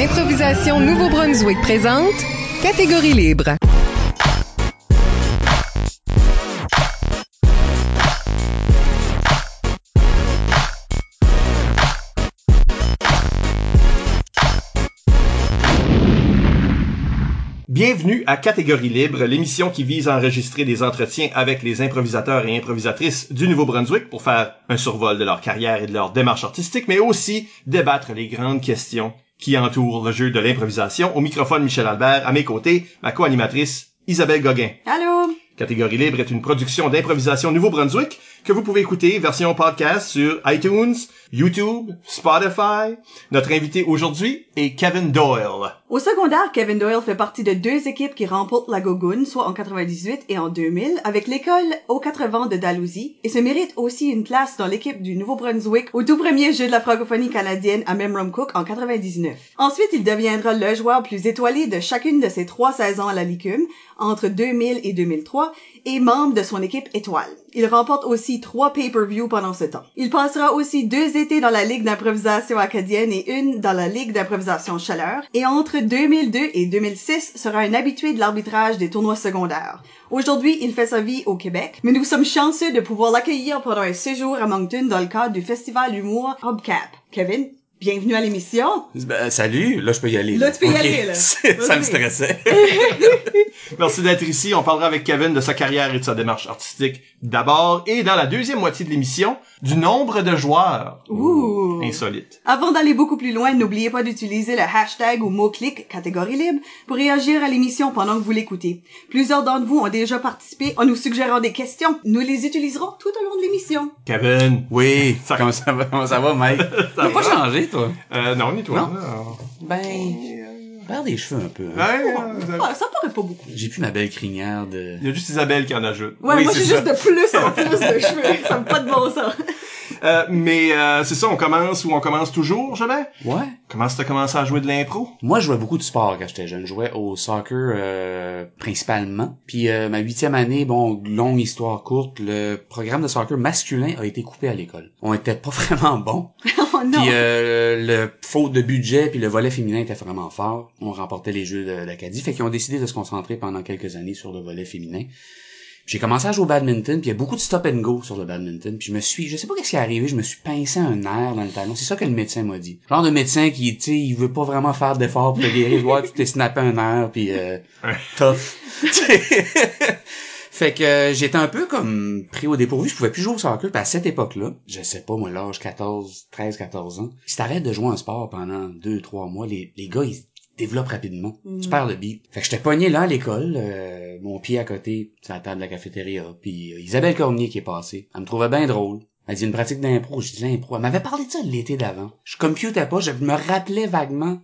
Improvisation Nouveau-Brunswick présente Catégorie libre. Bienvenue à Catégorie Libre, l'émission qui vise à enregistrer des entretiens avec les improvisateurs et improvisatrices du Nouveau-Brunswick pour faire un survol de leur carrière et de leur démarche artistique, mais aussi débattre les grandes questions qui entourent le jeu de l'improvisation. Au microphone, Michel Albert, à mes côtés, ma co-animatrice, Isabelle Gauguin. Allô? Catégorie Libre est une production d'improvisation Nouveau-Brunswick que vous pouvez écouter version podcast sur iTunes, YouTube, Spotify. Notre invité aujourd'hui est Kevin Doyle. Au secondaire, Kevin Doyle fait partie de deux équipes qui remportent la Gogun, soit en 98 et en 2000, avec l'école aux quatre vents de Dalhousie, et se mérite aussi une place dans l'équipe du Nouveau-Brunswick au tout premier jeu de la francophonie canadienne à Memram Cook en 99. Ensuite, il deviendra le joueur plus étoilé de chacune de ses trois saisons à la Licume, entre 2000 et 2003, et membre de son équipe étoile. Il remporte aussi trois pay-per-view pendant ce temps. Il passera aussi deux étés dans la Ligue d'improvisation acadienne et une dans la Ligue d'improvisation chaleur. Et entre 2002 et 2006 sera un habitué de l'arbitrage des tournois secondaires. Aujourd'hui, il fait sa vie au Québec, mais nous sommes chanceux de pouvoir l'accueillir pendant un séjour à Moncton dans le cadre du festival d'humour Hubcap. Kevin, bienvenue à l'émission. Ben, salut, là je peux y aller. Là, tu peux y aller, là. ça me stressait. Merci d'être ici. On parlera avec Kevin de sa carrière et de sa démarche artistique d'abord et dans la deuxième moitié de l'émission du nombre de joueurs. Ouh. Insolite. Avant d'aller beaucoup plus loin, n'oubliez pas d'utiliser le hashtag ou mot-clic catégorie libre pour réagir à l'émission pendant que vous l'écoutez. Plusieurs d'entre vous ont déjà participé en nous suggérant des questions. Nous les utiliserons tout au long de l'émission. Kevin. Oui, Ça- comment ça va, comment ça va, Mike? Pas va. changé, toi? Euh, non, ni toi. Non. non. Ben, perds des cheveux un peu. hein. Ouais, euh, ah, ça paraît pas beaucoup. J'ai plus ma belle crinière de... il y a juste Isabelle qui en ajoute. Ouais, Oui, moi c'est j'ai juste de plus en plus de cheveux. Ça me pas de bon sens. Euh, mais euh, c'est ça, on commence ou on commence toujours, jamais? Ouais. Comment t'as commencé à jouer de l'impro? Moi, je jouais beaucoup de sport quand j'étais jeune. Je jouais au soccer euh, principalement. Puis euh, ma huitième année, bon, longue histoire courte, le programme de soccer masculin a été coupé à l'école. On était pas vraiment bons. Oh non. Puis euh, le faute de budget puis le volet féminin était vraiment fort. On remportait les jeux de l'Acadie, fait qu'ils ont décidé de se concentrer pendant quelques années sur le volet féminin. J'ai commencé à jouer au badminton, puis il y a beaucoup de stop and go sur le badminton. Puis je me suis, je sais pas qu'est-ce qui est arrivé, je me suis pincé un nerf dans le talon. C'est ça que le médecin m'a dit. Genre de médecin qui, tu sais, il veut pas vraiment faire d'efforts pour te guérir. Ouais, tu t'es snappé un nerf, puis euh, tough. Fait que euh, j'étais un peu comme pris au dépourvu, je pouvais plus jouer au soccer, puis à cette époque-là, je sais pas moi l'âge 14, 13, 14 ans, si t'arrêtes de jouer un sport pendant 2 3 mois, les, les gars ils se développent rapidement. Mm. Tu perds le beat. Fait que j'étais pogné là à l'école, euh, mon pied à côté, sur la table de la cafétéria, puis euh, Isabelle Cormier qui est passée. Elle me trouvait bien drôle. Elle dit une pratique d'impro, je dis l'impro. Elle m'avait parlé de ça l'été d'avant. Je computais pas, je me rappelais vaguement.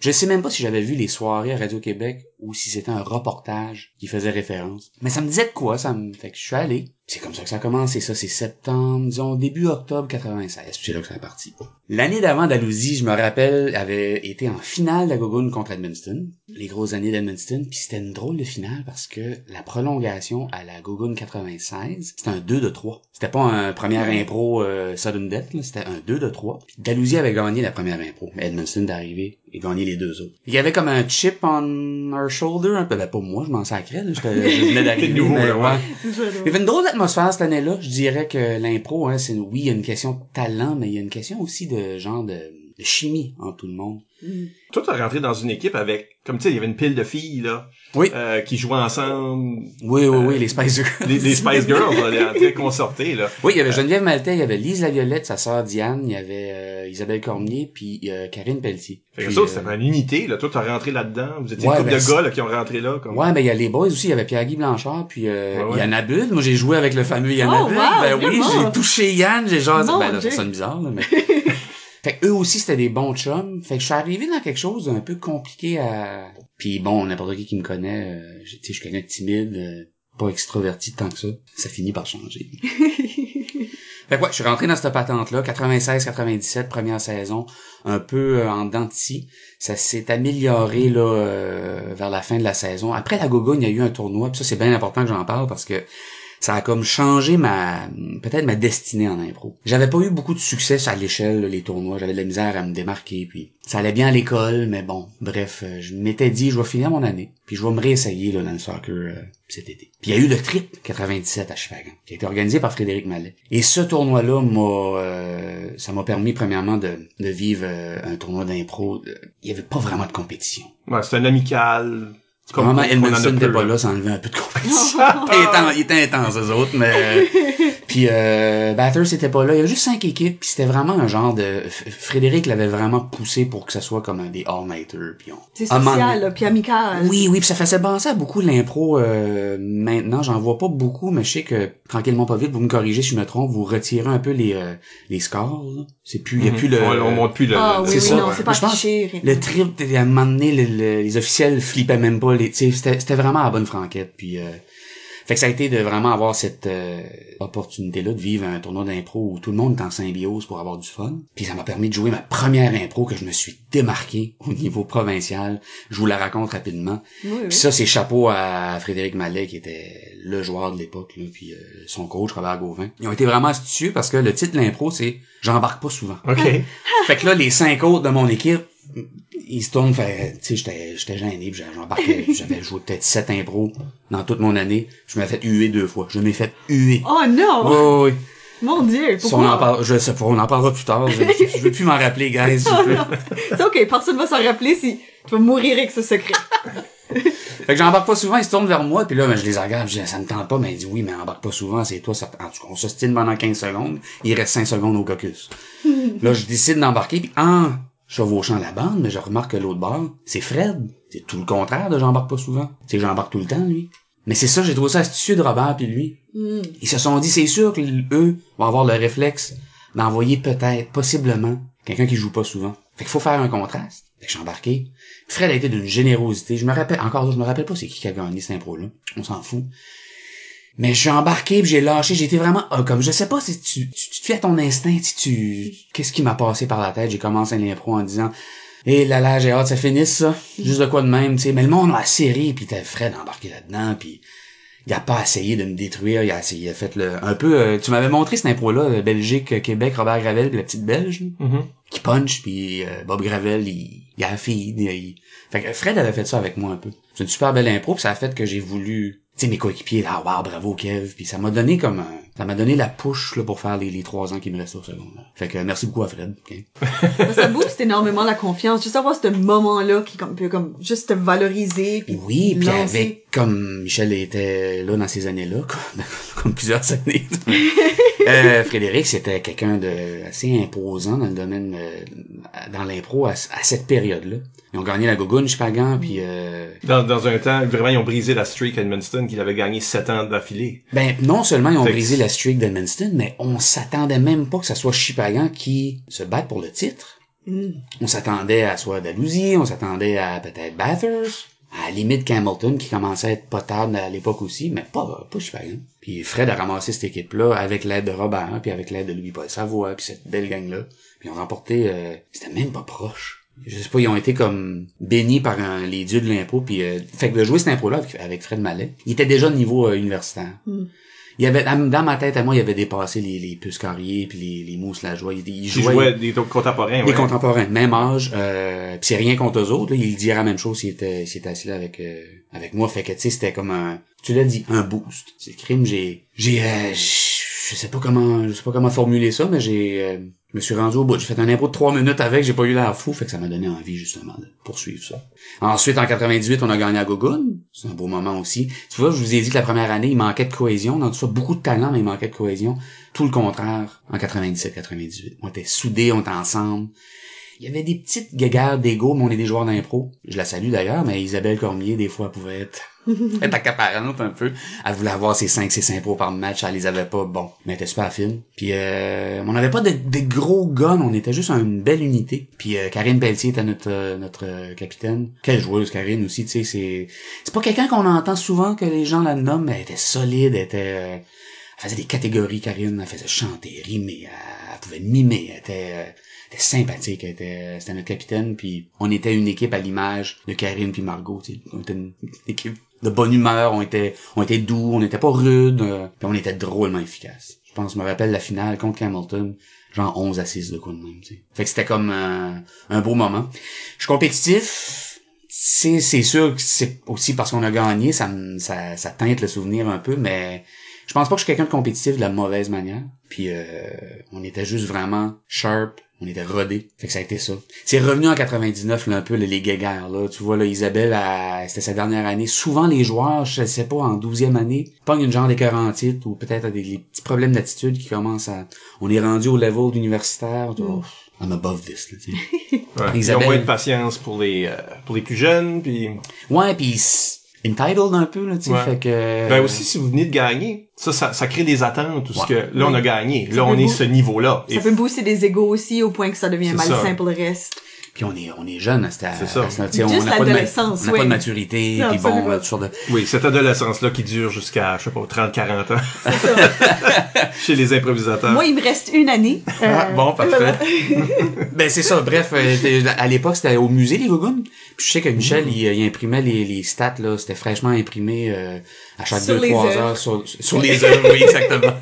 Je sais même pas si j'avais vu les soirées à Radio-Québec ou si c'était un reportage qui faisait référence. Mais ça me disait de quoi, ça me... Fait que je suis allé. C'est comme ça que ça a commencé, ça, c'est septembre, disons, début octobre 96. Puis c'est là que ça est parti. L'année d'avant d'Alousie, je me rappelle, avait été en finale de la Gogun contre Edmundston. Les grosses années d'Edmundston. Puis c'était une drôle de finale parce que la prolongation à la Gogun 96, c'était un 2 de 3. C'était pas un première impro euh, sudden death, là, c'était un 2 de 3. Puis Dalhousie avait gagné la première impro. Mais Edmundston d'arriver et gagné les deux autres. Il y avait comme un chip on shoulder, un peu. Ben, pas moi, je m'en sacrais, là. Je venais d'arriver. Mais là, ouais. Il y avait une drôle d'atmosphère cette année-là. Je dirais que l'impro, hein, c'est oui, il y a une question de talent, mais il y a une question aussi de genre de, de chimie entre tout le monde. Mm. Toi, t'es rentré dans une équipe avec, comme tu sais, il y avait une pile de filles, là, Oui. euh, qui jouaient ensemble. Oui, oui, oui, les Spice Girls. Les, les Spice Girls, là, très consortés, là. Oui, il y avait Geneviève Maltais, il y avait Lise Laviolette, sa sœur Diane, il y avait euh, Isabelle Cormier, puis euh, Karine Pelletier. Fait que ça, euh, c'était une unité, là. Toi, t'as rentré là-dedans. Vous étiez Ouais, une couple ben, de gars, là, qui ont rentré là, comme. Ouais, ben il y a les boys aussi, il y avait Pierre-Guy Blanchard, puis euh, Ouais, ouais. Yann Abud. Moi, j'ai joué avec le fameux Yann Oh, Abud. wow, ben oui, j'ai touché Yann, j'ai genre... Ben là, ça sonne bizarre, là, mais... fait que eux aussi, c'était des bons chums. Fait que je suis arrivé dans quelque chose d'un peu compliqué à... Puis bon, n'importe qui qui me connaît, euh, je- tu sais, je suis quelqu'un de timide, euh, pas extroverti tant que ça. Ça finit par changer. Fait que ouais, je suis rentré dans cette patente-là, 96-97, première saison, un peu euh, en dents de scie. Ça s'est amélioré là euh, vers la fin de la saison. Après la Gogogne, il y a eu un tournoi, puis ça c'est bien important que j'en parle parce que ça a comme changé ma peut-être ma destinée en impro. J'avais pas eu beaucoup de succès à l'échelle les tournois, j'avais de la misère à me démarquer puis ça allait bien à l'école mais bon, bref, euh, je m'étais dit je vais finir mon année puis je vais me réessayer là dans le soccer euh, cet été. Puis il y a eu le trip 97 à Chicago qui a été organisé par Frédéric Mallet. Et ce tournoi là m'a euh, ça m'a permis premièrement de, vivre un tournoi d'impro. Il y avait pas vraiment de compétition. Ouais, c'est un amical. Comme on en a Edmondson n'était pas là. ça enlevait un peu de compétition. il, était intense, il était intense, eux autres, mais... puis euh, Bathurst était pas là. Il y avait juste cinq équipes, puis c'était vraiment un genre de... F- Frédéric l'avait vraiment poussé pour que ça soit comme un des all-nighters, puis on... C'est donné- là, puis amical. Oui, oui, puis ça faisait penser à beaucoup l'impro euh, maintenant. J'en vois pas beaucoup, mais je sais que tranquillement pas vite, vous me corrigez si je me trompe, vous retirez un peu les euh, les scores. là. C'est plus, il y a Mhm. plus le. Ouais, on monte plus le. Ah le- oui, c'est oui, ça, non, c'est pas Je pense-. Le trip, à un moment donné, le- le- les officiels flippaient même pas. Les, c'était, c'était vraiment à la bonne franquette. Puis, euh, fait que ça a été de vraiment avoir cette euh, opportunité-là de vivre un tournoi d'impro où tout le monde est en symbiose pour avoir du fun. Puis ça m'a permis de jouer ma première impro que je me suis démarqué au niveau provincial. Je vous la raconte rapidement. Oui, oui. Puis ça, c'est chapeau à Frédéric Mallet, qui était le joueur de l'époque, là, puis euh, son coach, Robert Gauvin. Ils ont été vraiment astucieux parce que le titre de l'impro, c'est « J'embarque pas souvent ». OK. Fait que là, les cinq autres de mon équipe, se fait, tu sais, j'étais, j'étais gêné, puis j'embarquais, j'avais joué peut-être sept impros dans toute mon année. Je m'ai fait huer deux fois. Je m'ai fait huer. Oh non! Oui, oui, oui. Mon dieu, Si on pourquoi? en parle, je sais pas, on en parlera plus tard. Je, je veux plus m'en rappeler, guys. Oh. C'est ok, personne va s'en rappeler si tu vas mourir avec ce secret. Fait que j'embarque pas souvent, ils se tournent vers moi, puis là, ben, je les regarde, je dis, ça me tente pas, mais ils disent, oui, mais embarque pas souvent, c'est toi, ça, en tout cas, on s'ostine pendant 15 secondes, il reste 5 secondes au caucus. là, je décide d'embarquer, puis en chevauchant la bande, mais je remarque que l'autre bord, c'est Fred. C'est tout le contraire de j'embarque pas souvent. C'est j'embarque tout le temps, lui. Mais c'est ça, j'ai trouvé ça astucieux de Robert puis lui. Hmm. Ils se sont dit, c'est sûr que eux vont avoir le réflexe d'envoyer peut-être, possiblement, quelqu'un qui joue pas souvent. Fait qu'il faut faire un contraste. Fait que suis embarqué. Fred a été d'une générosité. Je me rappelle, encore là, je me rappelle pas c'est qui qui a gagné cette impro-là. On s'en fout. Mais j'ai embarqué puis j'ai lâché. Été vraiment, ah, comme, je sais pas si tu, tu, tu te fais à ton instinct, si tu, qu'est-ce qui m'a passé par la tête? J'ai commencé l'impro en disant, et là là, j'ai hâte ça finisse, ça. Juste de quoi de même, tu sais. Mais le monde a serré puis t'as Fred embarqué là-dedans puis il a pas essayé de me détruire, il a essayé, il a fait le, un peu, euh, tu m'avais montré cette impro-là, euh, Belgique, Québec, Robert Gravel, puis la petite Belge, là, Mhm. qui punch, puis euh, Bob Gravel, il, il a la fille, il, il- fait que Fred avait fait ça avec moi un peu. C'est une super belle impro, puis ça a fait que j'ai voulu, tu sais, mes coéquipiers, là, wow, bravo Kev, puis ça m'a donné comme un, ça m'a donné la push, là, pour faire les, les trois ans qui me restent au secondaire. Fait que merci beaucoup à Fred, ok? Ça booste énormément la confiance. Juste avoir ce moment-là qui comme, peut comme juste te valoriser. Puis Oui, puis avec, comme Michel était là dans ces années-là, comme, comme plusieurs années, euh, Frédéric, c'était quelqu'un de assez imposant dans le domaine, euh, dans l'impro à, à cette période-là. Ils ont gagné la Gogoune, Chupagan, puis euh, Dans, dans un temps, vraiment, ils ont brisé la streak à Edmundston qu'il avait gagné sept ans d'affilée. ben non seulement ils ont Fait que- brisé la streak d'Edmundston, mais on s'attendait même pas que ça soit Chupagan qui se batte pour le titre. Hmm. On s'attendait à soit Dalhousie, on s'attendait à peut-être Bathurst, à la limite Hamilton qui commençait à être potable à l'époque aussi, mais pas, pas Chupagan. Puis Fred a ramassé cette équipe-là avec l'aide de Robert, hein, puis avec l'aide de Louis-Paul Savoie, puis cette belle gang-là. Puis ils ont remporté, euh, c'était même pas proche. Je sais pas, ils ont été comme bénis par un- les dieux de l'impro, puis euh, fait que de jouer cette impro-là avec, avec Fred Mallet, il était déjà de niveau euh, universitaire. Mm. Il y avait dans ma tête à moi, il avait dépassé les, les puces carriers puis les, les mousses la joie. Il, il Ils jouait, jouaient des contemporains, les ouais. contemporains, même âge, euh, pis c'est rien contre eux autres, là, il dirait la même chose s'il était, s'il était assis là avec, euh, avec moi, fait que, tu sais, c'était comme un, tu l'as dit, un boost. C'est le crime, j'ai, j'ai, euh, je sais pas comment, je sais pas comment formuler ça, mais j'ai, euh, je me suis rendu au bout. J'ai fait un impro de trois minutes avec, j'ai pas eu l'air fou, fait que ça m'a donné envie, justement, de poursuivre ça. Ensuite, en 98, on a gagné à Gogun. C'est un beau moment aussi. Tu vois, je vous ai dit que la première année, il manquait de cohésion. Dans tout ça, beaucoup de talent, mais il manquait de cohésion. Tout le contraire en 97-98. On était soudés, on était ensemble. Il y avait des petites guéguerres d'ego, mais on est des joueurs d'impro. Je la salue d'ailleurs, mais Isabelle Cormier, des fois, pouvait être, être accaparante un peu. Elle voulait avoir ses 5, ses 5 pros par match, elle les avait pas, bon. Mais elle était super fine. Puis euh, on n'avait pas de, de gros guns, on était juste une belle unité. Puis euh, Karine Pelletier était notre euh, notre euh, capitaine. Quelle joueuse, Karine aussi, tu sais, c'est... C'est pas quelqu'un qu'on entend souvent que les gens la nomment, mais elle était solide, elle était... euh, elle faisait des catégories, Karine. Elle faisait chanter, rimer, elle, elle pouvait mimer, elle était... euh, elle était sympathique, elle était, c'était notre capitaine, puis on était une équipe à l'image de Karine puis Margot, on était une équipe de bonne humeur, on était, on était doux, on n'était pas rude, euh, on était drôlement efficace. Je pense, je me rappelle la finale contre Hamilton, genre 11 à 6 de quoi de même, tu sais. Fait que c'était comme un, un beau moment. Je suis compétitif, c'est, c'est sûr que c'est aussi parce qu'on a gagné, ça, ça, ça teinte le souvenir un peu, mais je pense pas que je suis quelqu'un de compétitif de la mauvaise manière. Puis euh, on était juste vraiment sharp, on était rodés. Fait que ça a été ça. C'est revenu en 99 là, un peu les guéguerres là. Tu vois là Isabelle, elle- c'était sa dernière année. Souvent les joueurs, je sais pas, en 12e année, pognent une genre d'écœurantite ou peut-être des les petits problèmes d'attitude qui commencent à. On est rendu au level d'universitaire. tu vois, I'm above this. Là. Ouais. Ils ont Isabelle- moins de patience pour les euh, pour les plus jeunes, puis ouais, puis entitled un peu là, tu sais. Ouais. Fait que. ben aussi si vous venez de gagner, ça ça, ça crée des attentes parce Ouais. que là on a gagné, Ça là on est ce niveau-là. Ça Et peut booster des égos aussi au point que ça devient malsain pour le reste. Puis on est on est jeune à cette C'est ça. à cette- on n'a pas de n'a pas de maturité Non, puis bon euh, toutes sortes de Oui, cette adolescence-là qui dure jusqu'à, je sais pas, 30-40 ans chez les improvisateurs. Moi, il me reste une année. Ah, Euh, bon, parfait. Ben c'est ça, bref, euh, à l'époque c'était au musée les Gougounes. Puis je sais que Michel Mm. il, il imprimait les, les stats là, c'était fraîchement imprimé euh, à chaque Sur deux trois heures sur, sur les œuvres, oui exactement.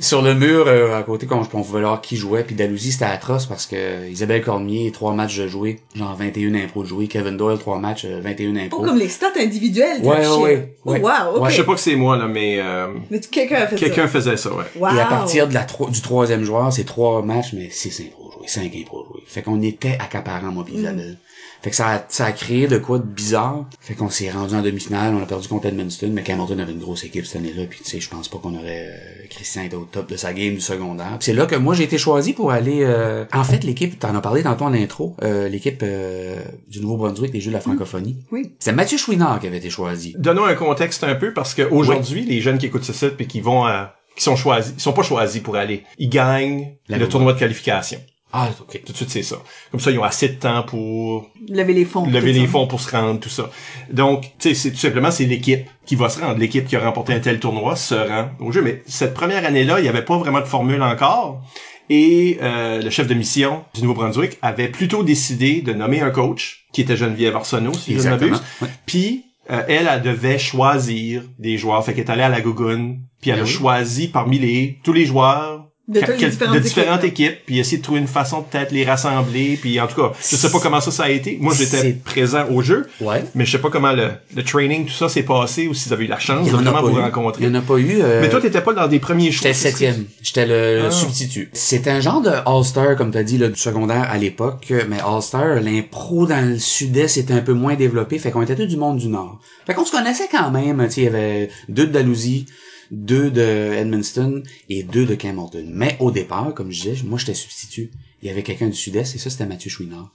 Sur le mur euh, à côté qu'on on pouvait voir qui jouait puis Dalhousie c'était atroce parce que Isabelle Cormier trois matchs de jouer, genre 21 impros de jouer, Kevin Doyle trois matchs euh, 21 Pas impros. comme les stats individuelles. Ouais, ouais, ouais, Oh, ouais. wow, Je sais pas que c'est moi là, mais euh, Mais tu- quelqu'un a fait quelqu'un ça. faisait ça, ouais. Wow. Et à partir de la du troisième joueur, c'est trois matchs, mais six impros joués, cinq impros joués. Fait qu'on était accaparant, moi Mm. pis Isabelle. Fait que ça a, ça a créé de quoi de bizarre. Fait qu'on s'est rendu en demi-finale, on a perdu contre Edmundston, mais Hamilton avait une grosse équipe cette année-là, puis tu sais, je pense pas qu'on aurait... euh, Christian était au top de sa game du secondaire. Puis c'est là que moi j'ai été choisi pour aller... euh, En fait, l'équipe, t'en as parlé tantôt en intro, euh, l'équipe euh, du Nouveau-Brunswick, des Jeux de la francophonie. Oui. C'est Mathieu Chouinard qui avait été choisi. Donnons un contexte un peu parce que aujourd'hui, les jeunes qui écoutent ce site et qui vont à, qui sont choisis, ils sont pas choisis pour aller. Ils gagnent La le tournoi de qualification. Ah, ok. Tout de suite, c'est ça. Comme ça, ils ont assez de temps pour Lever les fonds. lever les ça. fonds pour se rendre, tout ça. Donc, tu sais, c'est tout simplement, c'est l'équipe qui va se rendre. L'équipe qui a remporté un tel tournoi se rend au jeu. Mais cette première année-là, il n'y avait pas vraiment de formule encore. Et euh, le chef de mission du Nouveau-Brunswick avait plutôt décidé de nommer un coach, qui était Geneviève Arsenault, si je ne m'abuse. Puis, euh, elle, elle devait choisir des joueurs. Fait qu'elle est allée à la Gougoune, puis elle Ben a oui. choisi parmi les tous les joueurs De différentes de différentes équipes, équipes, puis essayer de trouver une façon de peut-être les rassembler, puis en tout cas, je sais pas comment ça ça a été. Moi, j'étais présent au jeu, Ouais. mais je sais pas comment le, le training, tout ça s'est passé, ou si vous avez eu la chance de vraiment vous eu. rencontrer. Il y en a pas eu. euh, Mais toi, t'étais pas dans des premiers choix. J'étais le septième. J'étais le Ah. substitut. C'était un genre de All-Star, comme t'as dit, là, du secondaire à l'époque. Mais All-Star, l'impro dans le sud-est était un peu moins développé. Fait qu'on était tous du monde du nord. Fait qu'on se connaissait quand même. Tu sais, il y avait deux de Dalhousie, deux de Edmundston et deux de Campbellton. Mais au départ, comme je disais, moi, j'étais substitut. Il y avait quelqu'un du sud-est et ça, c'était Mathieu Chouinard.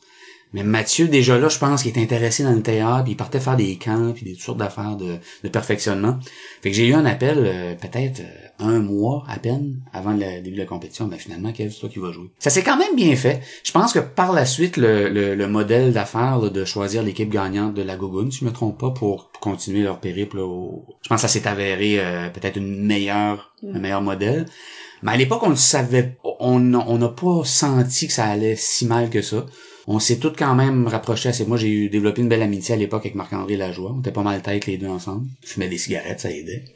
Mais Mathieu, déjà là, je pense qu'il était intéressé dans le théâtre, puis il partait faire des camps, puis des sortes d'affaires de, perfectionnement. Fait que j'ai eu un appel, euh, peut-être euh, un mois à peine avant le début de la compétition. Mais finalement, Kev, c'est toi qui vas jouer. Ça s'est quand même bien fait. Je pense que par la suite, le, le, le modèle d'affaires de choisir l'équipe gagnante de la Gogoune, si je me trompe pas, pour continuer leur périple, au- je pense que ça s'est avéré euh, peut-être une meilleure, un meilleur modèle. Mais à l'époque, on le savait, on on n'a pas senti que ça allait si mal que ça. On s'est tous quand même rapprochés assez. Moi, j'ai eu développé une belle amitié à l'époque avec Marc-André Lajoie. On était pas mal tête les deux ensemble. Je fumais des cigarettes, ça aidait.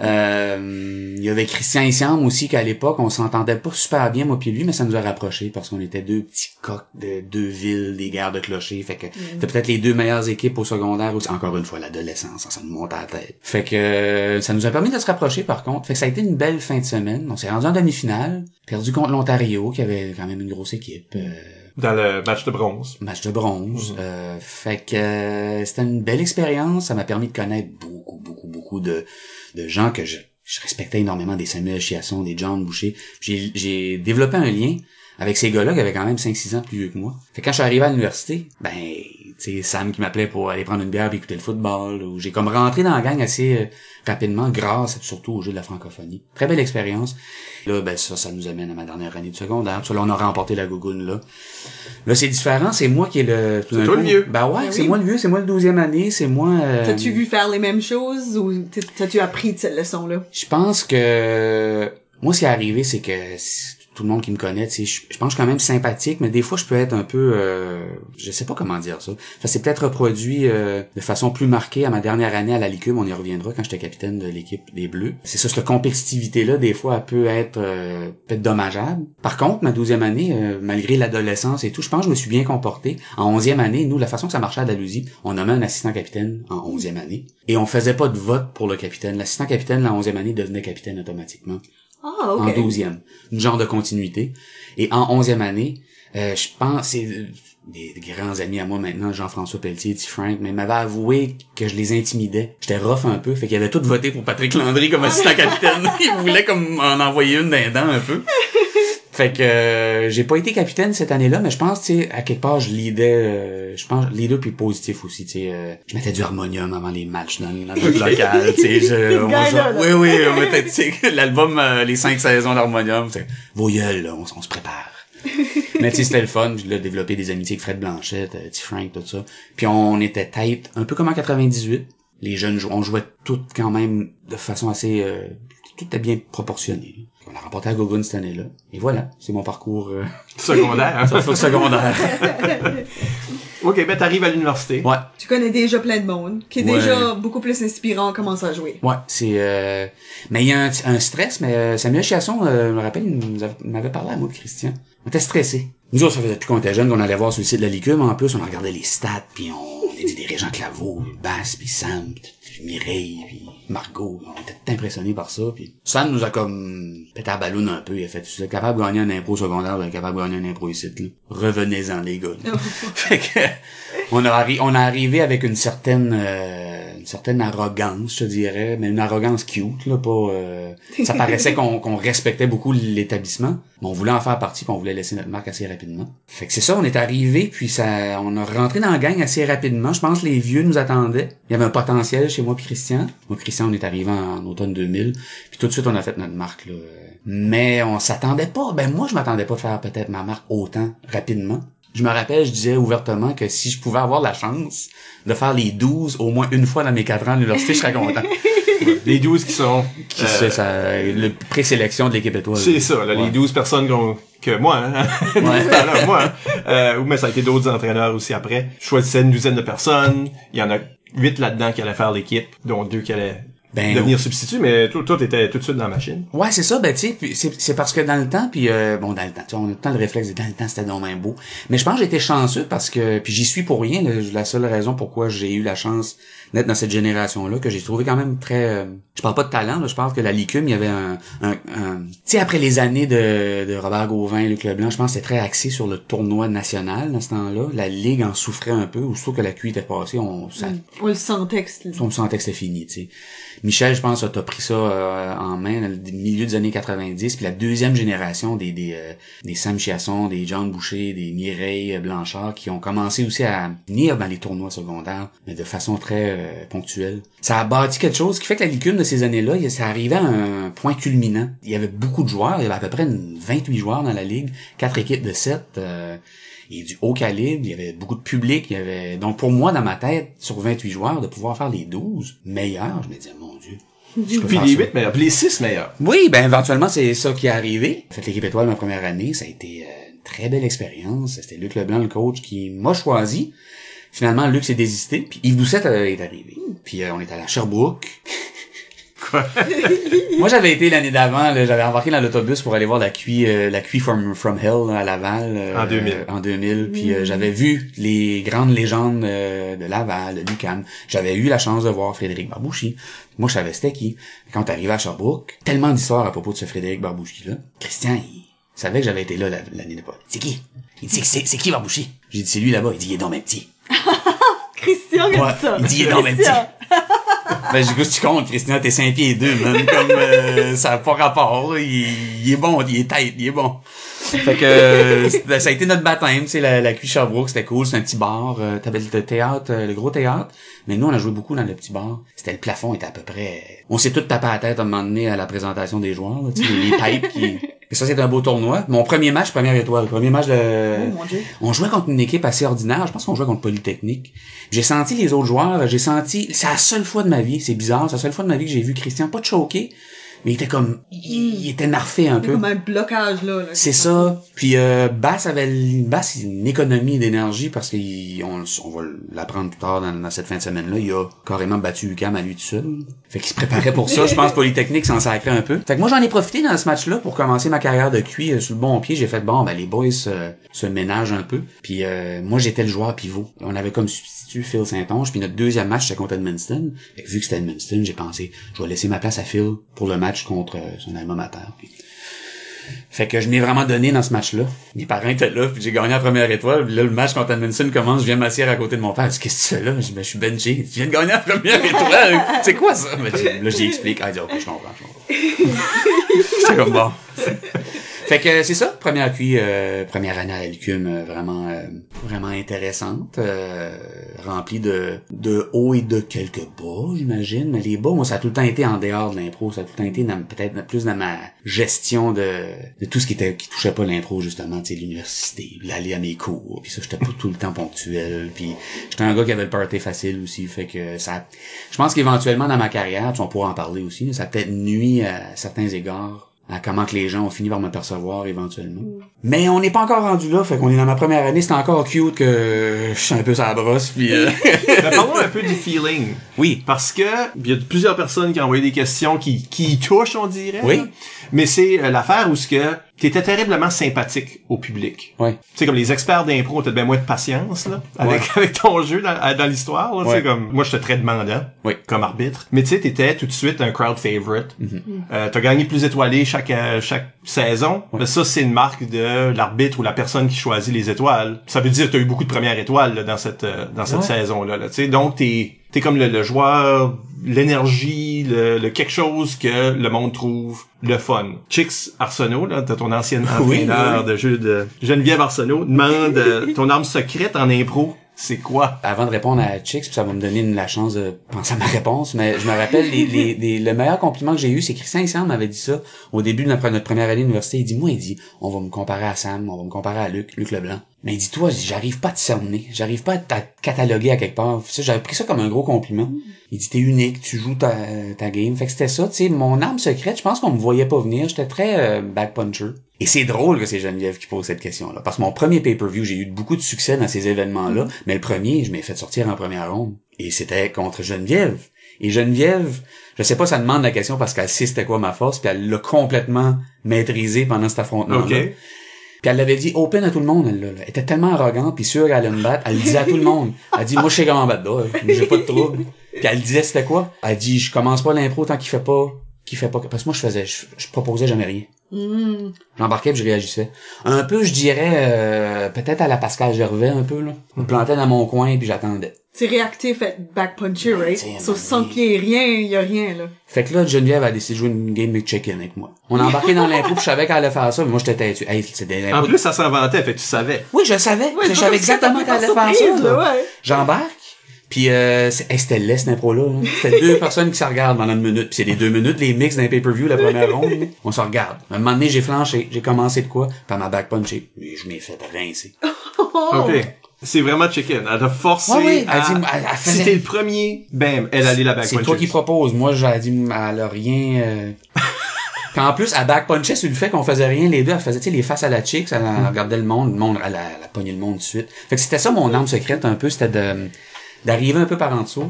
euh, il y avait Christian Issiam aussi qu'à l'époque, on s'entendait pas super bien, moi puis lui, mais ça nous a rapprochés parce qu'on était deux petits coqs de deux villes, des guerres de clochers. Fait que c'était peut-être les deux meilleures équipes au secondaire aussi. Encore une fois, l'adolescence, ça nous monte à la tête. Fait que euh, ça nous a permis de se rapprocher par contre. Fait que ça a été une belle fin de semaine. On s'est rendu en demi-finale, perdu contre l'Ontario, qui avait quand même une grosse équipe. Euh, Dans le match de bronze. match de bronze. Euh, fait que euh, c'était une belle expérience. Ça m'a permis de connaître beaucoup, beaucoup, beaucoup de, de gens que je, je respectais énormément, des Samuel Chiasson, des John Boucher. J'ai, j'ai développé un lien avec ces gars-là qui avaient quand même 5-6 ans plus vieux que moi. Fait que quand je suis arrivé à l'université, ben, sais, Sam qui m'appelait pour aller prendre une bière et écouter le football, ou j'ai comme rentré dans la gang assez euh, rapidement grâce surtout au jeu de la francophonie. Très belle expérience. Là, ben ça, ça nous amène à ma dernière année de secondaire. Ça, là, on a remporté la gougoune, là. Là, c'est différent, c'est moi qui est le... tout C'est toi coup- le vieux. Ben ouais, Ben c'est oui. moi le vieux, c'est moi le douzième année, c'est moi... euh, T'as-tu vu faire les mêmes choses ou t'as- t'as-tu appris de cette leçon-là? Je pense que... Moi, ce qui est arrivé, c'est que... tout le monde qui me connaît, tu je, pense quand même sympathique, mais des fois je peux être un peu, euh, je sais pas comment dire ça. Ça s'est peut-être reproduit euh, de façon plus marquée à ma dernière année à la Licume, on y reviendra quand j'étais capitaine de l'équipe des Bleus. C'est ça, cette compétitivité-là, des fois, elle peut être euh, peut-être dommageable. Par contre, ma douzième année, euh, malgré l'adolescence et tout, je pense que je me suis bien comporté. En onzième année, nous, la façon que ça marchait à Dalhousie, on nommait un assistant capitaine en onzième année, et on faisait pas de vote pour le capitaine. L'assistant capitaine, la onzième année, devenait capitaine automatiquement Ah, en douzième. Une genre de continuité. Et en onzième année, euh, je pense, c'est euh, des, grands amis à moi maintenant, Jean-François Pelletier, T. Frank, mais ils m'avaient avoué que je les intimidais. J'étais rough un peu, fait qu'ils avaient tous voté pour Patrick Landry comme assistant capitaine. Ils voulaient comme en envoyer une d'un dent un peu. Fait que euh, j'ai pas été capitaine cette année-là, mais je pense, tu sais, à quelque part, je leadais, euh, je pense, leader puis positif aussi, tu sais, euh, je mettais du harmonium avant les matchs dans, dans notre local, tu sais, je, oui, oui, on mettait, tu sais, l'album, euh, les cinq saisons d'harmonium, c'est vos gueules, là, on, se prépare. mais tu sais, c'était le fun, j'ai là, développé des amitiés avec Fred Blanchette, euh, T. Frank, tout ça. Puis on était tête, un peu comme en 98. Les jeunes, on jouait toutes quand même de façon assez, euh, tout était bien proportionné. On a remporté à Gogun cette année-là. Et voilà, c'est mon parcours euh, Secondaire. hein? ça fait secondaire. ok, ben t'arrives à l'université. Ouais, Tu connais déjà plein de monde, qui est Ouais. déjà beaucoup plus inspirant en commençant à jouer. ouais, c'est... Euh... Mais il y a un, un stress, mais euh, Samuel Chasson, euh, je me rappelle, il nous avait- il m'avait parlé à moi de Christian. On était stressés. Nous autres, ça faisait depuis qu'on était jeunes qu'on allait voir sur le site de la Licume. En plus, on regardait les stats, puis on, était des Régent Claveau, Bass, puis Sam, puis Mireille, puis Margot. On était tout impressionnés par ça. Puis Sam nous a comme pété ballon un peu. Il a fait, tu es capable de gagner un impro secondaire, vous êtes capable de gagner un impro ici. Revenez-en, les gars. fait que, on a, arrivé avec une certaine euh, une certaine arrogance, je dirais, mais une arrogance cute, là, pas euh, ça paraissait qu'on respectait beaucoup l'établissement, mais on voulait en faire partie, puis on voulait laisser notre marque assez rapidement. Fait que c'est ça, on est arrivé, puis ça on a rentré dans la gang assez rapidement. Je pense que les vieux nous attendaient. Il y avait un potentiel chez moi puis Christian. Moi Christian, on est arrivé en, automne 2000, puis tout de suite on a fait notre marque là. Mais on s'attendait pas, ben moi je m'attendais pas à faire peut-être ma marque autant rapidement. Je me rappelle, je disais ouvertement que si je pouvais avoir la chance de faire les 12 au moins une fois dans mes 4 ans à l'université, je serais content. Les 12 qui sont... Qui euh, c'est ça, le présélection de l'équipe étoile. C'est ça, là, Ouais. les 12 personnes qu'on- que moi, hein, Ouais. là, moi, hein, euh, mais ça a été d'autres entraîneurs aussi après. Je choisissais une douzaine de personnes. Il y en a huit là-dedans qui allaient faire l'équipe, dont deux qui allaient Ben, devenir substituts, mais tout, tout était tout de suite dans la machine. Ouais, c'est ça, ben tu sais, puis c'est c'est parce que dans le temps, puis euh, bon, dans le temps, on a tout le réflexe, de dans le temps, c'était donc même beau. Mais je pense que été chanceux parce que, puis j'y suis pour rien, là, la seule raison pourquoi j'ai eu la chance d'être dans cette génération-là, que j'ai trouvé quand même très... euh, je parle pas de talent, là, je pense que la Licume, il y avait un... un, un- tu sais, après les années de, de Robert Gauvin, Luc Leblanc, je pense que c'était très axé sur le tournoi national dans ce temps-là. La Ligue en souffrait un peu, aussitôt que la QI était passée, on, ça, On le sent en texte. là. on sentait que c'était fini, tu sais. Michel, je pense, a pris ça euh, en main dans le milieu des années 90, puis la deuxième génération des des, euh, des Sam Chiasson, des John Boucher, des Mireille Blanchard, qui ont commencé aussi à venir dans les tournois secondaires, mais de façon très euh. Ça a bâti quelque chose qui fait que la licume de ces années-là, ça arrivait à un point culminant. Il y avait beaucoup de joueurs, il y avait à peu près une 28 joueurs dans la ligue, quatre équipes de 7, euh, et du haut calibre, il y avait beaucoup de public, il y avait donc pour moi dans ma tête sur 28 joueurs de pouvoir faire les 12 meilleurs, je me disais mon dieu. je peux Puis faire les ça. 8 meilleurs, puis les 6 meilleurs. Oui, ben éventuellement c'est ça qui est arrivé. Fait l'équipe étoile ma première année, ça a été euh, une très belle expérience. C'était Luc Leblanc le coach qui m'a choisi. Finalement Luc s'est désisté, puis Yves Doucette euh, est arrivé. Puis euh, on est allé à Sherbrooke. Quoi? Moi j'avais été l'année d'avant, là, j'avais embarqué dans l'autobus pour aller voir la QI euh, la from from Hell là, à Laval euh, En 2000. en 2000 puis euh, j'avais vu les grandes légendes euh, de Laval, de Lucan. J'avais eu la chance de voir Frédéric Barbouchi. Moi je savais c'était qui. Quand t'arrivais à Sherbrooke, tellement d'histoires à propos de ce Frédéric Barbouchi là. Christian il savait que j'avais été là la- l'année de pas. C'est qui? Il dit c'est- c'est qui Barbouchi J'ai dit c'est lui là-bas, il dit il est dans même petit. Christian Ouais, dit ça. il dit, il est donc même Christian. Ben, j'ai tu comptes, Christian, t'es 5 pieds 2, même, comme, euh, ça a pas rapport, là. il, il est bon, il est tête, il est bon. Fait que, euh, ça a été notre baptême, tu sais, la, la cuisse Sherbrooke, c'était cool, c'est un petit bar, euh, t'avais le théâtre, euh, le gros théâtre, mais nous, on a joué beaucoup dans le petit bar. C'était le plafond, était à peu près, on s'est tout tapé à la tête à un moment donné à la présentation des joueurs, là, tu sais, les, les pipes qui, et ça, c'était un beau tournoi. Mon premier match, première étoile, premier match de, Oh mon dieu. on jouait contre une équipe assez ordinaire. Je pense qu'on jouait contre Polytechnique. J'ai senti les autres joueurs. J'ai senti... C'est la seule fois de ma vie. C'est bizarre. C'est la seule fois de ma vie que j'ai vu Christian pas de choquer. Mais il était comme, il, il était narfé un C'est peu. comme un blocage, là. là. C'est ça. Puis euh, Bass avait Bass une économie d'énergie parce qu'on on va l'apprendre plus tard dans, dans cette fin de semaine là, il a carrément battu UCAM à lui tout seul. Fait qu'il se préparait pour ça, je pense Polytechnique s'en sacrait un peu. Fait que moi j'en ai profité dans ce match-là pour commencer ma carrière de QI euh, sur le bon pied, j'ai fait bon ben les boys euh, se ménagent un peu. Puis euh, moi j'étais le joueur pivot. On avait comme substitut Phil Saint-Onge, puis notre deuxième match c'était contre Edmundston. Fait que vu que c'était Edmundston, j'ai pensé je vais laisser ma place à Phil pour le match contre euh, son alma mater. Fait que je m'ai vraiment donné dans ce match-là. Mes parents étaient là, puis j'ai gagné la première étoile. Puis là, le match contre Edmondson commence, je viens m'asseoir à côté de mon père. Je dis, qu'est-ce que fais là? Je ben, je suis benché. Tu viens de gagner la première étoile. C'est quoi ça? Je- là, j'y explique. Ah, il dit, ok, je comprends, je comprends. C'est comme bon. Fait que c'est ça, première QI, euh, première année à l'UQUM, euh, vraiment euh, vraiment intéressante, euh, remplie de de hauts et de quelques bas, j'imagine. Mais les bas, moi, ça a tout le temps été en dehors de l'impro, ça a tout le temps été peut-être plus dans ma gestion de, de tout ce qui était qui touchait pas l'impro justement, tu sais, l'université, l'aller à mes cours, puis ça, j'étais pas tout le temps ponctuel, puis j'étais un gars qui avait le party facile aussi, fait que ça, je pense qu'éventuellement dans ma carrière, tu on pourra en parler aussi, ça peut-être nuit à certains égards à comment que les gens ont fini par me percevoir éventuellement. Mais on n'est pas encore rendu là, fait qu'on est dans ma première année, c'était encore cute que je suis un peu sa brosse, puis euh, Mais parlons un peu du feeling. oui, Parce que il y a plusieurs personnes qui ont envoyé des questions qui, qui touchent, on dirait. Oui. là. Mais c'est euh, l'affaire où ce que t'étais terriblement sympathique au public. ouais. Tu sais, comme les experts d'impro ont peut-être bien moins de patience, là, avec, Ouais. avec ton jeu dans, l'histoire, là, tu sais, Ouais. comme, moi, j'étais très demandant. Oui. Comme arbitre. Mais tu sais, t'étais tout de suite un crowd favorite. Mm-hmm. Euh, t'as gagné plus étoilé chaque, euh, chaque saison. Mais ça, c'est une marque de l'arbitre ou la personne qui choisit les étoiles. Ça veut dire que t'as eu beaucoup de premières étoiles, là, dans cette, euh, dans cette Ouais. saison-là, là, tu sais. Donc, t'es, t'es comme le, le joueur, l'énergie, le, le quelque chose que le monde trouve le fun. Chicks Arsenault, là, t'as ton ancienne Oui, entraîneur oui. de jeu de Geneviève Arsenault, demande euh, ton arme secrète en impro, c'est quoi? Avant de répondre à Chicks, puis ça va me donner une- la chance de penser à ma réponse, mais je me rappelle, les, les, les- le meilleur compliment que j'ai eu, c'est Christian Sam m'avait dit ça au début de notre, notre première année d'université. Il dit, moi, il dit, on va me comparer à Sam, on va me comparer à Luc, Luc Leblanc. Mais il dit, toi, j'arrive pas à te cerner, j'arrive pas à te cataloguer à quelque part. J'avais pris ça comme un gros compliment. Il dit, t'es unique, tu joues ta, ta game. Fait que c'était ça, tu sais, mon arme secrète, je pense qu'on me voyait pas venir, j'étais très euh, back puncher. Et c'est drôle que c'est Geneviève qui pose cette question-là. Parce que mon premier pay-per-view, j'ai eu beaucoup de succès dans ces événements-là, mais le premier, je m'ai fait sortir en première ronde. Et c'était contre Geneviève. Et Geneviève, je sais pas, ça demande la question parce qu'elle sait c'était quoi ma force, puis elle l'a complètement maîtrisé pendant cet affrontement-là. Puis elle l'avait dit open à tout le monde, elle. Elle était tellement arrogante, puis sûre qu'elle allait me battre. Elle le disait à tout le monde. Elle dit, moi, je sais comment battre là. J'ai pas de trouble. Puis elle disait, c'était quoi? Elle dit, je commence pas l'impro tant qu'il fait pas, qu'il fait pas, parce que moi, je faisais, je, je proposais jamais rien. Mm. J'embarquais je réagissais. Un peu, je dirais, euh, peut-être à la Pascal Gervais, un peu, là. Je me plantais dans mon coin puis j'attendais. C'est réactif à back puncher, right? Sur man. sans qu'il y ait rien, il y a rien, là. Fait que là, Geneviève a décidé de jouer une game de check-in avec moi. On a embarqué dans l'impro puis je savais qu'elle allait faire ça, mais moi, j'étais têtu. Hey, c'est des En plus, ça s'inventait, fait que tu savais. Oui, je le savais. Ouais, je savais exactement qu'elle allait faire ça. là. ouais. J'embarque. Puis euh, hey, c'était laid cette impro-là. là. C'était deux personnes qui se regardent pendant une minute. Puis c'est les deux minutes, les mix d'un pay-per-view, la première ronde. On se regarde. À un moment donné, j'ai flanché. J'ai commencé de quoi? Par ma back punché. Et je m'ai fait rincer. Oh. OK. C'est vraiment chicken. Elle t'a forcé Ouais, ouais, elle à... dit- elle- elle Si t'es le premier, bam, elle allait la back C'est toi qui propose. Moi, j'ai dit, elle a rien... Euh... Puis en plus, elle back punchait sur le fait qu'on faisait rien les deux. Elle faisait, tu sais, les faces à la chick, elle regardait le monde, le monde, elle, a- elle a pogné le monde tout de suite. Fait que c'était ça mon arme secrète un peu, c'était de d'arriver un peu par en dessous.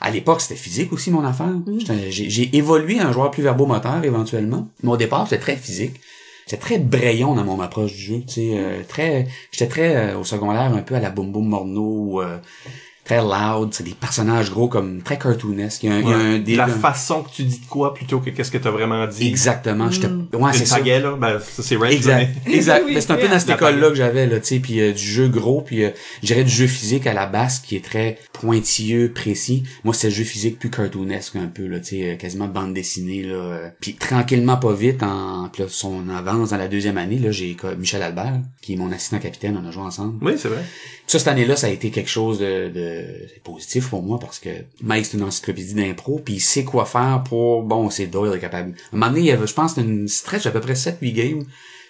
À l'époque, c'était physique aussi, mon affaire. J'étais- J'ai évolué un joueur plus verbomoteur, éventuellement. Mais au départ, c'était très physique. J'étais très brayon dans mon approche du jeu, tu sais, euh, très, j'étais très euh, au secondaire un peu à la Boom Boom Morneau, euh, très loud, c'est des personnages gros comme très cartoonesque. Il y a un, il y a un La délire- façon que tu dis de quoi plutôt que qu'est-ce que t'as vraiment dit. Exactement, j'étais, ouais, c'est Une ça. pagaie, là, ben, ça, c'est Red. Exact, mais- exact. Oui, Mais c'est un peu dans cette La école-là que j'avais, là, tu sais, puis euh, du jeu gros, puis euh, je dirais du jeu physique à la base qui est très pointilleux, précis. Moi, c'est le jeu physique plus cartoonesque un peu, là, tu sais, euh, quasiment bande dessinée, là. euh. Puis tranquillement, pas vite, en puis là, son avance dans la deuxième année, là, j'ai Michel Albert, qui est mon assistant capitaine, on a joué ensemble. Oui, c'est vrai. Ça, cette année-là, ça a été quelque chose de, de c'est positif pour moi parce que Mike, c'est une encyclopédie d'impro, puis il sait quoi faire pour, bon, c'est Doyle est capable. À un moment donné, il y avait, je pense, une stretch d'à peu près 7-8 games,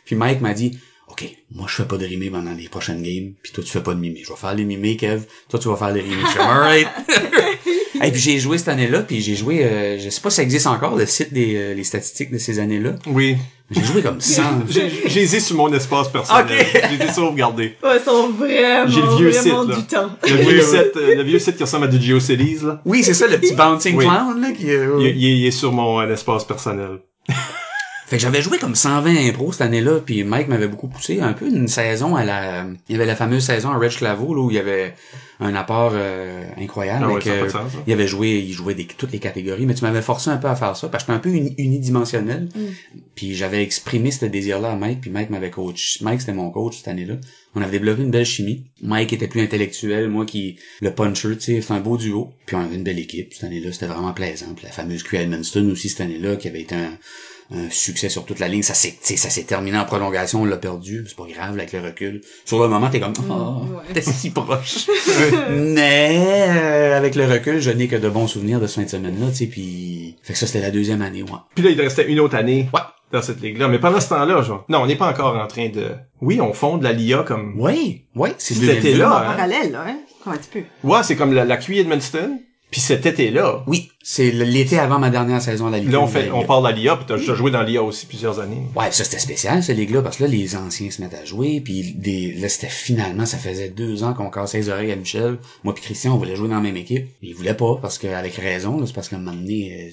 puis Mike m'a dit, OK, moi, je fais pas de rimé pendant les prochaines games, puis toi, tu fais pas de mimé. Je vais faire les mimés, Kev. Toi, tu vas faire les comme, alright. Et puis j'ai joué cette année-là, puis j'ai joué, euh, je sais pas si ça existe encore, le site des euh, les statistiques de ces années-là. Oui. J'ai joué comme 100. J'ai j'ai les ai sur mon espace personnel. Ok. J'ai été sauvegardé. Ouais, ils sont vraiment, J'ai le vieux vraiment site, là. du temps. Le vieux, site, euh, le vieux site qui ressemble à du GeoCities, là. oui, c'est ça, le petit bouncing Oui. clown, là, qui, euh, Il, il est- il est sur mon euh, espace personnel. Fait que j'avais joué comme 120 impro cette année-là, puis Mike m'avait beaucoup poussé. Un peu une saison à la... Il y avait la fameuse saison à Reg Claveau, là, où il y avait un apport euh, incroyable. Ah ouais, avec, euh, sens, il avait joué, il jouait des, toutes les catégories, mais tu m'avais forcé un peu à faire ça, parce que j'étais un peu uni- unidimensionnel. Puis j'avais exprimé ce désir-là à Mike, puis Mike m'avait coach. Mike, c'était mon coach cette année-là. On avait développé une belle chimie. Mike était plus intellectuel, moi qui le puncher, tu sais, c'est un beau duo. Puis on avait une belle équipe cette année-là, c'était vraiment plaisant. Puis la fameuse Q Edmundston aussi cette année-là, qui avait été un, un succès sur toute la ligne. Ça s'est, tu sais, ça s'est terminé en prolongation, on l'a perdu. C'est pas grave avec le recul. Sur le moment, t'es comme, oh, ouais. t'es si proche. Mais euh, avec le recul, je n'ai que de bons souvenirs de ce fin de semaine-là, tu sais. Puis, fait que ça c'était la deuxième année, ouais. Puis là, il restait une autre année. Ouais. Dans cette ligue-là. Mais pendant ce temps-là, genre. Non, on n'est pas encore en train de. Oui, on fonde la LIA comme. Oui, oui, c'est Cet été-là. En hein. parallèle, là, hein? Comme un petit peu. Ouais, c'est comme la, la QI Edmundston. Puis cet été-là. Oui, c'est l'été avant ma dernière saison à la Ligue. Là, on fait, on parle de la LIA, puis t'as déjà joué dans l'IA aussi plusieurs années. Ouais, ça c'était spécial, cette ligue-là, parce que là, les anciens se mettent à jouer, puis des, là, c'était finalement, ça faisait deux ans qu'on cassait les oreilles à Michel. Moi puis Christian, on voulait jouer dans la même équipe. Il voulait pas, parce qu'avec raison, là, c'est parce qu'à un moment donné, euh,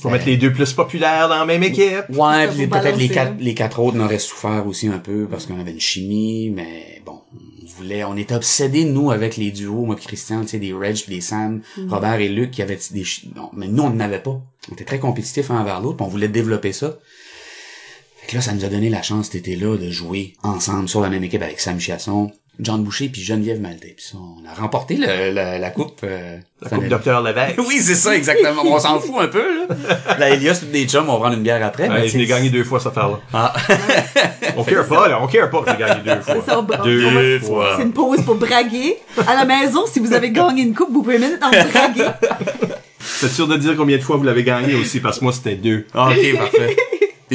Faut mettre les deux plus populaires dans la même équipe. Ouais, peut-être les quatre, hein. les quatre autres n'auraient souffert aussi un peu parce qu'on avait une chimie, mais bon, on voulait, on était obsédés nous avec les duos, moi Christian, tu sais, des Reg puis des Sam, Robert et Luc qui avaient des, non, mais nous on n'en avait pas. On était très compétitifs un envers l'autre, on voulait développer ça. Fait que là, ça nous a donné la chance cet été-là de jouer ensemble sur la même équipe avec Sam Chiasson, John Boucher puis Geneviève Maltais. Puis ça, on a remporté le- la, la coupe. euh, La coupe. Docteur Lévesque. Oui, c'est ça, exactement. On s'en fout un peu, là. La Elias, toutes des chums, on va prendre une bière après. mais Ouais, je l'ai gagné deux fois, cette affaire-là. Ah. On care pas, là. On care pas que j'ai gagné deux ça, fois. on- Deux on fois. C'est une pause pour braguer. À la maison, si vous avez gagné une coupe, vous pouvez maintenant braguer. C'est sûr de dire combien de fois vous l'avez gagné aussi, parce que moi, c'était deux. Ah, ok, parfait.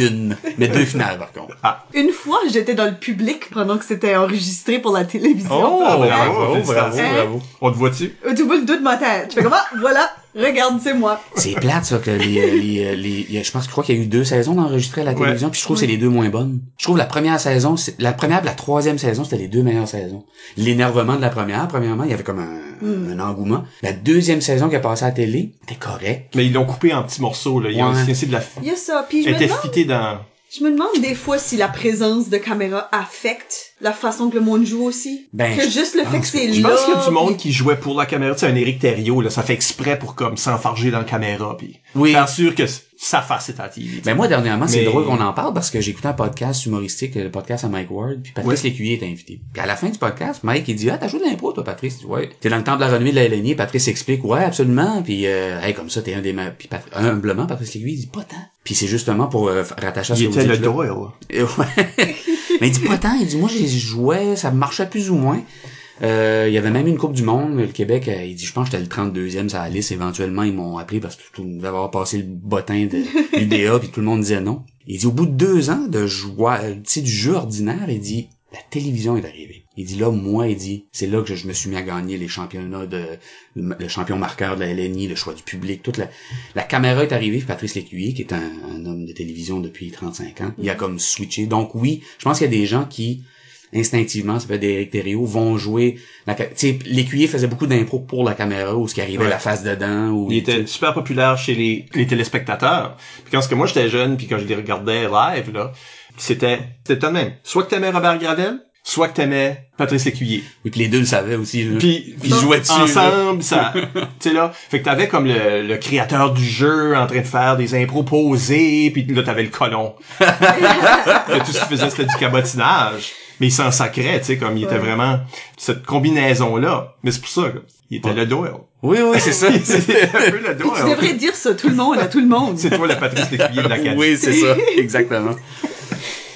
Une. Mais deux finales, par contre. Une fois, j'étais dans le public pendant que c'était enregistré pour la télévision. Oh, bravo, bravo, bravo, bravo. On te voit-tu? Tu vois le dos de ma tête. Je fais comme, ah, voilà, regarde, c'est moi. C'est plate, ça, que les, euh, les, euh, les, je pense, je crois qu'il y a eu deux saisons d'enregistrés à la Ouais. télévision, puis je trouve que c'est les deux moins bonnes. Je trouve la première saison, c'est, la première et la troisième saison, c'était les deux meilleures saisons. L'énervement de la première, premièrement, il y avait comme un, un engouement. La deuxième saison qui a passé à la télé, était correct. Mais ils l'ont coupé en petits morceaux, là. Il y a Ouais. aussi, de la, Il y a ça. Puis je me était demande, dans, je me demande des fois si la présence de caméra affecte la façon que le monde joue aussi. Ben, que juste le je fait que pense c'est là. Je pense qu'il y a du monde qui jouait pour la caméra. Tu sais, un Éric Thériault, là, ça fait exprès pour comme s'enfarger dans la caméra, puis Oui. faire sûr que sa face est à TV. Ben moi, dernièrement, c'est Mais- drôle qu'on en parle parce que j'ai écouté un podcast humoristique, le podcast à Mike Ward, puis Patrice Lécuyer est invité. Puis à la fin du podcast, Mike, il dit, ah, t'as joué de l'impro, toi, Patrice? Ouais. T'es dans le temps de la renommée de la LNI, Patrice explique, ouais, absolument, puis euh, hey, comme ça, t'es un des meilleurs. Puis humblement, Patrice Lécuyer, il dit, pas tant. Puis c'est justement pour euh, rattacher à ce il que vous était le dites là. Doyle. Et ouais. Mais il dit pas tant, il dit moi j'ai joué, ça marchait plus ou moins. Euh, il y avait même une Coupe du Monde, le Québec, euh, il dit je pense que j'étais le 32e sur la liste, éventuellement ils m'ont appelé parce que tout devait avoir passé le bottin de l'UDA puis tout le monde disait non. Il dit au bout de deux ans de joie, euh, tu sais du jeu ordinaire, il dit la télévision est arrivée. Il dit là moi il dit c'est là que je me suis mis à gagner les championnats de le, le champion marqueur de la LNI, le choix du public, toute la la caméra est arrivée, Patrice Lécuyer, qui est un, un homme de télévision depuis 35 ans, il a comme switché. Donc oui, je pense qu'il y a des gens qui, instinctivement, ça peut être Eric Thériault, vont jouer... la ca- Tu sais, Lécuyer faisait beaucoup d'impro pour la caméra, ou ce qui arrivait Ouais. la face dedans, ou... Il était super populaire chez les, les téléspectateurs. Puis quand ce que moi j'étais jeune, puis quand je les regardais live, là, c'était c'était de même. Soit que t'aimais Robert Gravel, soit que t'aimais Patrice Lécuyer. Oui, puis les deux le savaient aussi. Là. Puis Puis ils jouaient dessus. là. ensemble, ça, tu sais là, fait que t'avais comme le, le créateur du jeu en train de faire des impros posés, puis là t'avais le colon. tout ce qu'il faisait c'était du cabotinage, mais il s'en sacrait, tu sais, comme il était vraiment cette combinaison là. Mais c'est pour ça, il était Ouais. le Doyle. Oui, oui, c'est ça. C'était un peu le Puis tu Doyle. devrais dire ça, tout le monde, à tout le monde. C'est toi le Patrice Lécuyer de l'Acadie. oui, c'est ça, exactement.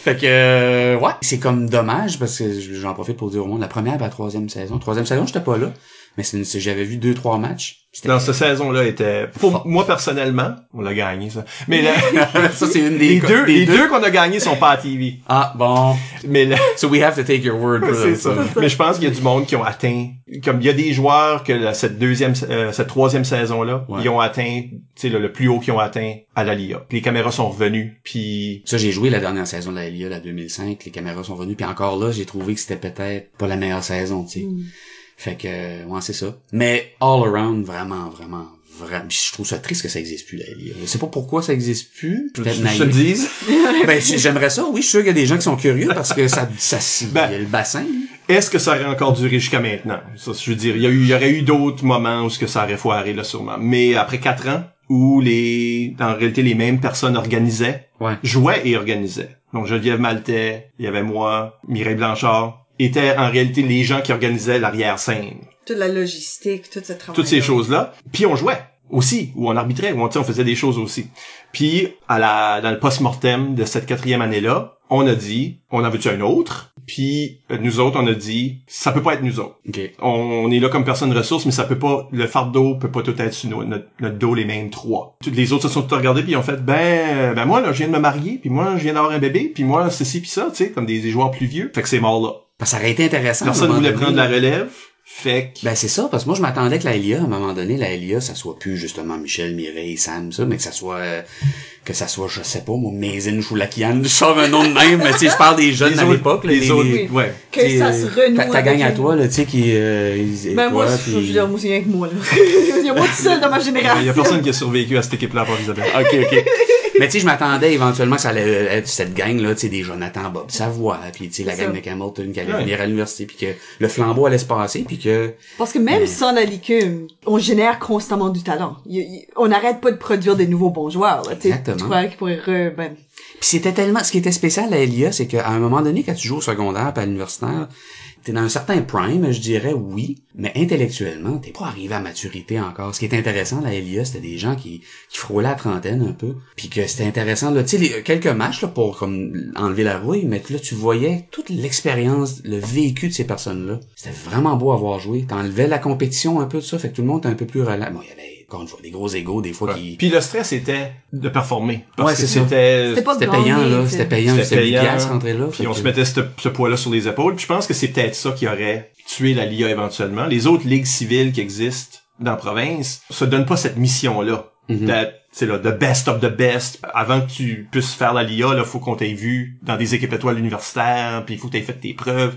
Fait que euh, ouais, c'est comme dommage parce que j'en profite pour dire au monde la première et la troisième saison. Troisième saison, j'étais pas là, mais j'avais vu deux trois matchs. Dans cette saison-là était, pour Fort. moi personnellement, on l'a gagné ça. Mais la- ça, c'est une des... les deux, des les deux qu'on a gagnés sont pas à TV. Ah, bon. Mais le- So we have to take your word for c'est that. ça. Mais je pense qu'il y a du monde qui ont atteint, comme il y a des joueurs que la- cette deuxième, euh, cette troisième saison-là, Ouais. ils ont atteint, tu sais, le, le plus haut qu'ils ont atteint à la LIA. Puis les caméras sont revenues, puis Ça, j'ai joué la dernière saison de la LIA, la 2005, les caméras sont venues, puis encore là, j'ai trouvé que c'était peut-être pas la meilleure saison, tu sais. Mm. Fait que, euh, ouais, c'est ça. Mais all around, vraiment, vraiment, vraiment, je trouve ça triste que ça existe plus, LIA. Je sais pas pourquoi ça existe plus, je, peut-être je te le naïf. dise. Ben, j'aimerais ça, oui, je suis sûr qu'il y a des gens qui sont curieux parce que ça, ça, Ben, y a le bassin. Est-ce que ça aurait encore duré jusqu'à maintenant? Ça, je veux dire, il y, a eu, il y aurait eu d'autres moments où ce que ça aurait foiré, là, sûrement. Mais après quatre ans, où les, en réalité, les mêmes personnes organisaient, Ouais. jouaient et organisaient. Donc, Geneviève Maltais, il y avait moi, Mireille Blanchard, étaient en réalité les gens qui organisaient l'arrière-scène. Toute la logistique, tout ce travail. Toutes ces choses-là. Puis on jouait aussi, ou on arbitrait, ou on, tu sais, on faisait des choses aussi. Puis, à la, dans le post-mortem de cette quatrième année-là, on a dit, on en veut-tu un autre? Puis, euh, nous autres, on a dit, ça peut pas être nous autres. Ok. On est là comme personne ressource, mais ça peut pas, le fardeau peut pas tout être sur nos- notre, notre dos les mêmes trois. Toutes les autres se sont tous regardés puis ils ont fait, ben, ben moi, là, je viens de me marier, puis moi, je viens d'avoir un bébé, puis moi, ceci puis ça, tu sais, comme des, des joueurs plus vieux. Fait que c'est mort là. Parce que ça aurait été intéressant. Personne moment voulait donné. prendre la relève. Fait que, Ben c'est ça, parce que moi je m'attendais que la LIA, à un moment donné, la LIA, ça soit plus justement Michel, Mireille, Sam, ça, mais que ça soit euh, que ça soit, je sais pas, moi, Mézine Choulakian, je sors un nom de même, mais tu sais, je parle des jeunes les à l'époque, là, les les- autres, les- ouais. Que t'sais, ça euh, se renoue. Ta, ta gang à toi, là, tu sais, qui, euh, ils- Ben moi, toi, je, veux dire, moi, c'est rien que moi, là. Il y a moi tout seul dans ma Il génération. y a personne qui a survécu à cette équipe-là à part Isabelle. Ok, ok. Mais tu sais, je m'attendais éventuellement que ça allait être cette gang-là, tu sais, des Jonathan Bob Savoie, puis tu sais, la gang ça. de Hamilton qui allait Ouais. venir à l'université, puis que le flambeau allait se passer, puis que... Parce que même sans la licume, on génère constamment du talent. Il- il- on n'arrête pas de produire des nouveaux bons joueurs. Là, tu sais. Exactement. Tu crois qu'ils pourraient re... Ben, Puis c'était tellement... Ce qui était spécial à LIA, c'est qu'à un moment donné, quand tu joues au secondaire puis à l'universitaire, t'es dans un certain prime, je dirais oui, mais intellectuellement, t'es pas arrivé à maturité encore. Ce qui est intéressant, la LIA, c'était des gens qui, qui frôlaient la trentaine un peu, puis que c'était intéressant, là, tu sais, quelques matchs, là, pour comme enlever la rouille, mais là, tu voyais toute l'expérience, le vécu de ces personnes-là. C'était vraiment beau à voir jouer. T'enlevais la compétition un peu de ça, fait que tout le monde était un peu plus relax. Bon, il y avait, encore une fois, des gros égaux, des fois, Ouais. qui... Puis le stress était de performer. Parce Ouais, que ça. c'était, C'était payant, là, c'était payant, C'était c'était 8 payant, rentrer là. Puis on que- se mettait ce, ce poids-là sur les épaules. Puis je pense que c'est peut-être ça qui aurait tué la LIA éventuellement. Les autres ligues civiles qui existent dans la province se donnent pas cette mission-là. Mhm. D'être, c'est là, the best of the best. Avant que tu puisses faire la LIA, là, faut qu'on t'ait vu dans des équipes étoiles universitaires, puis il faut que t'aies fait tes preuves.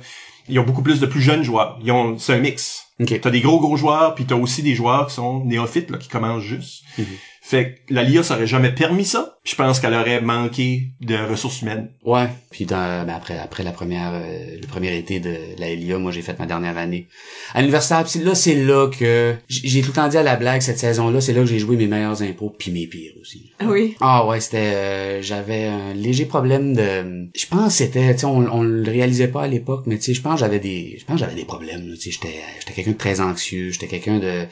Ils ont beaucoup plus de plus jeunes joueurs. Ils ont, c'est un mix. Ok. T'as des gros gros joueurs, puis t'as aussi des joueurs qui sont néophytes, là, qui commencent juste. Mhm. Fait que la LIA, ça aurait jamais permis ça. Puis je pense qu'elle aurait manqué de ressources humaines. Ouais. Puis dans, ben après, après la première, euh, le premier été de la LIA, moi j'ai fait ma dernière année à l'université. Puis là, c'est là que j'ai tout le temps dit à la blague cette saison-là, c'est là que j'ai joué mes meilleurs impôts puis mes pires aussi. Ah oui? Ah ouais, c'était, euh, j'avais un léger problème de, je pense que c'était, tu sais, on, on le réalisait pas à l'époque, mais tu sais, je pense que j'avais des, je pense que j'avais des problèmes. Tu sais, j'étais, j'étais quelqu'un de très anxieux, j'étais quelqu'un de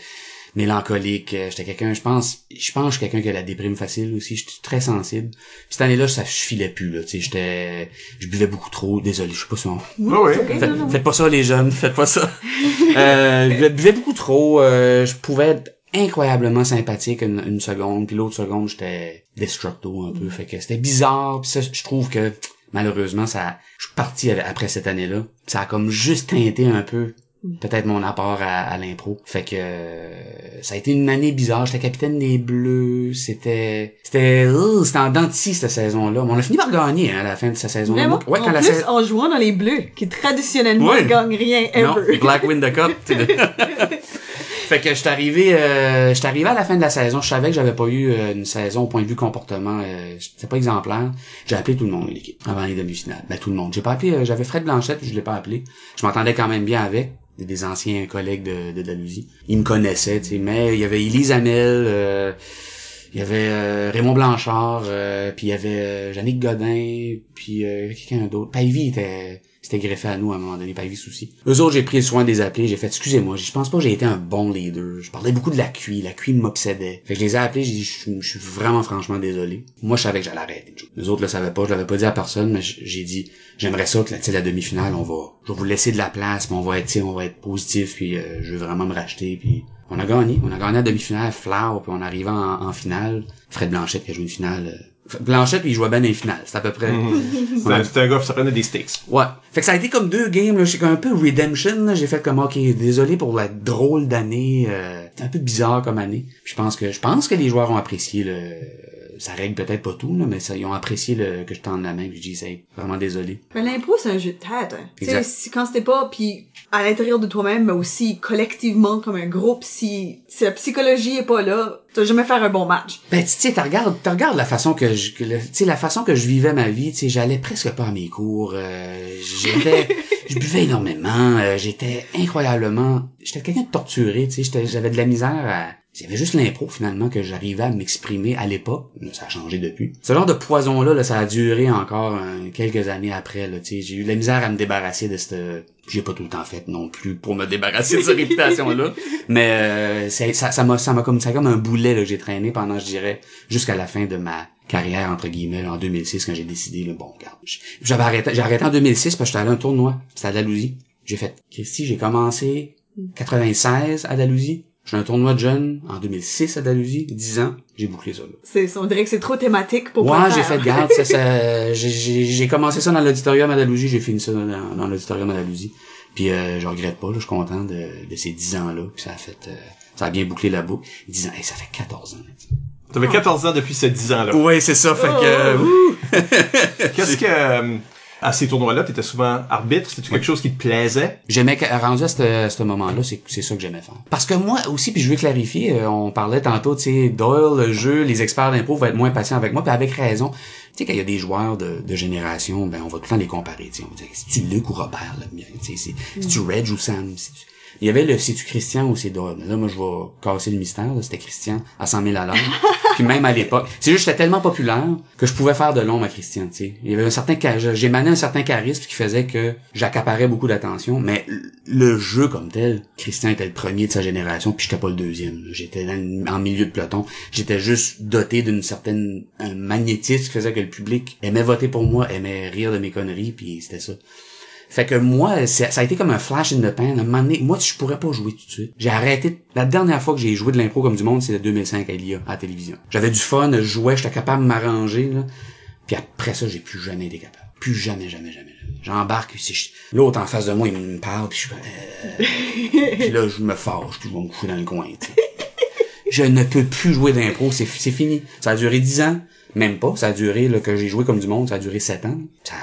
mélancolique, euh, j'étais quelqu'un, je pense, je pense que je suis quelqu'un qui a la déprime facile aussi, j'étais très sensible. Puis cette année-là, ça je filais plus là, tu sais, j'étais, je buvais beaucoup trop, désolé, je sais pas si on, Ouais, ouais. Ok, Faites, non, non. faites pas ça les jeunes, faites pas ça. euh, je buvais beaucoup trop, euh, je pouvais être incroyablement sympathique une, une seconde, puis l'autre seconde j'étais destructo un peu, fait que c'était bizarre, puis ça je trouve que malheureusement ça je suis parti après cette année-là, ça a comme juste teinté un peu peut-être mon apport à, à l'impro. Fait que euh, ça a été une année bizarre. J'étais capitaine des Bleus. C'était c'était euh, c'était en dents de scie, cette saison-là. Mais on a fini par gagner hein, à la fin de cette saison-là. Vraiment? Ouais, en quand la plus, saison en jouant dans les bleus, qui traditionnellement gagnent rien non, ever. Black Win the Cup. tu sais. fait que j'étais arrivé, euh, j'étais arrivé à la fin de la saison. Je savais que j'avais pas eu euh, une saison au point de vue comportement. Euh, c'était pas exemplaire. J'ai appelé tout le monde de l'équipe avant les demi-finales. Ben tout le monde. J'ai pas appelé. euh, j'avais Fred Blanchette, je l'ai pas appelé. Je m'entendais quand même bien avec des- anciens collègues de, de. Ils me connaissaient, tu sais. Mais il y avait Elise Hamel. euh, il y avait euh, Raymond Blanchard, euh, puis il y avait euh, Jannick Godin, puis euh, quelqu'un d'autre. Pavy était c'était greffé à nous à un moment donné, pas de souci. Eux autres, j'ai pris le soin de les j'ai fait, excusez-moi, je pense pas que j'ai été un bon leader. Je parlais beaucoup de la cuit, la cuit m'obsédait. Fait que je les ai appelés, j'ai dit, je suis vraiment franchement désolé. Moi, je savais que j'allais arrêter. Les autres le savaient pas, je l'avais pas dit à personne, mais j'ai dit, j'aimerais ça que la, la demi-finale, on va, je vais vous laisser de la place, puis on va être, on va être positif, puis euh, je veux vraiment me racheter, puis on a gagné. On a gagné la demi-finale, Flower, puis on arrivait en, en finale. Fred Blanchette qui a joué une finale. Blanchette, puis il jouait bien dans les finales. C'est à peu près... Un- C'est un gars, ça prenait des sticks. Ouais. Fait que ça a été comme deux games, là. J'ai comme un peu redemption. J'ai fait comme, ok, désolé pour la drôle d'année. Euh, un peu bizarre comme année. Puis je pense que, je pense que les joueurs ont apprécié le, ça règle peut-être pas tout, là, mais ça, ils ont apprécié le, que je tende la main, puis je dis, c'est vraiment désolé. Mais l'impro, c'est un jeu de tête. Hein. Si- quand c'était pas, puis à l'intérieur de toi-même, mais aussi collectivement comme un groupe, si, si la psychologie est pas là, tu vas jamais faire un bon match. Ben, tu sais, tu regardes, regardes la façon que je, que le- tu sais, la façon que je vivais ma vie, tu sais, j'allais presque pas à mes cours, euh, j'étais, je buvais énormément, euh, j'étais incroyablement, j'étais quelqu'un de torturé, tu sais, j'avais de la misère à, j'avais juste l'impro finalement que j'arrivais à m'exprimer à l'époque, Là, ça a changé depuis. Ce genre de poison là, ça a duré encore euh, quelques années après, là, tu j'ai eu de la misère à me débarrasser de cette, j'ai pas tout le temps fait non plus pour me débarrasser de cette réputation là, mais euh, c'est- ça, ça m'a, ça m'a comme, ça comme un boulet là, que j'ai traîné pendant, je dirais, jusqu'à la fin de ma carrière entre guillemets là, en 2006 quand j'ai décidé le bon regarde j'avais arrêté j'ai arrêté en 2006 parce que j'étais allé à un tournoi c'était à Dalhousie. J'ai fait Christy j'ai commencé 96 à Dalhousie j'ai un tournoi de jeunes en 2006 à Dalhousie 10 ans j'ai bouclé ça là. C'est, on dirait que c'est trop thématique pour Ouais, j'ai fait garde, ça, ça, j'ai- j'ai j'ai commencé ça dans l'auditorium à Dalhousie, j'ai fini ça dans, dans l'auditorium à Dalhousie. Puis euh, je regrette pas, là, je suis content de, de ces 10 ans-là, puis ça a fait, euh, ça a bien bouclé la boucle. 10 ans, hey, ça fait 14 ans. T'avais 14 ans depuis ces 10 ans-là. Ouais, c'est ça, fait que, Oh. ouh. Qu'est-ce que, euh, à ces tournois-là, t'étais souvent arbitre? C'était quelque chose qui te plaisait? J'aimais rendu à ce, moment-là, c'est c'est ça que j'aimais faire. Parce que moi aussi, puis je veux clarifier, euh, on parlait tantôt, tu sais, Doyle, le jeu, les experts d'impro vont être moins patients avec moi, puis avec raison. Tu sais, quand il y a des joueurs de, de génération, ben on va tout le temps les comparer. Tu sais, on va dire, c'est-tu Luc ou Robert, là? Tu c'est-tu Reg ou Sam? Il y avait le c'est-tu Christian ou c'est Doyle. Là, moi, je vais casser le mystère, c'était Christian à 100 000 à l'heure. puis même à l'époque. C'est juste que j'étais tellement populaire que je pouvais faire de l'ombre à Christian, tu sais. Il y avait un certain, j'émanais un certain charisme qui faisait que j'accaparais beaucoup d'attention, mais le jeu comme tel, Christian était le premier de sa génération, puis j'étais pas le deuxième. J'étais en milieu de peloton. J'étais juste doté d'une certaine un magnétisme qui faisait que le public aimait voter pour moi, aimait rire de mes conneries, puis c'était ça. Fait que moi, ça a été comme un flash in the pan. À un moment donné, moi, je pourrais pas jouer tout de suite. J'ai arrêté. La dernière fois que j'ai joué de l'impro comme du monde, c'est en 2005 à l'IA, à la télévision. J'avais du fun, je jouais, j'étais capable de m'arranger, là. Puis après ça, j'ai plus jamais été capable. Plus jamais, jamais, jamais. J'embarque, si je- l'autre en face de moi, il me parle, puis je suis euh... puis là, je me fâche, puis je vais me coucher dans le coin. Je ne peux plus jouer d'impro, c'est, c'est fini. Ça a duré 10 ans. Même pas, ça a duré, là, que j'ai joué comme du monde, ça a duré 7 ans. Ça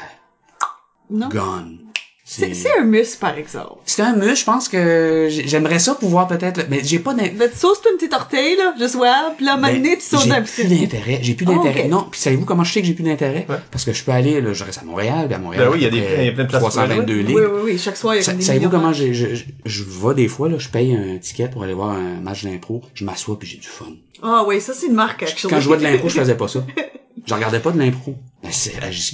Non? gone. C'est, c'est un mus, par exemple. C'est un mus, je pense que j'ai- j'aimerais ça pouvoir peut-être, mais j'ai pas d'in- Ben, tu sauces-toi une petite orteil, là, juste ouais, puis là, ben, maintenant, tu sautes j'ai d'un plus d'intérêt, j'ai plus Ah, d'intérêt. Non, puis savez-vous comment je sais que j'ai plus d'intérêt? Ouais. Parce que je peux aller là, je reste à Montréal, puis à Montréal. Ben oui, il y a des- y a plein de places pour aller, 322 ouais. ligues. Oui, oui, oui, chaque soir, il y a Sa- des Savez-vous comment de- j'ai- je, je, je vais des fois, là, je paye un ticket pour aller voir un match d'impro, je m'assois puis j'ai du fun. Ah oui, ça, c'est une marque, actually. Quand je jouais de l'impro, je faisais pas ça. Je regardais pas de l'impro. Ben, c'est-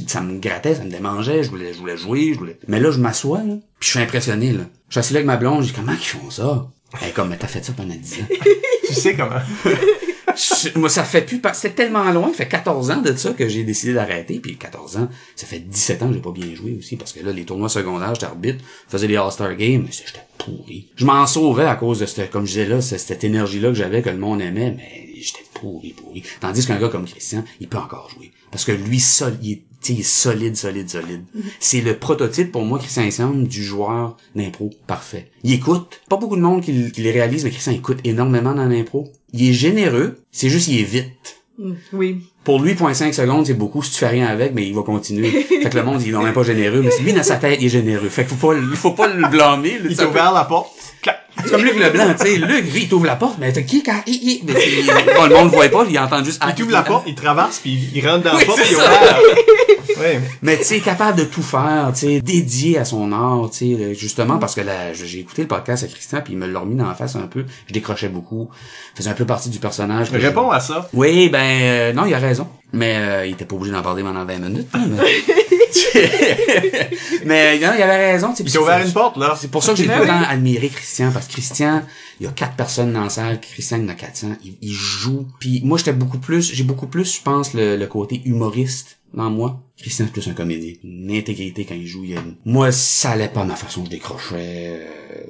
Ça me grattait, ça me démangeait, je voulais, je voulais jouer, je voulais. Mais là, je m'assois, là, puis je suis impressionné, là. Je suis assis là avec ma blonde, je dis comment ils font ça? Elle est comme, mais t'as fait ça pendant 10 ans. Tu sais comment? Moi, ça fait plus, c'est tellement loin, ça fait 14 ans de ça que j'ai décidé d'arrêter, puis 14 ans, ça fait 17 ans que j'ai pas bien joué aussi, parce que là, les tournois secondaires, j'étais arbitre, je faisais les All-Star Games, mais j'étais pourri. Je m'en sauvais à cause de cette, comme je disais là, cette énergie-là que j'avais, que le monde aimait, mais j'étais pourri, pourri. Tandis qu'un gars comme Christian, il peut encore jouer. Parce que lui, il est, il solide, solide, solide. C'est le prototype pour moi, Christian Ensemble, du joueur d'impro parfait. Il écoute. Pas beaucoup de monde qui, qui les réalise, mais Christian écoute énormément dans l'impro. Il est généreux. C'est juste, il est vite. Mm, Oui. Pour lui, 0.5 secondes, c'est beaucoup si tu fais rien avec, mais il va continuer. fait que le monde, il est même pas généreux, mais lui, dans sa tête, il est généreux. Fait qu'il faut pas, faut pas le blâmer. là, Il t'a ouvert la porte. Clac. C'est comme Luc Leblanc, tu sais. Luc, lui, il t'ouvre la porte, mais t'as qui quand, hi, hi. Mais bon, le monde le voit pas, il entend juste, ah, Il ouvre la porte, il traverse, puis il rentre dans la Oui, porte, puis il. Ouais. Mais tu sais, capable de tout faire, tu sais, dédié à son art, tu sais, justement parce que là, j'ai écouté le podcast à Christian puis il me l'a remis dans la face un peu. Je décrochais beaucoup, faisait un peu partie du personnage. je- Réponds à ça. Oui, ben euh, non, il a raison. Mais euh, il était pas obligé d'en parler pendant 20 minutes. hein, mais... mais non, il avait raison. tu sais, Il t'a ouvert une porte, là. C'est pour ça que j'ai tout le temps admiré Christian, parce que Christian, il y a quatre personnes dans la salle, Christian il en a 400, il, joue. Puis moi, j'étais beaucoup plus, j'ai beaucoup plus, je pense, le, le côté humoriste dans moi. Christian, c'est plus un comédien. Une intégrité quand il joue. Il y a une- Moi, ça allait pas ma façon, je décrochais. euh,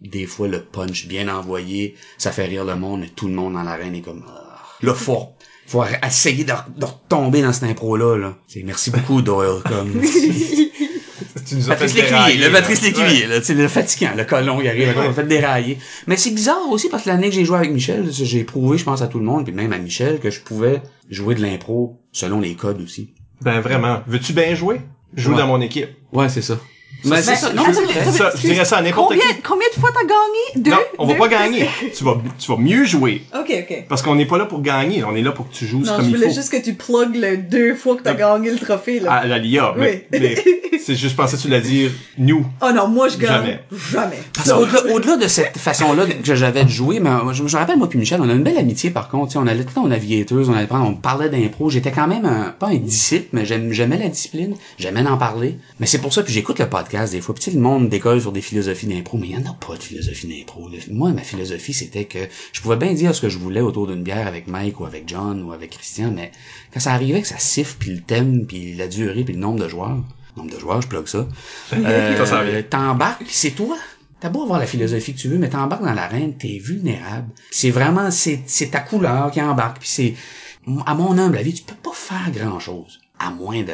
Des fois, le punch bien envoyé, ça fait rire le monde, mais tout le monde dans l'arène est comme... ah. Là, faut, faut essayer de, de retomber dans cette impro-là. Là. Merci beaucoup, Doyle. Tu nous Patrice Lécuyer, le Patrice là. Lécuyer, là, c'est le fatigant, le colon, il arrive, on fait dérailler. Mais c'est bizarre aussi parce que l'année que j'ai joué avec Michel, j'ai prouvé, je pense à tout le monde, puis même à Michel, que je pouvais jouer de l'impro selon les codes aussi. Ben vraiment. Veux-tu bien jouer? Joue Ouais. dans mon équipe. Ouais, c'est ça. Mais Ben, c'est ça, non, Ça, je dirais ça à n'importe combien, qui. Combien de fois t'as gagné? Deux? Non, on va Deux? pas gagner. Tu vas, tu vas mieux jouer. Ok, ok. Parce qu'on n'est pas là pour gagner. On est là pour que tu joues Non, comme je il voulais faut. juste que tu plugues le deux fois que t'as gagné le trophée, là. À la LIA. Mais, Oui. mais c'est juste, je pensais que tu l'as dire nous. Oh non, moi je gagne. Jamais. Jamais. Parce que au-delà, de cette façon-là que j'avais de jouer, mais moi, je me rappelle, moi puis Michel, on a une belle amitié par contre. tu sais, On allait tout le temps au navigateuse, on allait prendre, on parlait d'impro. J'étais quand même un, pas un disciple, mais j'aime- j'aimais la discipline, j'aimais en parler. Mais c'est pour ça, puis j'écoute le podcast des fois. Puis tu sais, le monde décolle sur des philosophies d'impro, mais il y en a pas de philosophie d'impro. Moi, ma philosophie, c'était que je pouvais bien dire ce que je voulais autour d'une bière avec Mike ou avec John ou avec Christian, mais quand ça arrivait que ça siffle, puis le thème, puis la durée, puis le nombre de joueurs, nombre de joueurs, je plug ça. Euh, t'embarques, c'est toi. T'as beau avoir la philosophie que tu veux, mais t'embarques dans l'arène, t'es vulnérable. C'est vraiment, c'est, c'est ta couleur qui embarque, puis c'est, à mon humble avis, tu peux pas faire grand chose. À moins de, tu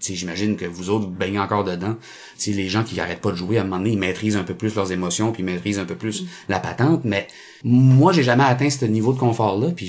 sais, j'imagine que vous autres, vous baignez encore dedans. Tu sais, les gens qui arrêtent pas de jouer, à un moment donné, ils maîtrisent un peu plus leurs émotions, puis ils maîtrisent un peu plus la patente, mais moi, j'ai jamais atteint ce niveau de confort-là, puis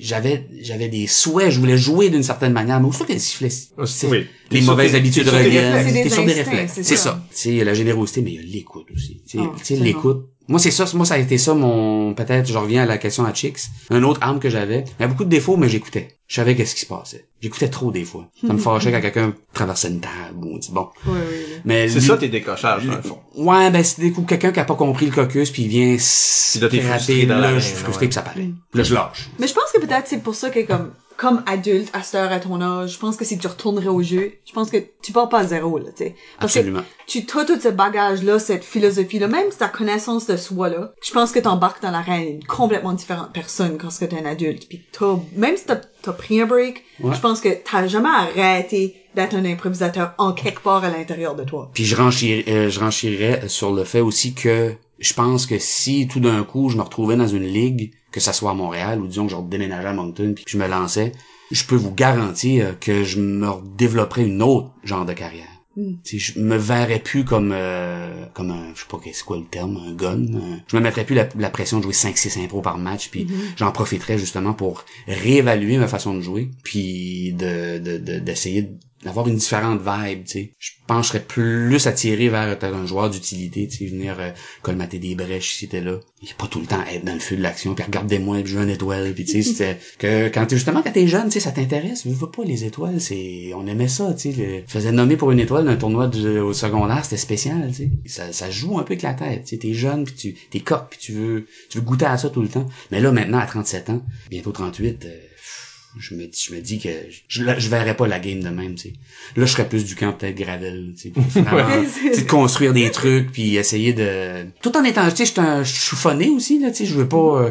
j'avais, j'avais des souhaits, je voulais jouer d'une certaine manière, mais aussitôt qu'elle sifflait, c'est- Oui. les mauvaises habitudes reviennent, t'es C'est sur des réflexes. c'est C'est ça. sais, la générosité, mais il y a l'écoute aussi. Ah, absolument. l'écoute. Moi, c'est ça, moi, ça a été ça, mon, peut-être, je reviens à la question à Chicks. Un autre arme que j'avais. Il y a beaucoup de défauts, mais j'écoutais. Je savais qu'est-ce qui se passait. J'écoutais trop des fois. Ça me fâchait quand quelqu'un traversait une table ou, bon. Oui, oui, oui. Mais C'est lui- ça tes décrochages, dans le fond. Ouais, ben, c'est des coups, quelqu'un qui a pas compris le cocus, puis il vient frustré dans là, je suis frustré, puis ça paraît. Là, je lâche. Mais je pense que peut-être c'est pour ça que comme comme adulte, à cette heure, à ton âge, je pense que si tu retournerais au jeu, je pense que tu pars pas à zéro, là, tu sais. Absolument. que tu as tout ce bagage-là, cette philosophie-là, même ta connaissance de soi-là, je pense que t'embarques dans l'arène une complètement différente personne quand t'es un adulte. Puis t'as, même si t'as, t'as pris un break, Ouais. je pense que t'as jamais arrêté d'être un improvisateur en quelque part à l'intérieur de toi. Puis je renchirais, euh, je renchirais sur le fait aussi que je pense que si tout d'un coup je me retrouvais dans une ligue, que ça soit à Montréal ou disons que je déménageais à Moncton puis que je me lançais, je peux vous garantir que je me développerais une autre genre de carrière. Mm. Je me verrais plus comme euh, comme un je sais pas c'est quoi le terme un gun un- je me mettrais plus la, la pression de jouer 5 6 impros par match puis j'en profiterais justement pour réévaluer ma façon de jouer puis de de de- d'essayer de- d'avoir une différente vibe tu sais. Je je serais plus attiré vers un joueur d'utilité tu sais venir euh, colmater des brèches si t'es là. Et pas tout le temps être dans le feu de l'action puis regardez-moi puis jouer une étoile puis tu sais que quand t'es justement quand t'es jeune tu sais ça t'intéresse. Veux pas les étoiles c'est on aimait ça tu sais je faisais nommer pour une étoile d'un tournoi au secondaire c'était spécial tu sais. Ça ça joue un peu avec la tête tu sais. T'es jeune puis tu t'es coq puis tu veux tu veux goûter à ça tout le temps. Mais là maintenant à 37 ans bientôt 38 euh, je me dis je me dis que je, je verrais pas la game de même tu sais. Là je serais plus du camp peut-être gravel tu sais. Ouais. de construire des trucs puis essayer de tout en étant tu sais je suis un- phoné aussi là tu sais. Je veux pas euh,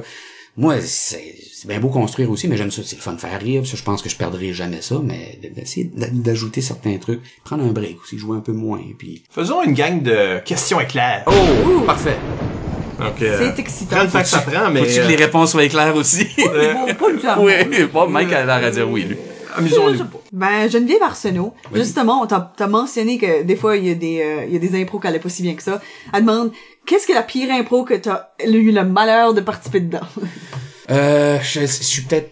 moi c'est c'est bien beau construire aussi mais j'aime ça c'est le fun de faire rire ça je pense que je perdrai jamais ça mais d'essayer d'ajouter certains trucs prendre un break aussi jouer un peu moins puis Faisons une gang de questions éclairs. oh! Parfait Donc, euh, C'est excitant. prends le temps que ça prend, mais faut-tu que euh, les réponses soient claires aussi Bon, pas du tout. oui bon Mike a l'air à dire oui lui amusons-nous. Ben, Geneviève Arsenault, justement, t'as as mentionné que des fois, il y a des, euh, il y a des impros qui allaient pas si bien que ça. Elle demande, qu'est-ce que la pire impro que t'as eu le malheur de participer dedans? Euh, je, je suis peut-être,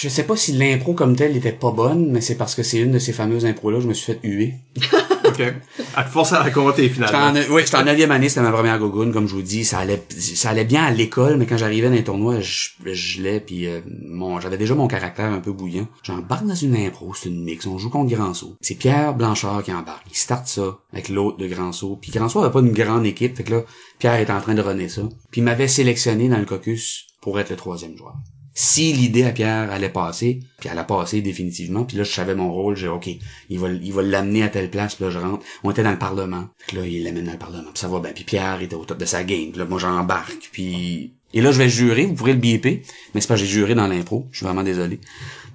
je sais pas si l'impro comme telle était pas bonne, mais c'est parce que c'est une de ces fameuses impros là, je me suis fait huer. OK. À te forcer à raconter, finalement. en, oui, j'étais en neuvième année, c'était ma première gogoune, comme je vous dis, ça allait, ça allait bien à l'école, mais quand j'arrivais dans les tournois, je, je gelais, puis euh, mon, j'avais déjà mon caractère un peu bouillant. J'embarque dans une impro, c'est une mix, on joue contre Granceau. C'est Pierre Blanchard qui embarque. Il starte ça avec l'autre de Granceau. Puis Granceau avait pas une grande équipe, fait que là, Pierre est en train de runner ça. Puis il m'avait sélectionné dans le caucus pour être le troisième joueur. Si l'idée à Pierre allait passer, puis elle a passé définitivement, puis là je savais mon rôle, j'ai OK, il va il va l'amener à telle place, puis là je rentre. On était dans le parlement. Que là il l'amène dans le parlement, puis ça va bien. Puis Pierre était au top de sa game. Puis là moi j'embarque, puis et là je vais jurer, vous pourrez le biper, mais c'est pas j'ai juré dans l'impro, je suis vraiment désolé.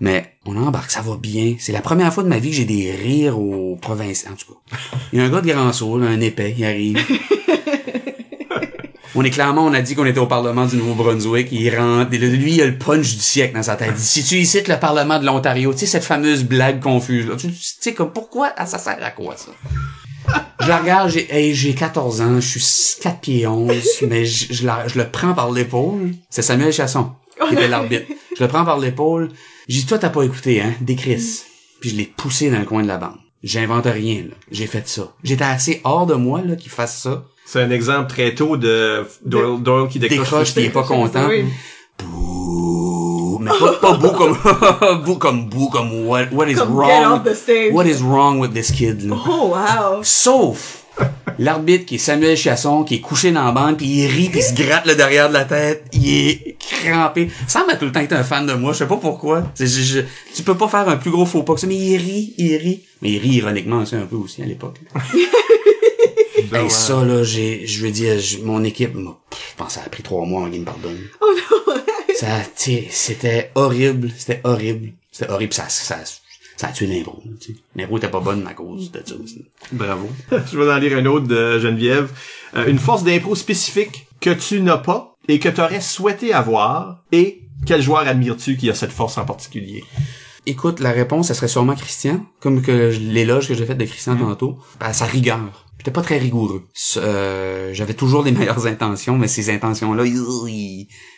Mais on embarque, ça va bien. C'est la première fois de ma vie que j'ai des rires aux provinces. En tout cas, il y a un gars de grand un épais, il arrive. On est clairement, on a dit qu'on était au Parlement du Nouveau-Brunswick, il rentre, lui, il a le punch du siècle dans sa tête. Il dit, si tu ici le Parlement de l'Ontario, tu sais, cette fameuse blague confuse, là. Tu tu sais, comme, pourquoi, ah, ça sert à quoi, ça? Je la regarde, j'ai, hey, j'ai 14 ans, je suis 4 pieds 11, mais je, je, la- je le prends par l'épaule. C'est Samuel Chasson, qui était l'arbitre. Je le prends par l'épaule. J'ai dit, toi, t'as pas écouté, hein? Des Chris. Puis je l'ai poussé dans le coin de la bande. J'invente rien, là. J'ai fait ça. J'étais assez hors de moi, là, qu'il fasse ça. C'est un exemple très tôt de Doyle, Doyle qui décroche. il est pas content. Oui. Bouh. Mais pas, pas bouh comme, bouh comme bouh comme what, what is Comme get wrong, off the stage. what is wrong with this kid, là? Oh, wow. Sauf l'arbitre qui est Samuel Chasson, qui est couché dans la bande, puis il rit, puis il se gratte le derrière de la tête. Il est crampé. Sam a tout le temps été un fan de moi, je sais pas pourquoi. Je- je- tu peux pas faire un plus gros faux pas que ça, mais il rit, il rit. Mais il rit ironiquement aussi un peu aussi à l'époque. Hey, ouais. ça, là, j'ai, je veux dire, mon équipe, m'a- pff, je pense que ça a pris trois mois avant qu'il me pardonne. Oh non. Ça, c'était horrible, c'était horrible. C'était horrible, ça, ça, ça a tué l'impro, tu sais. L'impro était pas bonne à cause de ça aussi. Bravo. Je vais en lire un autre de Geneviève. Euh, une force d'impro spécifique que tu n'as pas et que tu aurais souhaité avoir et quel joueur admires-tu qui a cette force en particulier? Écoute, la réponse, ça serait sûrement Christian, comme que l'éloge que j'ai fait de Christian tantôt, à sa rigueur. J'étais pas très rigoureux. Euh, j'avais toujours les meilleures intentions, mais ces intentions-là,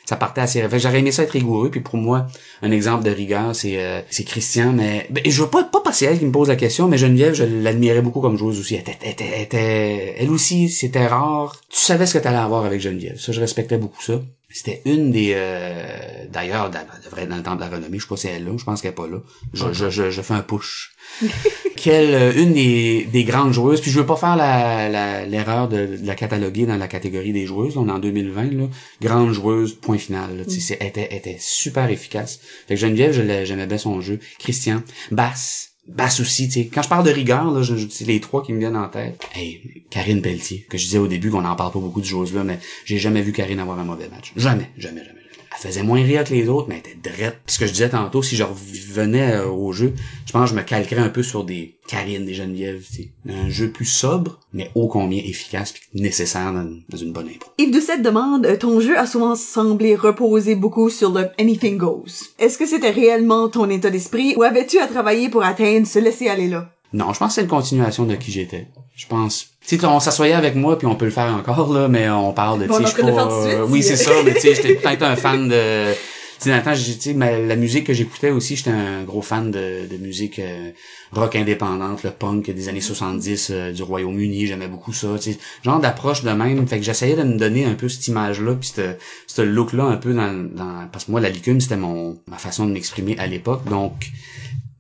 ça partait assez. Fait j'aurais aimé ça être rigoureux, puis pour moi, un exemple de rigueur, c'est euh, c'est Christian, mais ben, je veux pas pas passer elle qui me pose la question, mais Geneviève, je l'admirais beaucoup comme joueuse aussi. Elle elle elle aussi, c'était rare. Tu savais ce que t'allais avoir avec Geneviève. Ça, je respectais beaucoup ça. C'était une des euh, d'ailleurs devrait être dans le temple de la renommée je sais pas si elle est là je pense qu'elle est pas là je, je, je fais un push quelle euh, une des, des grandes joueuses puis je veux pas faire la la- l'erreur de, de la cataloguer dans la catégorie des joueuses on est en 2020 là grande joueuse point final là, c'est- elle était elle était super efficace fait que Geneviève je l'ai- j'aimais bien son jeu Christian Basse Basse aussi, tu sais. Quand je parle de rigueur, là, je, les trois qui me viennent en tête. Hey, Karine Pelletier, que je disais au début qu'on en parle pas beaucoup de joueuses là, mais j'ai jamais vu Karine avoir un mauvais match. Jamais, jamais, jamais. Elle faisait moins rire que les autres, mais elle était drette. Puis ce que je disais tantôt, si je revenais euh, au jeu, je pense que je me calquerais un peu sur des Karine, des Geneviève. Un jeu plus sobre, mais ô combien efficace puis nécessaire dans, dans une bonne impro. Yves Doucette demande, euh, ton jeu a souvent semblé reposer beaucoup sur le anything goes. Est-ce que c'était réellement ton état d'esprit ou avais-tu à travailler pour atteindre ce laisser aller là? Non, je pense que c'est une continuation de qui j'étais. Je pense. Tu sais, on s'assoyait avec moi puis on peut le faire encore là, mais on parle de. tu Bon, sais, on pas, euh, Oui, c'est ça. Mais tu sais, j'étais peut-être un fan de. Tu sais, la musique que j'écoutais aussi, j'étais un gros fan de, de musique euh, rock indépendante, le punk des années 70 euh, du Royaume-Uni, j'aimais beaucoup ça, tu sais, genre d'approche de même, fait que j'essayais de me donner un peu cette image-là, puis ce ce look-là un peu dans, dans, parce que moi, la licume, c'était mon ma façon de m'exprimer à l'époque, donc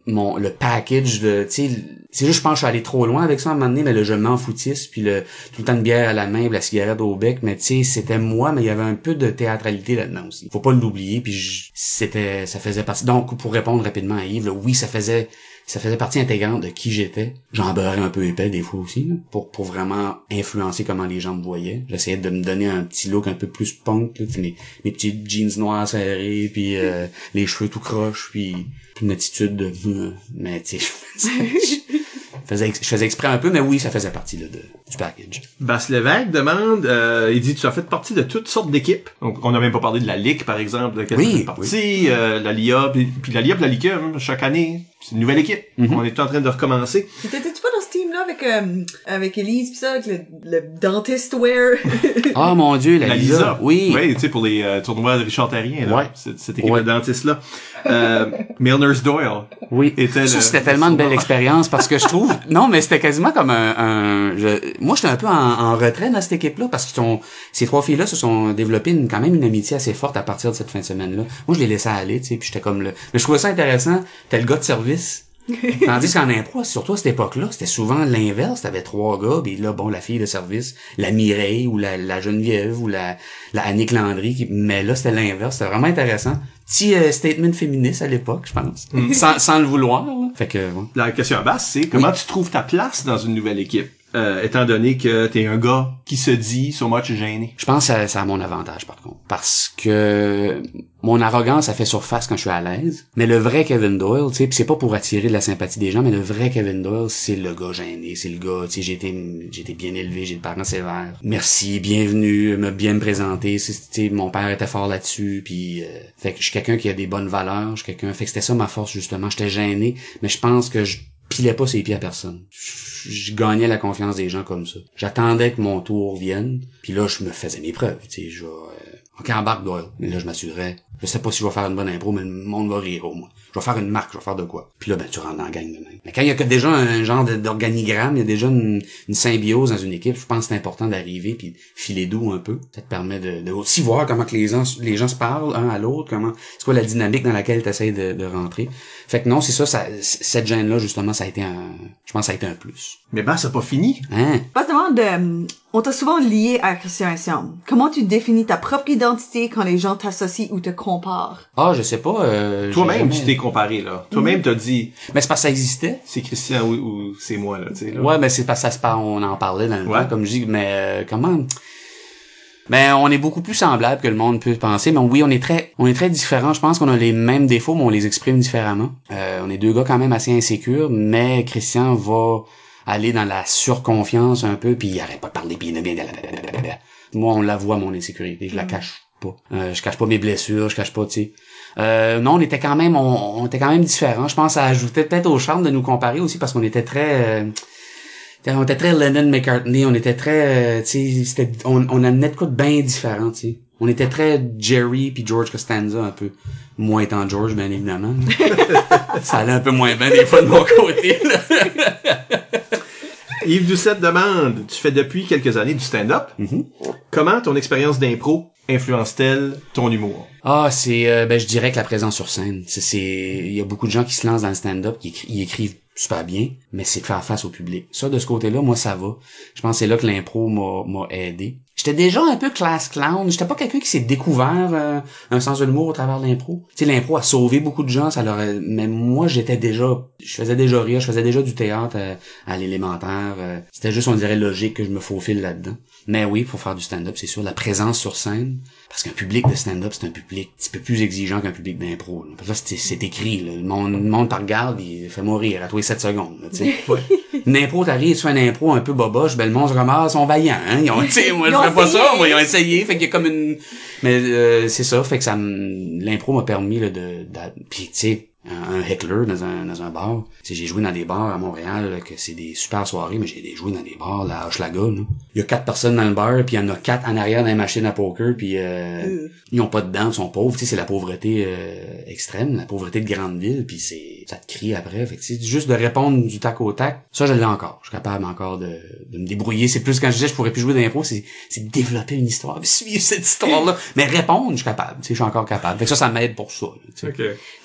mon le package de tu sais c'est juste je pense que je suis allé trop loin avec ça à un moment donné mais le je m'en foutisse puis le tout le temps de bière à la main la cigarette au bec mais tu sais c'était moi mais il y avait un peu de théâtralité là-dedans aussi. Faut pas l'oublier puis c'était ça faisait partie. Donc pour répondre rapidement à Yves oui ça faisait ça faisait partie intégrante de qui j'étais. J'en beurrais un peu épais des fois aussi là, pour pour vraiment influencer comment les gens me voyaient. J'essayais de me donner un petit look un peu plus punk là, mes, mes petits jeans noirs serrés puis euh, les cheveux tout croches puis une attitude de euh, mais tu sais je faisais je faisais exprès un peu mais oui ça faisait partie là, de, du package Basse Lévesque demande, euh, il dit, tu as fait partie de toutes sortes d'équipes. Donc, on n'a même pas parlé de la Ligue, par exemple, de Oui, tu partie, euh, la LIA, puis, puis la LIA puis la Ligue, chaque année, c'est une nouvelle équipe. Mhm. On est en train de recommencer. T'étais-tu pas dans team là avec euh, avec Elise pis ça avec le, le dentist wear. Ah, mon Dieu, la, La Lisa. Lisa. Oui. Oui, tu sais, pour les euh, tournois de Richard Terrien, là. Ouais. Cette, cette équipe Ouais. de dentistes-là. Euh, Milner's Doyle. Oui. était ça, c'était tellement une belle le- expérience parce que je trouve, non, mais c'était quasiment comme un, un- je- moi, j'étais un peu en, en retrait dans cette équipe-là parce que sont, ces trois filles-là se sont développées une, quand même une amitié assez forte à partir de cette fin de semaine-là. Moi, je les laissais aller, tu sais, puis j'étais comme le, mais je trouvais ça intéressant. T'es le gars de service. Tandis qu'en impro, surtout à cette époque-là, c'était souvent l'inverse. T'avais trois gars, puis là, bon, la fille de service, la Mireille, ou la, la Geneviève, ou la, la Annick Landry, qui, mais là, c'était l'inverse. C'était vraiment intéressant. Petit euh, statement féministe à l'époque, je pense. sans, sans le vouloir, là. Fait que, ouais. La question à base, c'est comment tu trouves ta place dans une nouvelle équipe? Euh, étant donné que t'es un gars qui se dit so much gêné. Je pense que ça a mon avantage, par contre. Parce que mon arrogance, ça fait surface quand je suis à l'aise. Mais le vrai Kevin Doyle, tu sais, c'est pas pour attirer de la sympathie des gens, mais le vrai Kevin Doyle, c'est le gars gêné. C'est le gars, tu sais, j'ai été, j'ai été bien élevé, j'ai des parents sévères. Merci, bienvenue, me bien me présenter. C'est- Tu mon père était fort là-dessus, puis euh, fait que je suis quelqu'un qui a des bonnes valeurs, je suis quelqu'un, fait que c'était ça ma force, justement. J'étais gêné, mais je pense que je pilais pas ses pieds à personne. Je gagnais la confiance des gens comme ça. J'attendais que mon tour vienne, puis là, je me faisais mes preuves. Tu sais, je euh, OK, embarque Doyle. Mais là, je m'assurais. Je sais pas si je vais faire une bonne impro, mais le monde va rire au moins. Je vais faire une marque, je vais faire de quoi. Puis là, ben, tu rentres dans la gang de même. Mais quand il y a que déjà un genre d'organigramme, il y a déjà une, une symbiose dans une équipe, je pense que c'est important d'arriver puis de filer doux un peu. Ça te permet de, de aussi voir comment que les gens, les gens se parlent un à l'autre, comment, c'est quoi la dynamique dans laquelle tu essaies de, de rentrer. Fait que non, c'est ça, ça cette gêne-là, justement, ça a été un, je pense que ça a été un plus. Mais ça n'a pas fini. Hein? Pas demande de, on t'a souvent lié à Christian Siam. Comment tu définis ta propre identité quand les gens t'associent ou te comparent? Ah, je sais pas. Euh, Toi-même, jamais- tu t'es comparé, là. Toi-même, t'as dit, Mais c'est parce que ça existait. c'est Christian ou, ou c'est moi, là, tu sais, là. Ouais, mais c'est parce que ça se parle, on en parlait dans le Ouais. temps, comme je dis, mais euh, comment? Ben, on est beaucoup plus semblable que le monde peut penser, mais oui, on est très, on est très différents. Je pense qu'on a les mêmes défauts, mais on les exprime différemment. Euh, on est deux gars quand même assez insécures, mais Christian va aller dans la surconfiance un peu, puis il arrête pas de parler, puis il est bien. blablabla. Moi, on la voit mon insécurité, je la cache Euh, je cache pas mes blessures, je cache pas, tu sais. Euh, non, on était quand même, on, on était quand même différents. Je pense que ça ajoutait peut-être au charme de nous comparer aussi parce qu'on était très, euh, on était très Lennon McCartney, on était très, euh, tu sais, on, on amenait de quoi de bien différent, tu sais. On était très Jerry puis George Costanza un peu. Moi étant George, bien évidemment. ça allait un peu moins bien des fois de mon côté, là. Yves Doucette demande, tu fais depuis quelques années du stand-up. Mhm. Comment ton expérience d'impro influence-t-elle ton humour? Ah, c'est, euh, ben, je dirais que la présence sur scène. C'est, c'est, il y a beaucoup de gens qui se lancent dans le stand-up, qui ils écrivent super bien, mais c'est faire face au public. Ça, de ce côté-là, moi, ça va. Je pense que c'est là que l'impro m'a, m'a aidé. J'étais déjà un peu class clown. J'étais pas quelqu'un qui s'est découvert euh, un sens de l'humour au travers de l'impro. Tu sais, l'impro a sauvé beaucoup de gens, ça leur a- mais moi, j'étais déjà, je faisais déjà rire, je faisais déjà du théâtre euh, à l'élémentaire. euh, C'était juste, on dirait, logique que je me faufile là-dedans. Mais oui, pour faire du stand-up, c'est sûr, la présence sur scène. Parce qu'un public de stand-up, c'est un public un petit peu plus exigeant qu'un public d'impro. là. Parce que là, c'est, écrit. Là. Le, monde, le monde te regarde et fait mourir à les 7 secondes. Là, tu sais. Une impro, t'arrives, tu fais une impro un peu boboche, ben le monde se ils sont vaillants, hein. Ils ont, tu sais, moi, je ferais pas ça, moi, ils ont essayé. Fait qu'il y a comme une, mais, euh, c'est ça, fait que ça l'impro m'a permis, là, de, d'a- puis tu sais, un, un heckler dans un, dans un bar. J'ai joué dans des bars à Montréal, là, que c'est des super soirées, mais j'ai joué dans des bars, là, à Hochelaga, là. Il y a quatre personnes dans le bar, puis il y en a quatre en arrière dans les machines à poker, puis euh, ils ont pas de dents, ils sont pauvres, tu sais, c'est la pauvreté euh, extrême, la pauvreté de grande ville, puis c'est ça te crie après. Fait que tu sais, juste de répondre du tac au tac, ça je l'ai encore. Je suis capable encore de, de me débrouiller. C'est plus quand je disais je pourrais plus jouer d'impro, c'est c'est développer une histoire, suivre cette histoire-là. Mais répondre, je suis capable. Tu sais, je suis encore capable. Fait que ça, ça m'aide pour ça. là.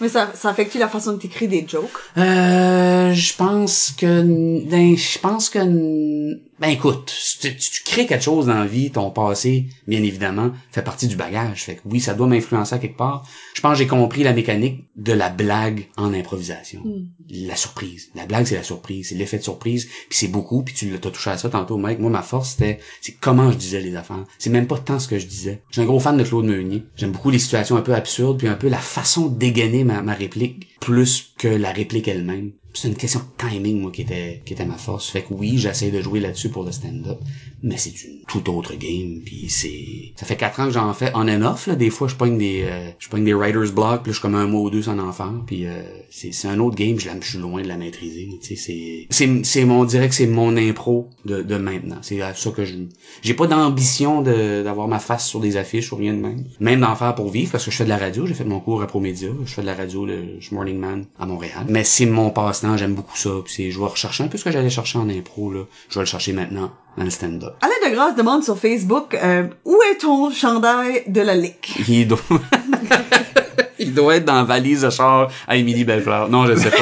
Mais ça, ça affecte-tu la façon de t'écrire des jokes? Euh, je pense que, ben, je pense que, ben, écoute, tu, tu, tu crées quelque chose dans la vie, ton passé, bien évidemment, fait partie du bagage. Fait que oui, ça doit m'influencer à quelque part. Je pense que j'ai compris la mécanique de la blague en improvisation. La surprise. La blague, c'est la surprise. C'est l'effet de surprise. Puis c'est beaucoup. Puis tu l'as t'as touché à ça tantôt, mec. Moi, ma force, c'était, c'est comment je disais les affaires. C'est même pas tant ce que je disais. Je suis un gros fan de Claude Meunier. J'aime beaucoup les situations un peu absurdes, puis un peu la façon de dégainer ma, ma réplique, plus que la réplique elle-même. C'est une question de timing, moi, qui était, qui était ma force. Fait que oui, j'essaie de jouer là-dessus pour le stand-up, mais c'est une toute autre game, puis c'est, ça fait quatre ans que j'en fais on and off, là. Des fois, je pogne des, euh, je pogne des writer's block, puis je suis comme un mois ou deux sans en faire, puis euh, c'est, c'est un autre game, je, je suis loin de la maîtriser, tu sais, c'est, c'est, mon, on dirait que c'est mon impro de, de maintenant. C'est à ça que je, j'ai pas d'ambition de, d'avoir ma face sur des affiches ou rien de même. Même d'en faire pour vivre, parce que je fais de la radio, j'ai fait mon cours à Promédia, je fais de la radio, le, je suis Morning Man à Montréal. Mais c'est mon j'aime beaucoup ça, puis c'est, je vais rechercher un peu ce que j'allais chercher en impro, là. Je vais le chercher maintenant dans le stand-up. Alain de Grâce demande sur Facebook euh, où est ton chandail de la lick Il doit... Il doit être dans la valise de char à Émilie Bellefleur. Non, je sais pas.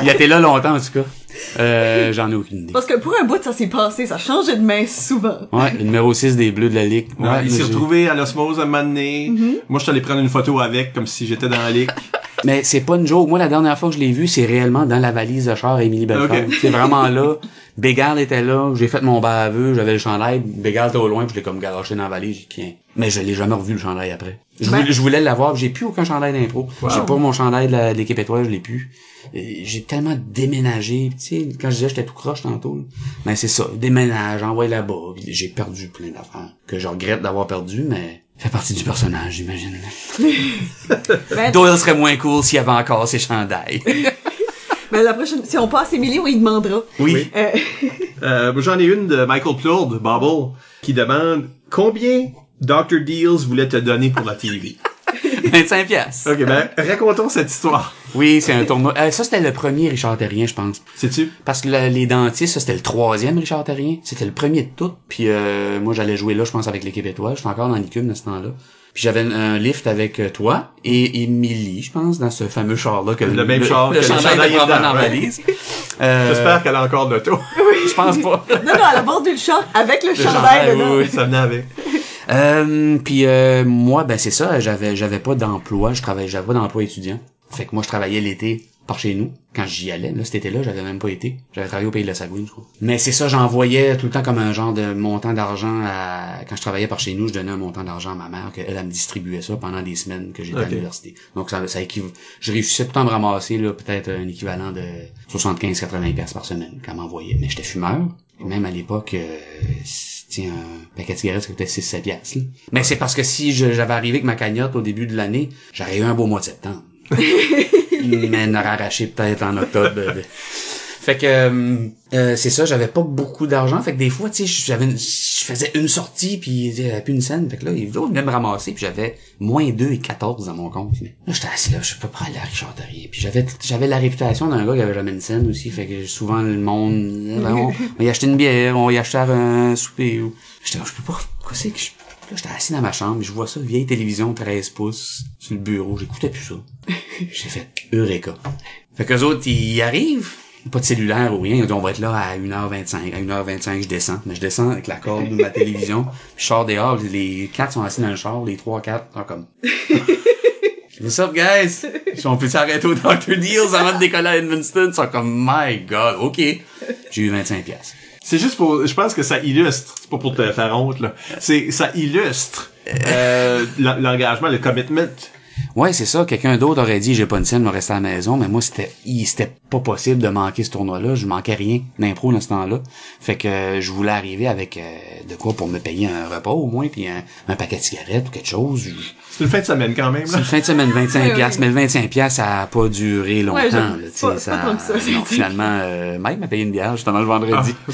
Il était là longtemps, en tout cas. Euh, j'en ai aucune idée. Parce que pour un bout, ça s'est passé, ça changeait de main souvent. Ouais, le numéro 6 des Bleus de la Ligue. Ouais, Ouais, il s'est retrouvé à l'osmose un moment donné. Moi, je suis allé prendre une photo avec, comme si j'étais dans la ligue. Mais c'est pas une joke. Moi, la dernière fois que je l'ai vu, c'est réellement dans la valise de char à Émilie. Ok. C'est vraiment là. Bégard était là. J'ai fait mon baveux. J'avais le chandail. Bégard était au loin. Puis je l'ai comme garoché dans la valise. J'ai dit, Tiens. Mais je l'ai jamais revu, le chandail, après. Je Ben- voulais, je voulais l'avoir. puis J'ai plus aucun chandail d'impro. Wow. J'ai pas mon chandail de l'équipe étoile. Je l'ai plus. J'ai tellement déménagé. Tu sais, quand je disais j'étais tout croche tantôt. Mais c'est ça. Déménage, envoie là-bas. J'ai perdu plein d'affaires. Que je regrette d'avoir perdu, mais... Fait partie du personnage, j'imagine. Ben, Doyle serait moins cool s'il y avait encore ses chandails. ben, la prochaine, si on passe Émilie, on y demandera. Oui. Euh, Euh, j'en ai une de Michael Plourde, Bubble, qui demande combien Dr. Deals voulait te donner pour la TV. 25 piastres. Ok, ben, racontons cette histoire. Oui, c'est un tournoi. Euh, ça, c'était le premier Richard Terrien, je pense. Sais-tu? Parce que le- les dentistes, ça, c'était le troisième Richard Terrien. C'était le premier de tout. Puis euh, moi, j'allais jouer là, je pense, avec l'équipe étoile. J'étais encore dans l'écume de ce temps-là. Puis j'avais un, lift avec euh, toi et Émilie, je pense, dans ce fameux char-là. que Le même char Le que le chandail dans valise. Euh, J'espère qu'elle a encore de l'auto. Je pense pas. non, non, elle a vendu le char avec le, chandail chandail, dedans. oui, Ça venait avec. Euh, puis euh, moi, ben c'est ça, j'avais j'avais pas d'emploi, je travaillais, j'avais pas d'emploi étudiant. Fait que moi, je travaillais l'été par chez nous. Quand j'y allais, là, cet été-là, j'avais même pas été. J'avais travaillé au pays de la Sagouine, je crois. Mais c'est ça, j'envoyais tout le temps comme un genre de montant d'argent à... Quand je travaillais par chez nous, je donnais un montant d'argent à ma mère, qu'elle, elle me distribuait ça pendant des semaines que j'étais à l'université. Donc ça, ça équiv... je réussissais tout le temps à me ramasser, là, peut-être un équivalent de 75-80 pièces par semaine qu'elle m'envoyait. Mais j'étais fumeur. Et même à l'époque, euh, tiens, un paquet de cigarettes, ça coûtait 6-7 piastres. là. Mais c'est parce que si j'avais arrivé avec ma cagnotte au début de l'année, j'aurais eu un beau mois de septembre. Mais n'aurait arraché peut-être en octobre. Fait que euh, euh, c'est ça, j'avais pas beaucoup d'argent. Fait que des fois, tu sais, j'avais une- je faisais une sortie puis il y avait plus une scène. Fait que là, il venait me ramasser puis j'avais moins 2 et 14 dans mon compte. Là, j'étais assis là, je peux pas aller à Richard Terrier. Puis j'avais j'avais la réputation d'un gars qui avait jamais une scène aussi. Fait que souvent le monde on, on y achetait une bière, on y achetait un souper ou. J'étais là, je peux pas. Quoi c'est que je. Là, j'étais assis dans ma chambre, je vois ça, vieille télévision 13 pouces sur le bureau, j'écoutais plus ça. J'ai fait Eureka. Fait qu'eux autres, ils arrivent, pas de cellulaire ou rien, on va être là à 1h25. À 1h25, je descends. Mais je descends avec la corde de ma télévision, puis je sors dehors, les quatre sont assis dans le char, les trois, quatre, sont comme... What's up, guys? Ils sont plus arrêter au Dr. Deals avant de décoller à Edmundston? Ils sont comme, my god, ok. J'ai eu 25 pièces. C'est juste pour, je pense que ça illustre, c'est pas pour te faire honte, là. C'est, ça illustre, euh, l'en- l'engagement, le commitment. Ouais, c'est ça. Quelqu'un d'autre aurait dit j'ai pas une scène, vais rester à la maison, mais moi c'était il- c'était pas possible de manquer ce tournoi-là. Je manquais rien d'impro dans ce temps-là. Fait que euh, je voulais arriver avec euh, de quoi pour me payer un repas au moins, puis un, un paquet de cigarettes ou quelque chose. Je- C'est une fin de semaine quand même, C'est une fin de semaine 25 Ouais, piastres, ouais. mais le 25 piastres, ça a pas duré longtemps. Ouais, là, j'avoue. tu sais, Pas- ça, pas tant que ça, non, finalement, euh, Mike m'a payé une bière justement le vendredi. Ah,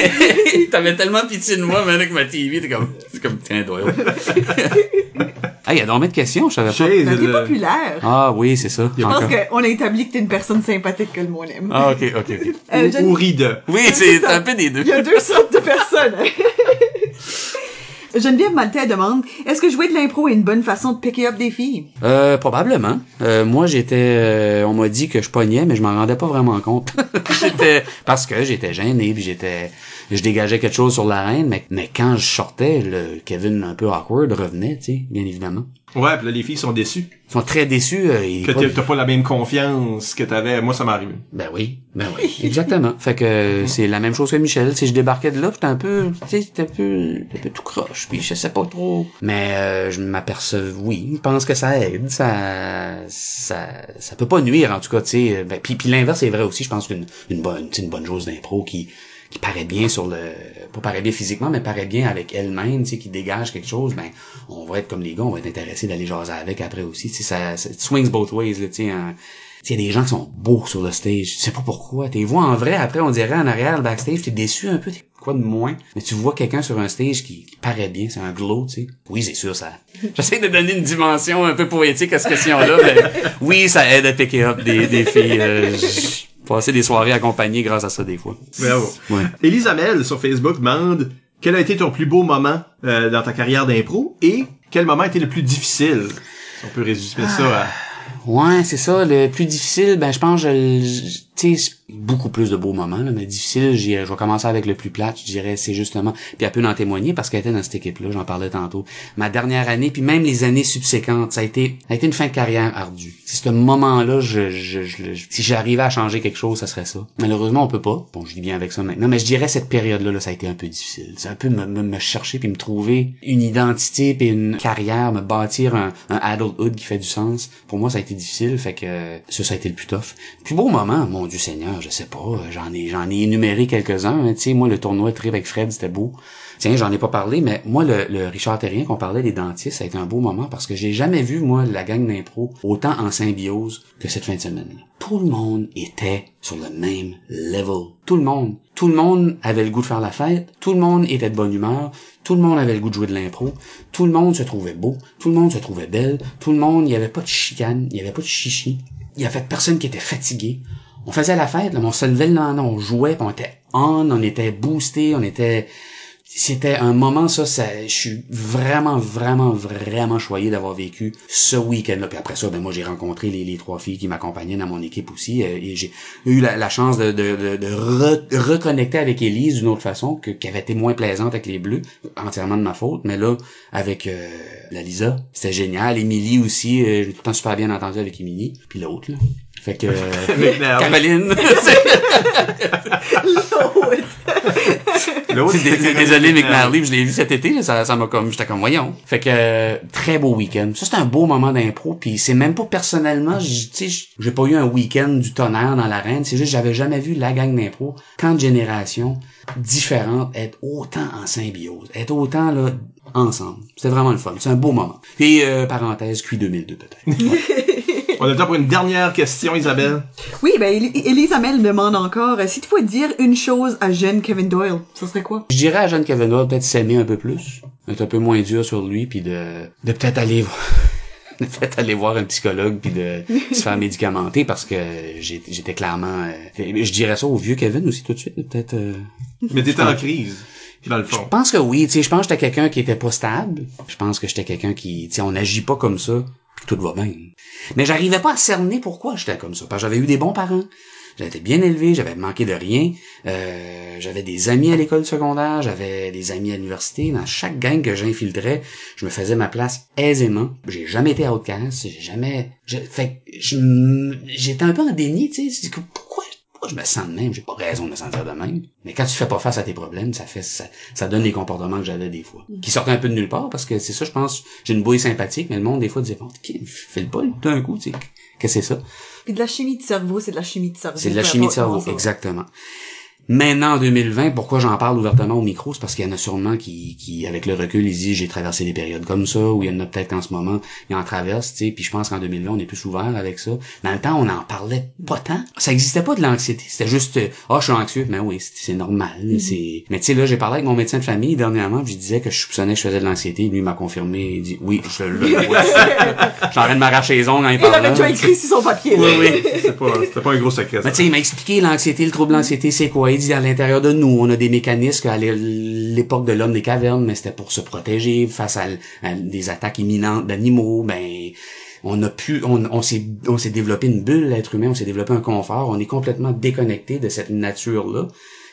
T'avais tellement pitié de moi, mais avec ma TV, t'es comme, c'est comme, tiens, Doyle. ah, il y a donc de questions, je savais pas. Chez t'es le- populaire. Ah oui, c'est ça. Je pense qu'on a établi que t'es une personne sympathique que le monde aime. Ah, ok, ok. Euh, ou ride. Oui, c'est un peu des deux. Il y a deux sortes de personnes. Geneviève Maltais demande Est-ce que jouer de l'impro est une bonne façon de picker up des filles? Euh, probablement. Euh, moi, j'étais, euh, on m'a dit que je pognais, mais je m'en rendais pas vraiment compte. j'étais, parce que j'étais gêné, puis j'étais, je dégageais quelque chose sur l'arène, mais, mais quand je sortais, le Kevin un peu awkward revenait, tu sais, bien évidemment. Ouais, pis là, les filles sont déçues. Ils sont très déçus. euh, et Que pas- t'as t'as pas la même confiance que t'avais. Moi, ça m'est arrivé. Ben oui, ben oui, exactement. fait que c'est la même chose que Michel. Si je débarquais de là, j'étais un peu, tu sais, un peu, un peu tout croche, puis je sais pas trop. Mais euh, je m'aperçois, oui, je pense que ça aide, ça, ça, ça peut pas nuire en tout cas, tu sais. Ben, puis puis l'inverse est vrai aussi. Je pense qu'une une bonne, tu sais, une bonne chose d'impro qui qui paraît bien sur le pas paraît bien physiquement mais paraît bien avec elle-même tu sais qui dégage quelque chose ben on va être comme les gars on va être intéressé d'aller jaser avec après aussi tu sais ça, ça swings both ways là, tu sais hein. Tu sais, il y a des gens qui sont beaux sur le stage. Tu sais pas pourquoi. T'es vois en vrai, après, on dirait en arrière, le backstage, t'es déçu un peu, t'es quoi de moins? Mais tu vois quelqu'un sur un stage qui, qui paraît bien, c'est un glow, tu sais. Oui, c'est sûr, ça. J'essaie de donner une dimension un peu poétique à cette question-là, mais oui, ça aide à picker up des, des filles. Euh, j- passer des soirées accompagnées grâce à ça des fois. Bravo. Ouais. Hamel, sur Facebook, demande quel a été ton plus beau moment euh, dans ta carrière d'impro et quel moment a été le plus difficile? Si on peut résumer ça à... Ouais, c'est ça. Le plus difficile, ben je pense, je, je- tu sais, beaucoup plus de beaux moments, là, mais difficile, je vais commencer avec le plus plat, je dirais, c'est justement, puis elle peut en témoigner parce qu'elle était dans cette équipe-là, j'en parlais tantôt. Ma dernière année, puis même les années subséquentes, ça a été, ça a été une fin de carrière ardue. C'est ce moment-là, je, je, je- si j'arrivais à changer quelque chose, ça serait ça. Malheureusement, on peut pas. Bon, je vis bien avec ça maintenant, mais je dirais cette période-là, là, ça a été un peu difficile. C'est un peu me, me, me chercher puis me trouver une identité puis une carrière, me bâtir un, un adulthood qui fait du sens. Pour moi, ça a été difficile, fait que ça, ça a été le plus tough. Plus beau moment, mon Dieu Seigneur, je sais pas, j'en ai, j'en ai énuméré quelques-uns. hein. Tu sais, moi, le tournoi Trip avec Fred, c'était beau. Tiens, j'en ai pas parlé, mais moi, le, le Richard Terrien qu'on parlait des dentistes, ça a été un beau moment parce que j'ai jamais vu, moi, la gang d'impro autant en symbiose que cette fin de semaine. Tout le monde était sur le même level. Tout le monde. Tout le monde avait le goût de faire la fête. Tout le monde était de bonne humeur. Tout le monde avait le goût de jouer de l'impro. Tout le monde se trouvait beau. Tout le monde se trouvait belle. Tout le monde, il y avait pas de chicane. Il y avait pas de chichi. Il y avait personne qui était fatigué. On faisait la fête, là, on se levait le lendemain, on jouait, puis on était on, on était boosté, on était c'était un moment ça, ça je suis vraiment vraiment vraiment choyé d'avoir vécu ce week-end-là. Puis après ça ben moi j'ai rencontré les, trois filles qui m'accompagnaient dans mon équipe aussi euh, et j'ai eu la, chance de, de, de, de re- reconnecter avec Élise d'une autre façon que qui avait été moins plaisante avec les bleus entièrement de ma faute mais là avec euh, la Lisa c'était génial. Émilie aussi euh, j'ai tout le temps super bien entendu avec Émilie. Puis l'autre là fait que la- Caroline L'autre, C'est- Désolé, McNally. Je l'ai vu cet été, là, ça, ça m'a comme, j'étais comme, voyons. Fait que, euh, très beau week-end. Ça, c'était un beau moment d'impro, puis c'est même pas personnellement, tu sais, j'ai pas eu un week-end du tonnerre dans l'arène, c'est juste, j'avais jamais vu la gang d'impro, quand de générations différentes, être autant en symbiose, être autant, là, ensemble. C'était vraiment le fun. C'est un beau moment. Puis, euh, parenthèse, QI 2002, peut-être. On a le temps pour une dernière question, Isabelle. Oui, ben, Hamel demande encore, euh, si tu pouvais dire une chose à jeune Kevin Doyle, ça serait quoi? Je dirais à Jeanne Kevin Hall peut-être s'aimer un peu plus, être un peu moins dur sur lui, puis de, de peut-être aller voir, de peut-être aller voir un psychologue puis de se faire médicamenter parce que j'ai- j'étais clairement, euh, je dirais ça au vieux Kevin aussi tout de suite, peut-être. euh, Mais t'étais en crise, dans le je fond. pense que oui, tu sais, je pense que j'étais quelqu'un qui était pas stable. Je pense que j'étais quelqu'un qui, tu sais, on n'agit pas comme ça, tout va bien. Mais j'arrivais pas à cerner pourquoi j'étais comme ça, parce que j'avais eu des bons parents. Été bien élevé, j'avais manqué de rien. Euh, j'avais des amis à l'école secondaire, j'avais des amis à l'université. Dans chaque gang que j'infiltrais, je me faisais ma place aisément. J'ai jamais été outcast, j'ai jamais... je- fait j'étais un peu en déni, tu sais. Pourquoi, pourquoi je me sens de même? J'ai pas raison de me sentir de même. Mais quand tu fais pas face à tes problèmes, ça fait ça, ça donne les comportements que j'avais des fois. Qui sortaient un peu de nulle part, parce que c'est ça, je pense, j'ai une bouille sympathique, mais le monde, des fois, disait, bon, qui fait le pas, lui, d'un coup, tu sais? Qu'est-ce que c'est ça? Puis de la chimie de cerveau, c'est de la chimie de cerveau. C'est de la chimie de cerveau, exactement. Maintenant, en 2020, pourquoi j'en parle ouvertement au micro, c'est parce qu'il y en a sûrement qui, qui, avec le recul, ils disent j'ai traversé des périodes comme ça, ou il y en a peut-être qu'en ce moment, ils en traversent, tu sais, puis je pense qu'en 2020, on est plus ouvert avec ça. Dans le temps, on en parlait pas tant. Ça existait pas de l'anxiété, c'était juste, euh, ah, je suis anxieux, mais oui, c'est normal, c'est... Mais tu sais, là, j'ai parlé avec mon médecin de famille dernièrement, puis je disais que je soupçonnais que je faisais de l'anxiété, lui il m'a confirmé, il dit, oui, je le vois. Je suis en train de m'arracher les ongles en y Il avait parlant. déjà écrit sur son papier. Oui, oui. C'était pas, c'était pas un gros secret. ça. Mais tu sais, il m'a expliqué l'anxiété, le trouble d'anxiété, c'est quoi. À l'intérieur de nous, on a des mécanismes à l'époque de l'homme des cavernes, mais c'était pour se protéger face à, des attaques imminentes d'animaux. Ben, on a pu, s'est, on s'est développé une bulle, l'être humain, on s'est développé un confort. On est complètement déconnecté de cette nature-là.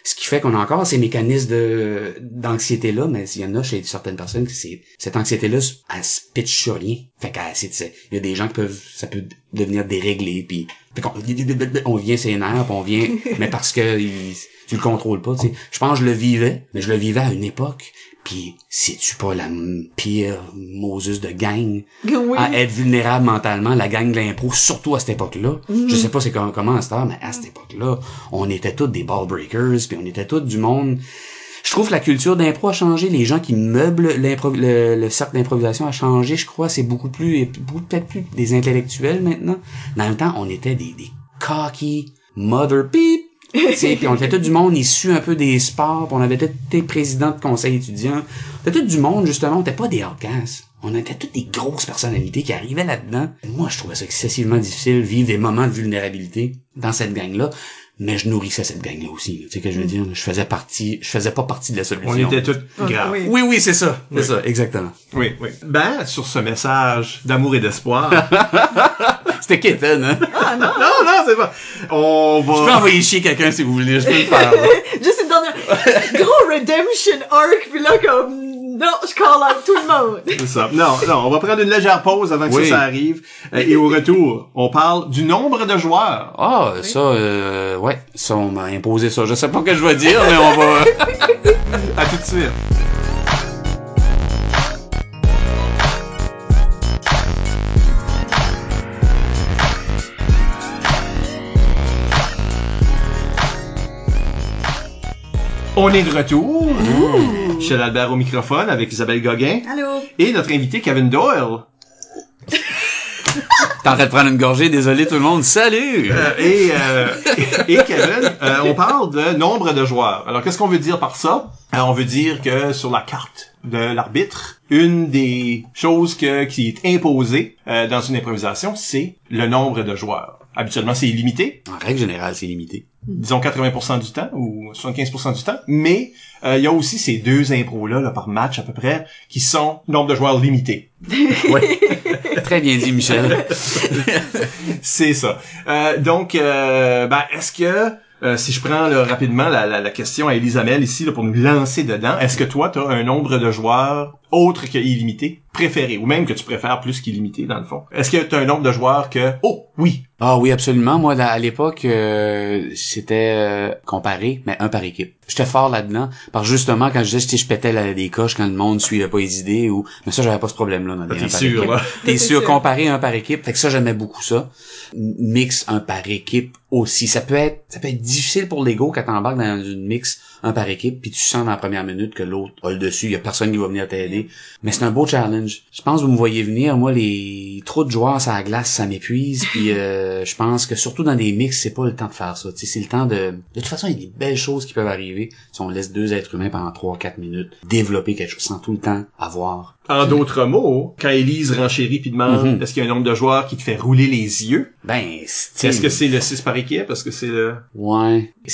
Ce qui fait qu'on a encore ces mécanismes de d'anxiété-là, mais il y en a chez certaines personnes qui c'est cette anxiété-là, elle se pitch sur rien. Fait qu'elle c'est il y a des gens qui peuvent ça peut devenir déréglé puis fait qu'on- on vient puis on vient mais parce que il- tu le contrôles pas, tu sais. Je pense que je le vivais, mais je le vivais à une époque. Puis c'est-tu pas la pire Moses de gang Oui. à être vulnérable mentalement, la gang de l'impro, surtout à cette époque-là? Je sais pas c'est com- comment à cette heure, mais à cette époque-là, on était tous des ball breakers, puis on était tous du monde. Je trouve que la culture d'impro a changé, les gens qui meublent le, le cercle d'improvisation a changé, je crois, c'est beaucoup plus, beaucoup peut-être plus des intellectuels maintenant. Dans le temps, on était des, des cocky mother beep, puis on était tout du monde issu un peu des sports, puis on avait tous été présidents de conseil étudiant. On était tout du monde, justement, on était pas des outcasts. On était toutes des grosses personnalités qui arrivaient là-dedans. Moi, je trouvais ça excessivement difficile, vivre des moments de vulnérabilité dans cette gang-là. Mais je nourrissais cette gang-là aussi. là. Tu sais ce que je veux dire? Je faisais partie, je faisais pas partie de la solution. On était tous graves. oui. Oui, oui, c'est ça. C'est Oui. ça, exactement. Oui, oui. Ben, sur ce message d'amour et d'espoir. C'était Kitten, hein? non, non, c'est pas. On Je peux va. envoyer chier quelqu'un si vous voulez, je peux le faire. là. Juste une dernière gros redemption arc, puis là comme non, je call out tout le monde. C'est ça. Non, non, on va prendre une légère pause avant que Oui. ça, ça arrive. Euh, et au retour, on parle du nombre de joueurs. Ah, ça, euh, ouais, ça, on m'a imposé ça. Je sais pas ce que je vais dire, mais on va... À tout de suite. On est de retour. Michel Albert au microphone avec Isabelle Gauguin Allô. et notre invité Kevin Doyle. T'es en train de prendre une gorgée, désolé tout le monde. Salut! Euh, et, euh, et Kevin, euh, on parle de nombre de joueurs. Alors, qu'est-ce qu'on veut dire par ça? Euh, on veut dire que sur la carte de l'arbitre, une des choses que, qui est imposée euh, dans une improvisation, c'est le nombre de joueurs. Habituellement, c'est illimité, En règle générale, c'est limité. disons 80% du temps ou 75% du temps, mais euh, il y a aussi ces deux impros-là là, par match à peu près qui sont nombre de joueurs limité. Oui. Très bien dit, Michel. C'est ça. Euh, donc, euh, ben, est-ce que, euh, si je prends rapidement la, question à Elisabeth ici pour nous lancer dedans, est-ce que toi, tu as un nombre de joueurs autre que illimité préféré, ou même que tu préfères plus qu'illimité, dans le fond? Est-ce que tu as un nombre de joueurs que, oh, oui, Ah oui, absolument. Moi, à l'époque, euh, c'était euh, comparé, mais un par équipe. J'étais fort là-dedans, parce que justement, quand je disais, tu sais, je pétais la, des coches quand le monde suivait pas les idées, ou mais ça, j'avais pas ce problème-là. dans des t'es sûr, équipe. là? T'es C'est sûr, sûr. comparé un par équipe. Fait que ça, j'aimais beaucoup ça. Mix un par équipe aussi. Ça peut être, ça peut être difficile pour l'ego quand t'embarques dans une mix un par équipe, puis tu sens dans la première minute que l'autre a le dessus, y a personne qui va venir t'aider. Mais c'est un beau challenge. Je pense que vous me voyez venir, moi, les trop de joueurs à la glace, ça m'épuise, puis euh, je pense que surtout dans des mix, c'est pas le temps de faire ça. Tu sais, c'est le temps de... De toute façon, il y a des belles choses qui peuvent arriver si on laisse deux êtres humains pendant 3-4 minutes développer quelque chose sans tout le temps avoir. En d'autres mots, quand Elise renchérit puis demande Mhm. est-ce qu'il y a un nombre de joueurs qui te fait rouler les yeux, Ben, c'est... est-ce que c'est le 6 par équipe? Est-ce que c'est le... Ouais.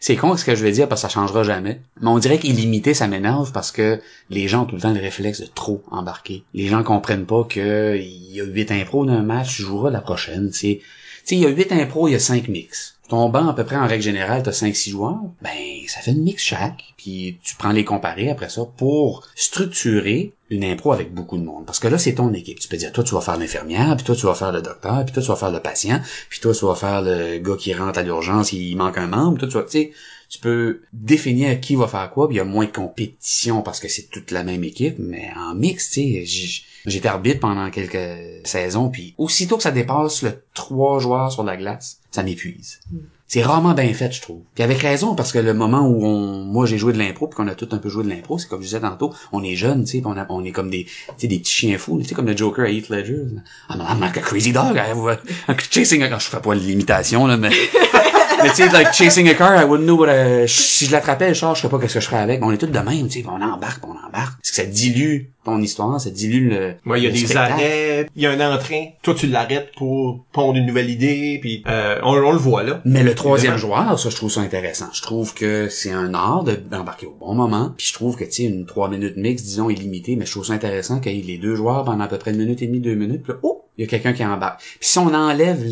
C'est con ce que je vais dire parce que ça changera jamais. Mais on dirait qu'illimité, ça m'énerve parce que les gens ont tout le temps le réflexe de trop embarquer. Les gens comprennent pas que il y a huit impros d'un match, tu joueras la prochaine. C'est, tu sais, il y a huit impros, il y a cinq mix. Ton banc, à peu près, en règle générale, t'as 5-6 joueurs. Ben, ça fait une mix chaque. Puis tu prends les comparer après ça pour structurer une impro avec beaucoup de monde. Parce que là, c'est ton équipe. Tu peux dire, toi, tu vas faire l'infirmière, puis toi, tu vas faire le docteur, puis toi, tu vas faire le patient, puis toi, tu vas faire le gars qui rentre à l'urgence, il manque un membre, toi, tu vas, tu sais, tu peux définir qui va faire quoi, puis il y a moins de compétition parce que c'est toute la même équipe, mais en mix, tu sais, j'étais arbitre pendant quelques saisons, puis aussitôt que ça dépasse le trois joueurs sur la glace, ça m'épuise. C'est rarement bien fait, je trouve. Puis avec raison, parce que le moment où on, moi j'ai joué de l'impro, puis qu'on a tout un peu joué de l'impro, c'est comme je disais tantôt, on est jeunes, tu sais, on, a- on est comme des, des petits chiens fous, tu sais, comme le Joker à Heath Ledger. I'm, I'm like a crazy dog, I'm chasing a car. Je fais pas l'imitation, là, mais, mais tu sais, like chasing a car, I wouldn't know what I- si je l'attrapais, le char, je sais pas qu'est-ce que je ferais avec. Mais on est tous de même, tu sais, on embarque, on embarque. Parce que ça dilue ton histoire, ça dilue le, Ouais, il y a des spectacle. arrêts, il y a un entrain, toi tu l'arrêtes pour pondre une nouvelle idée, puis euh, on, on le voit là. Mais le troisième Évidemment. joueur, ça, je trouve ça intéressant. Je trouve que c'est un art de- d'embarquer au bon moment. Puis je trouve que, tu sais, une trois minutes mix, disons, illimitée, mais je trouve ça intéressant qu'il y ait les deux joueurs pendant à peu près une minute et demie, deux minutes. Puis là, oh, il y a quelqu'un qui embarque. Puis si on enlève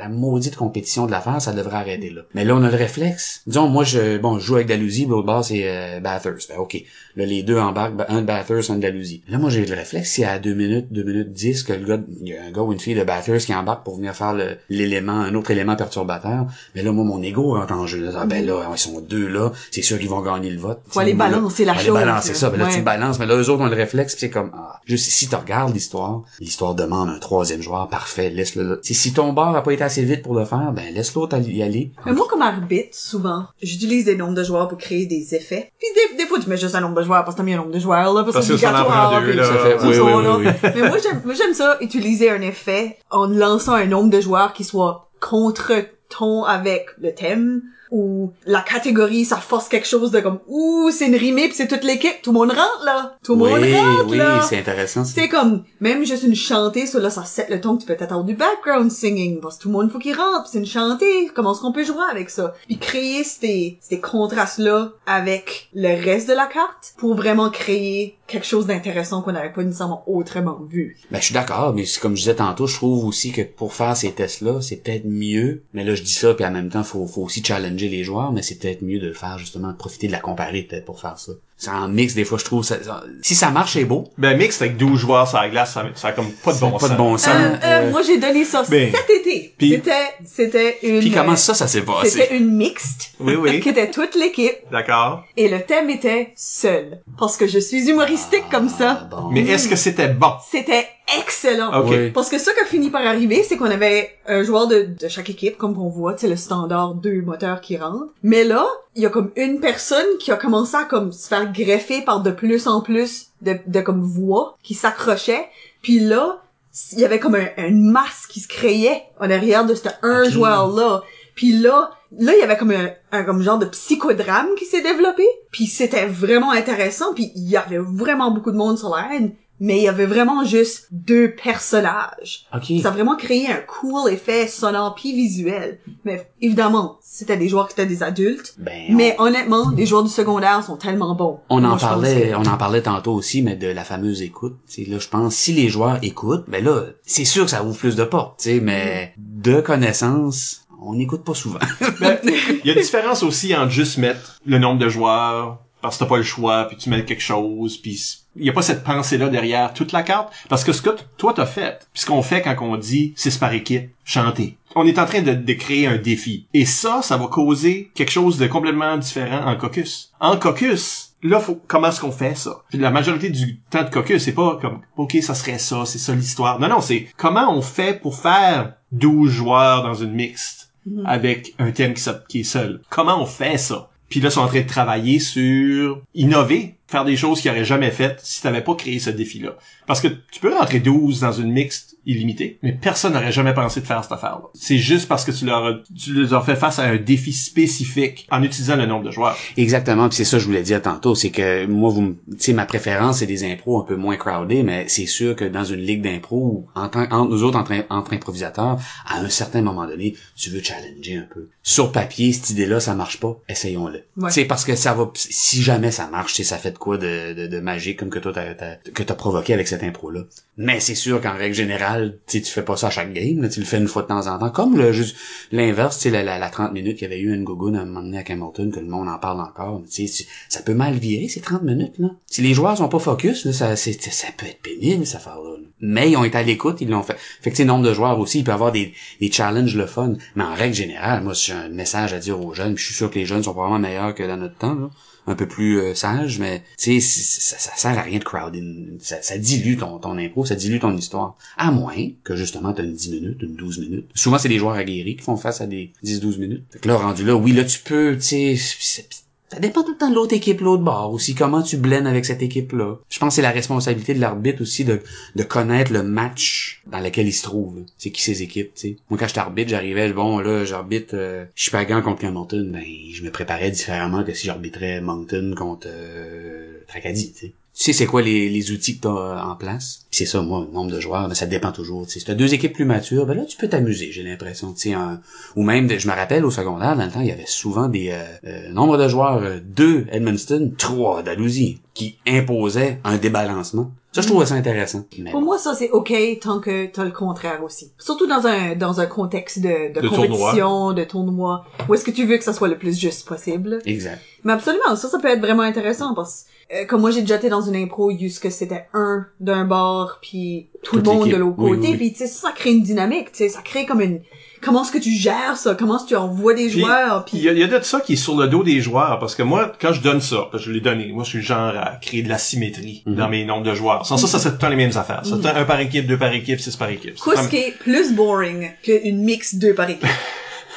la maudite compétition de l'affaire, ça devrait arrêter là. Mais là, on a le réflexe. Disons, moi, je, bon, je joue avec Dalhousie, l'autre bord, c'est euh, Bathurst. Ben, ok. Là, les deux embarquent, ben, un de Bathurst, un de Dalhousie. Là, moi, j'ai le réflexe, c'est à deux minutes, deux minutes dix, que le gars, il y a un gars ou une fille de Bathurst qui embarque pour venir faire le- l'élément, un autre élément perturbateur. Mais là, moi, mon ego rentre en jeu. Ah, ben là, ils sont deux là, c'est sûr qu'ils vont gagner le vote. Faut aller balancer la chose, balancer ça. Ben là, Ouais. tu balances, mais là, eux autres ont le réflexe, c'est comme, ah, juste si tu regardes l'histoire, l'histoire demande un troisième joueur, parfait, laisse-le là. Si, si ton bar a pas été assez vite pour le faire, ben laisse l'autre y aller. Mais moi, comme arbitre, souvent, j'utilise des nombres de joueurs pour créer des effets. Puis des, des fois, tu mets juste un nombre de joueurs parce que t'as mis un nombre de joueurs, là, parce, Parce que c'est obligatoire. deux, là. ça Ça fait- c'est oui, ça, oui, là. oui, oui. Mais moi, j'aime, moi, j'aime ça, utiliser un effet en lançant un nombre de joueurs qui soit contre ton avec le thème ou la catégorie ça force quelque chose de comme ouh c'est une rimée pis c'est toute l'équipe tout le monde rentre là tout le monde rentre oui, là c'est intéressant. c'est comme, même juste une chantée, ça là, ça set le ton que tu peux t'attendre du background singing, parce que tout le monde faut qu'il rentre, c'est une chantée, comment est-ce qu'on peut jouer avec ça? Puis créer ces, ces contrastes-là avec le reste de la carte pour vraiment créer quelque chose d'intéressant qu'on n'avait pas nécessairement autrement vu. Ben, je suis d'accord, mais comme je disais tantôt, je trouve aussi que pour faire ces tests-là, c'est peut-être mieux. Mais là, je dis ça, puis en même temps, faut, faut aussi challenger les joueurs, mais c'est peut-être mieux de le faire justement, profiter de la comparer peut-être pour faire ça. C'est en mix, des fois, je trouve, ça, ça- si ça marche, c'est beau. Ben, mix avec 12 joueurs sur la glace, ça, ça a comme pas de bon pas sens. de bon sens. euh, Euh, moi j'ai donné ça ben, cet été. C'était, c'était une, Puis comment euh, ça, ça s'est passé? c'était une mixte. Oui, oui. qui était toute l'équipe. D'accord. Et le thème était seul. Parce que je suis humoristique comme ça. Ah, bon. Mais est-ce que c'était bon? C'était excellent. Ok. Oui. Parce que ce qui a fini par arriver, c'est qu'on avait un joueur de, de chaque équipe, comme qu'on voit, c'est le standard deux moteurs qui rentrent. Mais là, il y a comme une personne qui a commencé à comme se faire greffer par de plus en plus de, de comme voix qui s'accrochaient. Puis là, il y avait comme un, une masse qui se créait en arrière de ce un Ok. joueur-là. Puis là, là, il y avait comme un, un comme genre de psychodrame qui s'est développé. Puis c'était vraiment intéressant. Puis il y avait vraiment beaucoup de monde sur la haine. Mais il y avait vraiment juste deux personnages. Ok. Ça a vraiment créé un cool effet sonore puis visuel. Mais évidemment, c'était des joueurs qui étaient des adultes. Ben, Mais honnêtement, les joueurs du secondaire sont tellement bons. On Moi, en parlait, que- on en parlait tantôt aussi, mais de la fameuse écoute. Tu sais, là, je pense, si les joueurs écoutent, ben là, c'est sûr que ça ouvre plus de portes, tu sais, mais de connaissance, on n'écoute pas souvent. Ben, il y a une différence aussi entre juste mettre le nombre de joueurs, parce que t'as pas le choix, puis tu mets quelque chose, puis il y a pas cette pensée-là derrière toute la carte. Parce que ce que toi t'as fait, puis ce qu'on fait quand on dit c'est par équipe, chanter. On est en train de, de créer un défi. Et ça, ça va causer quelque chose de complètement différent en caucus. En caucus, là, faut, comment est-ce qu'on fait ça? Puis la majorité du temps de caucus, c'est pas comme, OK, ça serait ça, c'est ça l'histoire. Non, non, c'est comment on fait pour faire 12 joueurs dans une mixte Mhm. avec un thème qui est seul. Comment on fait ça? Puis là, ils sont en train de travailler sur innover, faire des choses qu'ils auraient jamais faites si t'avais pas créé ce défi-là. Parce que tu peux rentrer 12 dans une mixte illimitée, mais personne n'aurait jamais pensé de faire cette affaire-là. C'est juste parce que tu leur, as- tu leur as fait face à un défi spécifique en utilisant le nombre de joueurs. Exactement, puis c'est ça que je voulais dire tantôt, c'est que moi, vous, me- tu sais, ma préférence, c'est des impros un peu moins crowdés, mais c'est sûr que dans une ligue d'impro, en tant, entre nous autres, entre, entre improvisateurs, à un certain moment donné, tu veux challenger un peu. Sur papier, cette idée-là, ça marche pas, essayons-le. Ouais. Tu sais, parce que ça va, si jamais ça marche, tu sais, ça fait de de, de, comme que toi, t'as, que t'as provoqué avec cette impro-là. Mais c'est sûr qu'en règle générale, tu tu fais pas ça à chaque game, là, tu le fais une fois de temps en temps, comme le juste l'inverse, tu la, la, la 30 minutes qu'il y avait eu une gogoune à moment à Hamilton, que le monde en parle encore, tu ça peut mal virer, ces 30 minutes, là. Si les joueurs sont pas focus, là, ça, c'est, ça peut être pénible, cette affaire-là. là. Mais ils ont été à l'écoute, ils l'ont fait. Fait que, nombre de joueurs aussi, il peut avoir des, des challenges le fun. Mais en règle générale, moi, j'ai un message à dire aux jeunes, puis je suis sûr que les jeunes sont probablement meilleurs que dans notre temps, là. Un peu plus euh, sages, mais, tu sais, ça, ça sert à rien de crowding. Ça, ça dilue ton, ton impro, ça dilue ton histoire. À moins que, justement, t'as une 10 minutes, une 12 minutes. Souvent, c'est des joueurs aguerris qui font face à des 10-12 minutes. Fait que là, rendu là, oui, là, tu peux, tu sais, ça dépend tout le temps de l'autre équipe, l'autre bord aussi, comment tu blends avec cette équipe-là? Je pense que c'est la responsabilité de l'arbitre aussi de, de connaître le match dans lequel il se trouve. C'est qui ses équipes, tu sais? Moi, quand j'étais arbitre, j'arrivais, bon, là, j'arbitre euh, Chipagan contre Hamilton, ben, je me préparais différemment que si j'arbitrais Moncton contre euh, Tracadie, tu sais. Tu sais c'est quoi les, les outils que t'as euh, en place? Puis c'est ça, moi, le nombre de joueurs, ben, ça dépend toujours. Tu sais, si t'as deux équipes plus matures, ben là, tu peux t'amuser, j'ai l'impression. Tu sais, un- ou même, je me rappelle au secondaire, dans le temps, il y avait souvent des euh, euh, nombre de joueurs, euh, deux Edmundston, trois Dalhousie, qui imposaient un débalancement. Ça, je trouvais ça intéressant. Mais Pour moi, ça, c'est OK tant que t'as le contraire aussi. Surtout dans un, dans un contexte de, de, De compétition, de tournoi, où est-ce que tu veux que ça soit le plus juste possible. Exact. Mais absolument, ça, ça peut être vraiment intéressant parce que, comme moi, j'ai déjà été dans une impro où ce que c'était un d'un bord puis tout Toute le monde de l'autre Oui, côté oui. puis tu sais, ça crée une dynamique, tu sais, ça crée comme une, comment est-ce que tu gères ça, comment est-ce que tu envoies des Puis, joueurs? Il puis y, a, il y a de ça qui est sur le dos des joueurs, parce que moi, quand je donne ça, parce que je l'ai donné, moi, je suis le genre à créer de la symétrie Mhm. dans mes nombres de joueurs. Sans ça, ça, c'est tout le temps les mêmes affaires. Ça, c'est un par équipe, deux par équipe, six par équipe. Qu'est-ce comme- qui est plus boring qu'une mix deux par équipe?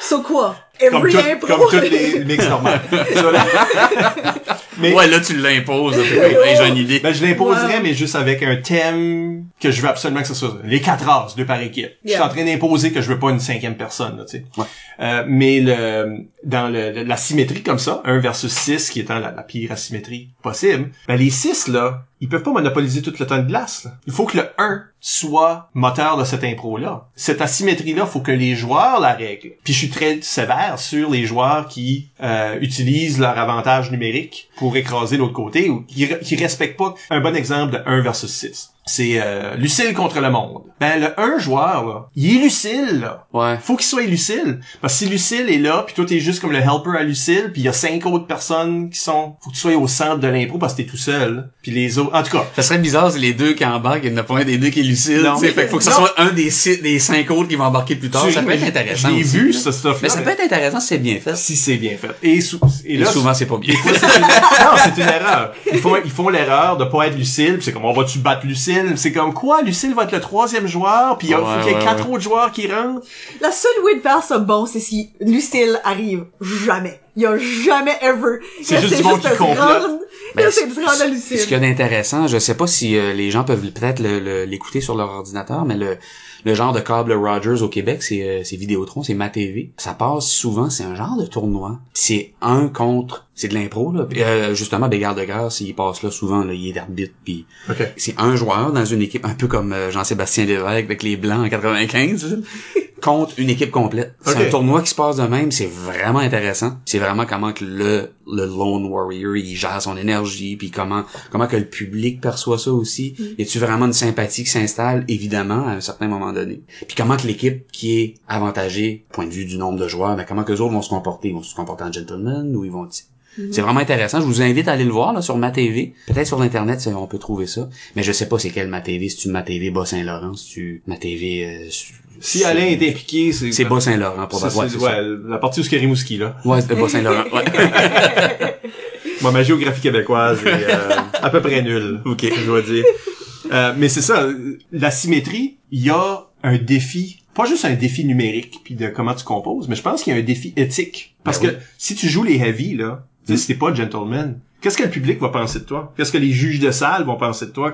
So quoi? comme, Every tout- impro? comme toutes les mix normales. Mais, Ouais, là, tu l'imposes. Hey, j'ai une idée. ben, je l'imposerais, mais juste avec un thème que je veux absolument que ce soit les quatre races, deux par équipe. Je suis en train d'imposer que je veux pas une cinquième personne, là, tu sais. Ouais. Euh, mais le, dans le, le- la symétrie comme ça, 1 versus 6, qui étant la, la pire asymétrie possible, ben les 6, là, ils peuvent pas monopoliser tout le temps de glace. Il faut que le 1 soit moteur de cette impro-là. Cette asymétrie-là, faut que les joueurs la règlent. Puis je suis très sévère sur les joueurs qui euh, utilisent leur avantage numérique pour écraser l'autre côté ou qui, qui respectent pas un bon exemple de 1 versus 6. C'est euh, Lucille contre le monde. Ben le 1 joueur, là, il est Lucille, là Ouais. faut qu'il soit Lucille. Parce que si Lucille est là, puis toi t'es juste comme le helper à Lucille, puis il y a cinq autres personnes qui sont... Faut que tu sois au centre de l'impro parce que t'es tout seul. Puis les autres... En tout cas, Ça serait bizarre si les deux qui embarquent, il n'y en a pas un des deux qui est lucide. Non. tu. Fait faut que ce soit un des, six, des cinq autres qui vont embarquer plus tard. tu- ça peut être intéressant. Aussi, vu, là. Mais ça peut être intéressant si c'est bien fait. Si c'est bien fait. Et, sou- et Et là, souvent, c'est pas bien. Fois, une... non, c'est une erreur. Ils font, ils font l'erreur de pas être Lucille. C'est comme, on va-tu battre Lucille? C'est comme, quoi? Lucille va être le troisième joueur, puis il y a- Ouais, faut qu'il y ait quatre autres joueurs qui rentrent. La seule way de faire ça bon, c'est si Lucille arrive jamais. Il y a jamais ever. C'est juste du monde de qui complote. Ben, Là, c'est Ce qu'il y a d'intéressant, je sais pas si euh, les gens peuvent peut-être l'écouter sur leur ordinateur, mais le, le genre de câble Rogers au Québec, c'est euh, c'est Vidéotron, c'est Ma TV. Ça passe souvent, c'est un genre de tournoi. C'est un contre, c'est de l'impro là. Puis, euh, justement, Bégard de guerre, s'il passe là souvent, là, il est d'arbitre, puis OK. c'est un joueur dans une équipe un peu comme euh, Jean-Sébastien Lévesque avec les Blancs en 95 là, contre une équipe complète. C'est un tournoi qui se passe de même, c'est vraiment intéressant. C'est vraiment comment que le le lone warrior il gère son énergie puis comment comment que le public perçoit ça aussi. Y a-tu vraiment une sympathie qui s'installe? Évidemment à un certain moment donné. Puis comment que l'équipe qui est avantagée point de vue du nombre de joueurs, mais comment que les autres vont se comporter, ils vont se comporter en gentleman ou ils vont c'est vraiment intéressant. Je vous invite à aller le voir là, sur ma TV. Peut-être sur l'internet, on peut trouver ça. Mais je sais pas c'est quelle ma TV. Si tu ma TV Bas-Saint-Laurent, si tu ma TV. euh, Si Alain est impliqué, c'est... c'est Bas-Saint-Laurent pour C'est- ouais, c'est- c'est ça. ouais, la partie où c'est Rimouski, là. Ouais, c'est Bas-Saint-Laurent. Ouais. Moi, ma géographie québécoise est euh, à peu près nulle. Ok, je dois dire. Euh, mais c'est ça, la symétrie, il y a un défi, pas juste un défi numérique puis de comment tu composes, mais je pense qu'il y a un défi éthique. Parce Ben que si tu joues les heavy, là, sais, si t'es pas gentleman, qu'est-ce que le public va penser de toi? Qu'est-ce que les juges de salle vont penser de toi?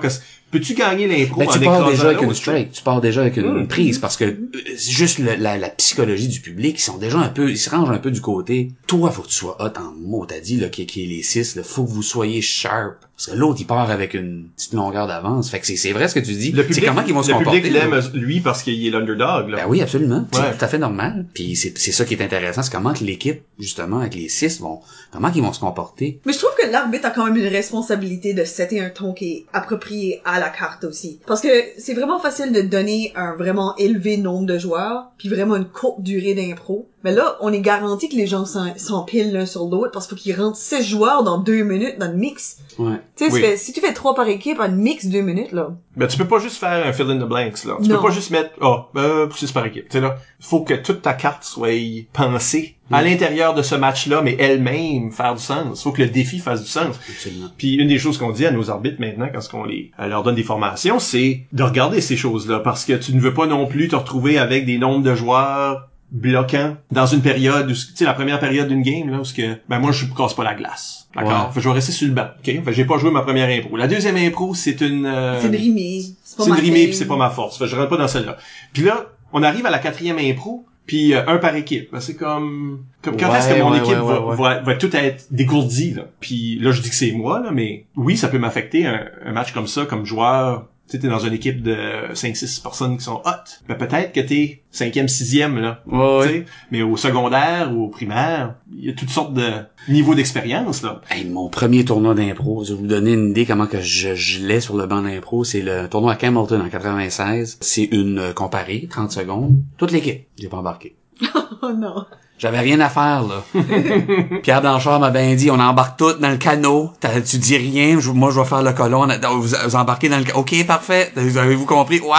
Peux-tu gagner l'impro Ben, en tu pars déjà avec une l'autre? strike, tu pars déjà avec une Mm. prise parce que euh, c'est juste le- la, la psychologie du public, ils sont déjà un peu, ils se rangent un peu du côté. Toi, faut que tu sois hot en mots, t'as dit là, qui, qui est les six, là, faut que vous soyez sharp. Parce que l'autre, il part avec une petite longueur d'avance. Fait que c'est, c'est vrai ce que tu dis. Le C'est public, comment qu'ils vont se le comporter. public là. l'aime, lui, parce qu'il est l'underdog, là. Ben oui, absolument. Ouais. C'est tout à fait normal. Puis c'est, c'est ça qui est intéressant, c'est comment que l'équipe, justement, avec les six, vont, comment qu'ils vont se comporter. Mais je trouve que l'arbitre a quand même une responsabilité de setter un ton qui est approprié à la carte aussi. Parce que c'est vraiment facile de donner un vraiment élevé nombre de joueurs, puis vraiment une courte durée d'impro. Mais là, on est garanti que les gens s'en- s'empilent l'un sur l'autre parce qu'il faut qu'ils rentrent six joueurs dans deux minutes dans le mix. Ouais. Tu sais, Oui. si tu fais trois par équipe en mix deux minutes, là. Ben, tu peux pas juste faire un fill in the blanks, là. Tu Non. peux pas juste mettre, ah, ben, c'est par équipe. Tu sais, là. Faut que toute ta carte soit pensée à l'intérieur de ce match-là, mais elle-même faire du sens. Faut que le défi fasse du sens. Absolument. Puis une des choses qu'on dit à nos arbitres maintenant, quand on les euh, leur donne des formations, c'est de regarder ces choses-là, parce que tu ne veux pas non plus te retrouver avec des nombres de joueurs bloquants dans une période où, tu sais, la première période d'une game, là, où ce que, ben moi, je casse pas la glace. D'accord? Ouais. Fait que je vais rester sur le banc. OK? Fait que j'ai pas joué ma première impro. La deuxième impro, c'est une, euh, C'est une rimée. C'est une ma rimée puis c'est pas ma force. Fait que je rentre pas dans celle-là. Puis là, on arrive à la quatrième impro, puis euh, un par équipe. C'est comme comme quand Ouais, est-ce que mon ouais, équipe ouais, va, va, va tout être dégourdie là. Puis là je dis que c'est moi là, mais oui ça peut m'affecter un, un match comme ça comme joueur. Tu sais, t'es dans une équipe de 5-6 personnes qui sont hot. Ben peut-être que t'es cinquième, sixième là. Ouais, Mais au secondaire ou au primaire, il y a toutes sortes de niveaux d'expérience là. Hey, mon premier tournoi d'impro, je vais vous donner une idée comment que je gelais sur le banc d'impro, c'est le tournoi à Campbellton en 96. C'est une euh, comparée, 30 secondes. Toute l'équipe, j'ai pas embarqué. Oh non. J'avais rien à faire, là. Pierre Blanchard m'a bien dit, on embarque tout dans le canot. T'as- Tu dis rien, je- moi je vais faire le colon. Vous, vous embarquez dans le canot. OK, parfait. Vous Avez-vous compris? Ouais.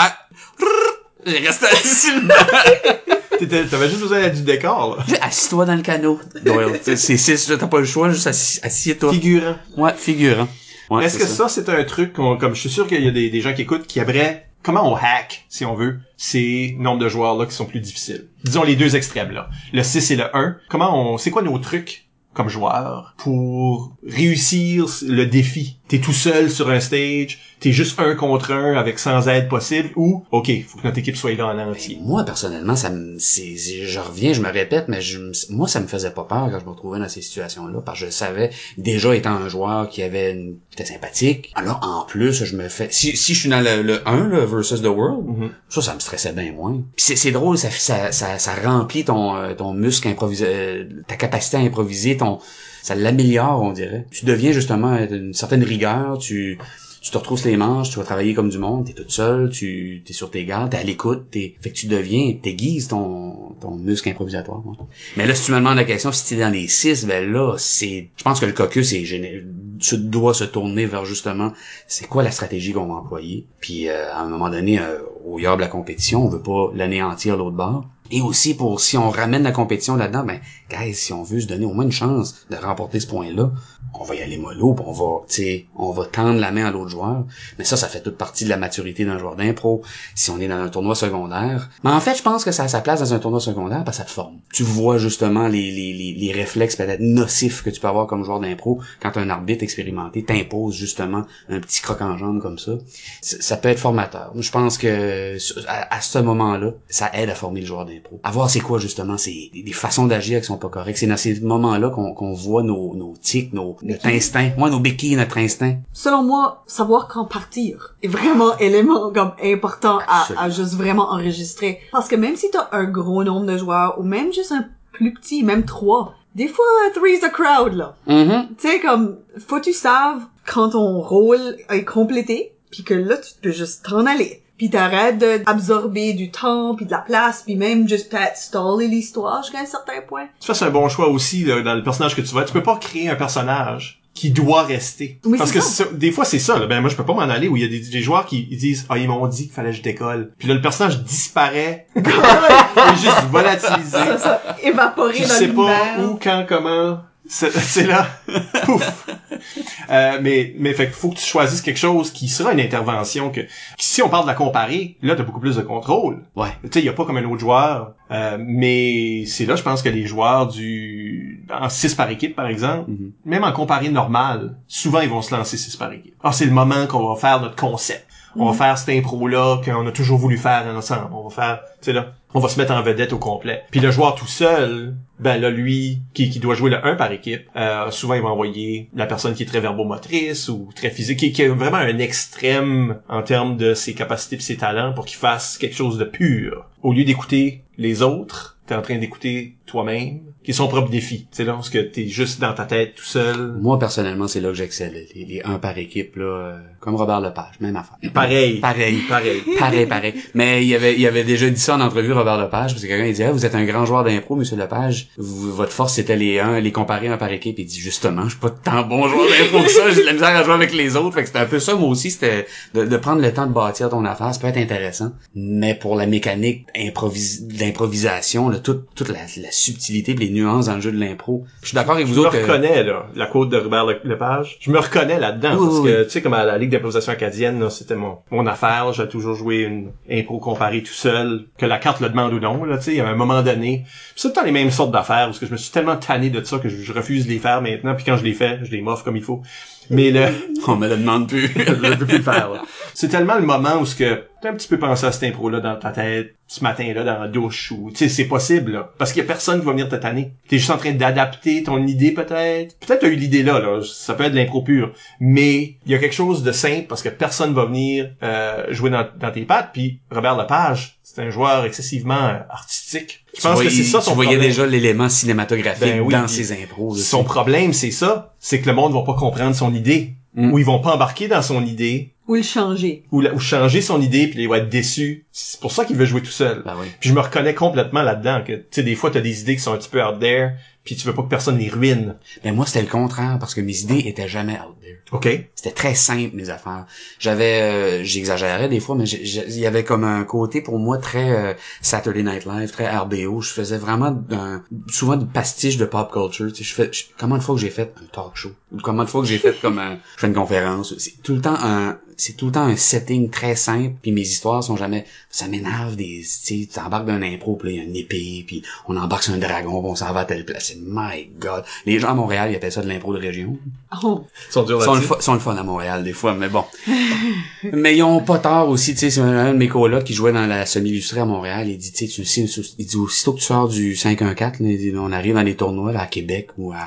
J'ai resté assis T'avais juste besoin du décor là. Assis-toi dans le canot. Doyle. C'est six, t'as pas le choix, juste assis- assieds-toi. Figurant. Ouais, figurant. Ouais, Est-ce que ça, c'est un truc qu'on, comme je suis sûr qu'il y a des, des gens qui écoutent qui aimeraient comment on hack, si on veut, ces nombres de joueurs là qui sont plus difficiles? Disons les deux extrêmes là. Le 6 et le 1. Comment on c'est quoi nos trucs comme joueurs pour réussir le défi. T'es tout seul sur un stage, t'es juste un contre un avec sans aide possible ou OK, faut que notre équipe soit là en entier. Moi, personnellement, ça me, c'est, je reviens, je me répète, mais je, moi, ça me faisait pas peur quand je me retrouvais dans ces situations-là, parce que je savais, déjà étant un joueur qui avait une, était sympathique, alors en plus, je me fais, si, si je suis dans le, le 1, là, versus the world, Mhm. ça, ça me stressait bien moins. Puis c'est, c'est drôle, ça, ça, ça, ça remplit ton, euh, ton muscle improvisé, euh, ta capacité à improviser, ton, ça l'améliore, on dirait. Tu deviens justement une certaine rigueur, tu, tu te retrousses les manches, tu vas travailler comme du monde, t'es toute seule, tu es sur tes gardes, t'es à l'écoute, t'es, fait que tu deviens, t'aiguises ton, ton muscle improvisatoire. Mais là, si tu me demandes la question, si t'es dans les six, ben là, c'est, je pense que le caucus est géné- se doit se tourner vers justement, c'est quoi la stratégie qu'on va employer? Puis, euh, à un moment donné, euh, au yard de la compétition, on veut pas l'anéantir l'autre bord. Et aussi pour, si on ramène la compétition là-dedans, ben, guys, si on veut se donner au moins une chance de remporter ce point-là, on va y aller mollo, puis on va, tu on va tendre la main à l'autre joueur. Mais ça, ça fait toute partie de la maturité d'un joueur d'impro. Si on est dans un tournoi secondaire. Mais en fait, je pense que ça a sa place dans un tournoi secondaire parce que ça te forme. Tu vois justement les, les, les, réflexes peut-être nocifs que tu peux avoir comme joueur d'impro quand un arbitre expérimenté t'impose justement un petit croc en jambe comme ça. Ça peut être formateur. Je pense que à, ce moment-là, ça aide à former le joueur d'impro. À voir c'est quoi justement, c'est des, façons d'agir qui sont pas correctes. C'est dans ces moments-là qu'on qu'on voit nos, nos tics, nos, notre instinct. Moi, nos béquilles, notre instinct. Selon moi, savoir quand partir est vraiment élément comme important à, à juste vraiment enregistrer. Parce que même si t'as un gros nombre de joueurs ou même juste un plus petit, même trois, des fois, three's a crowd, là. Mhm. Tu sais, comme, faut que tu saves quand ton rôle est complété, puis que là, tu peux juste t'en aller. Puis t'arrêtes d'absorber du temps, puis de la place, puis même juste peut-être staller l'histoire jusqu'à un certain point. Ça, c'est un bon choix aussi là, dans le personnage que tu vas. Tu peux pas créer un personnage qui doit rester. Oui, Parce que ça. des fois, c'est ça. Là. Ben moi, je peux pas m'en aller où il y a des, des joueurs qui ils disent ah ils m'ont dit qu'il fallait que je décolle. Puis là, le personnage disparaît. il est juste volatilisé. Ça, ça, évaporé Tu dans sais pas où, quand, comment. C'est c'est là. Pouf. Euh, mais mais fait faut que tu choisisses quelque chose qui sera une intervention que si on parle de la comparer, là t'as beaucoup plus de contrôle. Ouais. Tu sais, il y a pas comme un autre joueur, euh, mais c'est là je pense que les joueurs du en 6 par équipe par exemple, Mhm. même en comparé normal, souvent ils vont se lancer 6 par équipe. Ah, c'est le moment qu'on va faire notre concept. On va faire cette impro là qu'on a toujours voulu faire ensemble. On va faire, tu sais là, on va se mettre en vedette au complet. Puis le joueur tout seul, ben là lui qui, qui doit jouer le 1 par équipe, euh, souvent il va envoyer la personne qui est très verbomotrice ou très physique, qui, qui a vraiment un extrême en termes de ses capacités et ses talents pour qu'il fasse quelque chose de pur. Au lieu d'écouter les autres, t'es en train d'écouter toi-même, qui est son propre défi. C'est là que t'es juste dans ta tête tout seul. Moi, personnellement, c'est là que j'excelle. Les, les un par équipe, là, euh, comme Robert Lepage, même affaire. Pareil. Pareil. Pareil. Pareil, pareil. Mais il avait, il avait déjà dit ça en entrevue, Robert Lepage, parce que quelqu'un il disait, Ah, vous êtes un grand joueur d'impro, monsieur Lepage. Vous- votre force, c'était les un, les comparer un par équipe. Il dit, justement, je suis pas tant bon joueur d'impro que ça, j'ai de la misère à jouer avec les autres. Fait que c'était un peu ça, moi aussi, c'était de, de prendre le temps de bâtir ton affaire. Ça peut être intéressant. Mais pour la mécanique improvis- d'improvisation, là, toute, toute la, la subtilité les nuances dans le jeu de l'impro. Je suis d'accord avec Je vous me autres. que- reconnais, là, la quote de Robert Le- Lepage. Je me reconnais là-dedans, Oui, parce oui, que, tu sais, comme à la Ligue d'improvisation acadienne, c'était mon, mon affaire. J'ai toujours joué une impro comparée tout seul, que la carte le demande ou non, là, tu sais, à un moment donné. C'est tout le temps les mêmes sortes d'affaires, parce que je me suis tellement tanné de ça que je, je refuse de les faire maintenant, puis quand je les fais, je les m'offre comme il faut. Mais le, On me le demande plus. je peux plus le faire. là. C'est tellement le moment où ce que t'as un petit peu pensé à cette impro là dans ta tête ce matin-là dans la douche ou tu sais c'est possible là parce qu'il y a personne qui va venir te tanner. T'es juste en train d'adapter ton idée peut-être. Peut-être t'as eu l'idée là là, ça peut être de l'impro pure, mais il y a quelque chose de simple parce que personne va venir euh, jouer dans, dans tes pattes puis Robert Lepage, c'est un joueur excessivement euh, artistique. Je Tu pense que c'est ça son Tu voyais problème. déjà l'élément cinématographique Ben oui, dans ses impros. Son problème, c'est ça, c'est que le monde va pas comprendre son idée, Mm. ou ils vont pas embarquer dans son idée, Ou le changer. ou, la- ou changer son idée, puis ils vont être déçus. C'est pour ça qu'il veut jouer tout seul. Ben oui. Puis je me reconnais complètement là-dedans, que tu sais des fois t'as des idées qui sont un petit peu out there, puis tu veux pas que personne les ruine. Mais moi, c'était le contraire, parce que mes idées étaient jamais out there. Ok. C'était très simple, mes affaires. J'avais, euh, j'exagérais des fois, mais il y avait comme un côté pour moi très euh, Saturday Night Live, très RBO. Je faisais vraiment souvent des pastiches de pop culture. Tu sais, je fais, je- comment de fois que j'ai fait un talk show, ou comment de fois que j'ai fait comme un, je fais une conférence? C'est tout le temps un, c'est tout le temps un setting très simple. Puis mes histoires sont jamais, ça m'énerve des, tu sais, tu embarques d'un impro, puis là, il y a une épée, puis on embarque sur un dragon, puis on s'en va à telle place. My God. Les gens à Montréal, ils appellent ça de l'impro de région. Oh. Ils sont durs Ils sont le, sont le fun à Montréal des fois, mais bon. mais ils ont pas tort aussi, tu sais, c'est un de mes colocs qui jouait dans la semi-illustrée à Montréal, il dit, tu sais, tu sais, il dit, aussitôt que tu sors du 5-1-4, là, on arrive dans des tournois, là, à Québec ou à...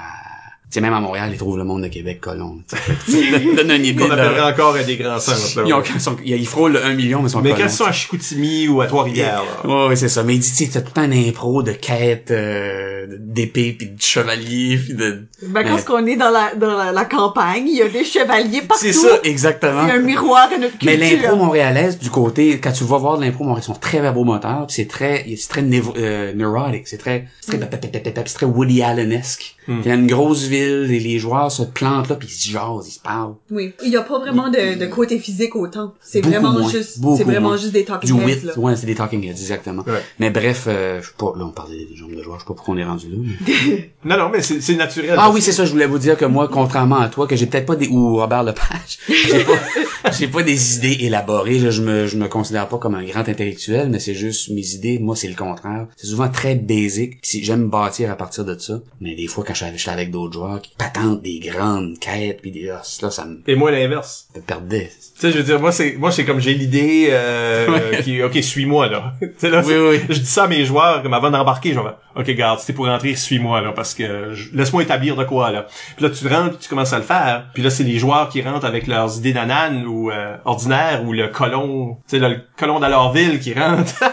Tu sais, même à Montréal, ils trouvent le monde de Québec colon. tu sais. Donne une idée On de appellerait leur- encore des grands centres. là, Ils, ont, ils, sont- ils frôlent le 1 million, mais ils sont Mais colons. quand ils sont à Chicoutimi ou à Trois-Rivières, là. Ouais, ouais, c'est ça. Mais il dit, tu sais, t'as tout un impro de quête, euh, d'épée, puis de chevalier, puis de... Ben, quand Ouais. on est dans la, dans la, la campagne, il y a des chevaliers partout. C'est ça, Il exactement. y a un miroir à notre Mais culture. l'impro montréalaise, du côté, quand tu vas voir de l'impro montréalaise, ils sont très verbomoteurs, puis c'est très, c'est très euh, neurotic, c'est très, c'est très, c'est très Woody Allen-esque. Mm. Il y a une grosse ville, et les joueurs se plantent là, puis ils se jasent, ils se parlent. Oui. Il y a pas vraiment de, de côté physique autant. C'est vraiment moins. juste, c'est vraiment moins. juste des Du talking heads, wit, là. ouais, c'est des talking heads, exactement. Ouais. Mais bref, euh, je sais pas, là, on parlait des jambes de joueurs, je sais pas pourquoi on est rendu là. mais- Non, non, mais c'est c'est naturel. Ah oui, c'est ça, je voulais vous dire que moi, contrairement à toi, que j'ai peut-être pas des, ou Robert Lepage, j'ai pas, j'ai pas des idées élaborées, là, je me, je me considère pas comme un grand intellectuel, mais c'est juste, mes idées, moi, c'est le contraire. C'est souvent très basic, si j'aime bâtir à partir de ça, mais des fois, quand je suis avec d'autres joueurs qui patentent des grandes quêtes pis des, là, ça me Et moi, l'inverse. me. Tu sais, je veux dire, moi, c'est, moi, c'est comme j'ai l'idée, euh, Ouais. qui, ok, suis-moi, là. là, Oui, oui. je dis ça à mes joueurs, comme avant d'embarquer, je vais ok, garde, si t'es pour rentrer, suis-moi, là, parce que, laisse-moi établir de quoi, là. Puis là, tu rentres, tu commences à le faire, puis là, c'est les joueurs qui rentrent avec leurs idées d'anane ou, euh, ordinaire, ou le colon, tu sais, le colon d'Alorville qui rentre.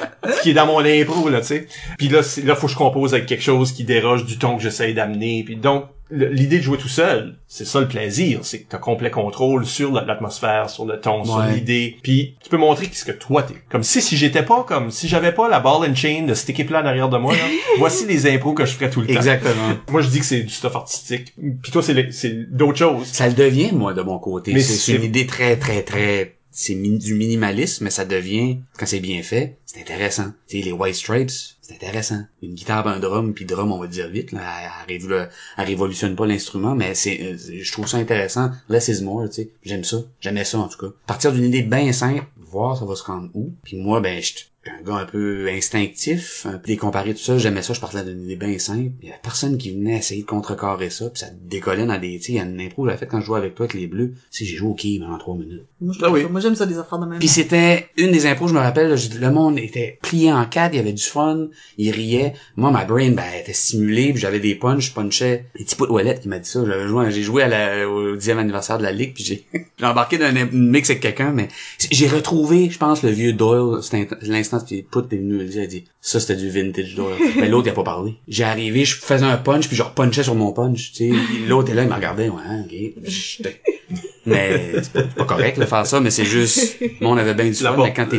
qui est dans mon impro, là, tu sais. Puis là, c'est- là, faut que je compose avec quelque chose qui déroge du ton que j'essaye d'amener. Puis donc, l'idée de jouer tout seul, c'est ça le plaisir, c'est que t'as complet contrôle sur la- l'atmosphère, sur le ton, sur l'idée. Puis tu peux montrer ce que toi t'es. Comme si si j'étais pas comme si j'avais pas la ball and chain de équipe-là en arrière de moi, là, voici les impros que je ferais tout le temps. Exactement. Moi, je dis que c'est du stuff artistique. Puis toi, c'est d'autres choses. Ça le devient, moi, de mon côté. C'est- une idée très, très, très... C'est du minimalisme, mais ça devient, quand c'est bien fait, c'est intéressant. Tu les White Stripes, c'est intéressant. Une guitare, un drum, puis drum, on va dire vite, là, elle, elle, révolu- elle révolutionne pas l'instrument, mais c'est, euh, je trouve ça intéressant. Less is more, tu sais. J'aime ça. J'aimais ça, en tout cas. Partir d'une idée bien simple, voir ça va se rendre où. Puis moi, ben, je un gars un peu instinctif, un peu décomparé tout ça, j'aimais ça, je partais d'une idée bien simple. Il y avait personne qui venait essayer de contrecarrer ça, puis ça décollait dans des, tu sais, il y a une impro que j'avais fait quand je jouais avec toi avec les bleus. Tu sais, j'ai joué au quai pendant trois minutes. Moi, Ah oui. ça- j'aime ça des affaires de même. Puis c'était une des impros, je me rappelle, là, le monde était plié en quatre, il y avait du fun, il riait. Moi, ma brain, ben, elle était stimulée, puis j'avais des punches, je punchais. Les petits pots de Wallet qui m'a dit ça, j'avais joué, j'ai joué à la, au dixième anniversaire de la ligue, puis j'ai, j'ai embarqué dans une mix avec quelqu'un, mais j'ai retrouvé, je pense, le vieux Doyle, c'était l'instant, puis Put venu me le dire, il a dit, ça c'était du vintage Doyle. mais l'autre, il a pas parlé. J'ai arrivé, je faisais un punch, puis je repunchais sur mon punch, tu sais. L'autre est là, il me regardait, ouais, ok. Mais c'est pas, correct de faire ça, mais c'est juste, moi on avait bien du fun, mais quand t'es.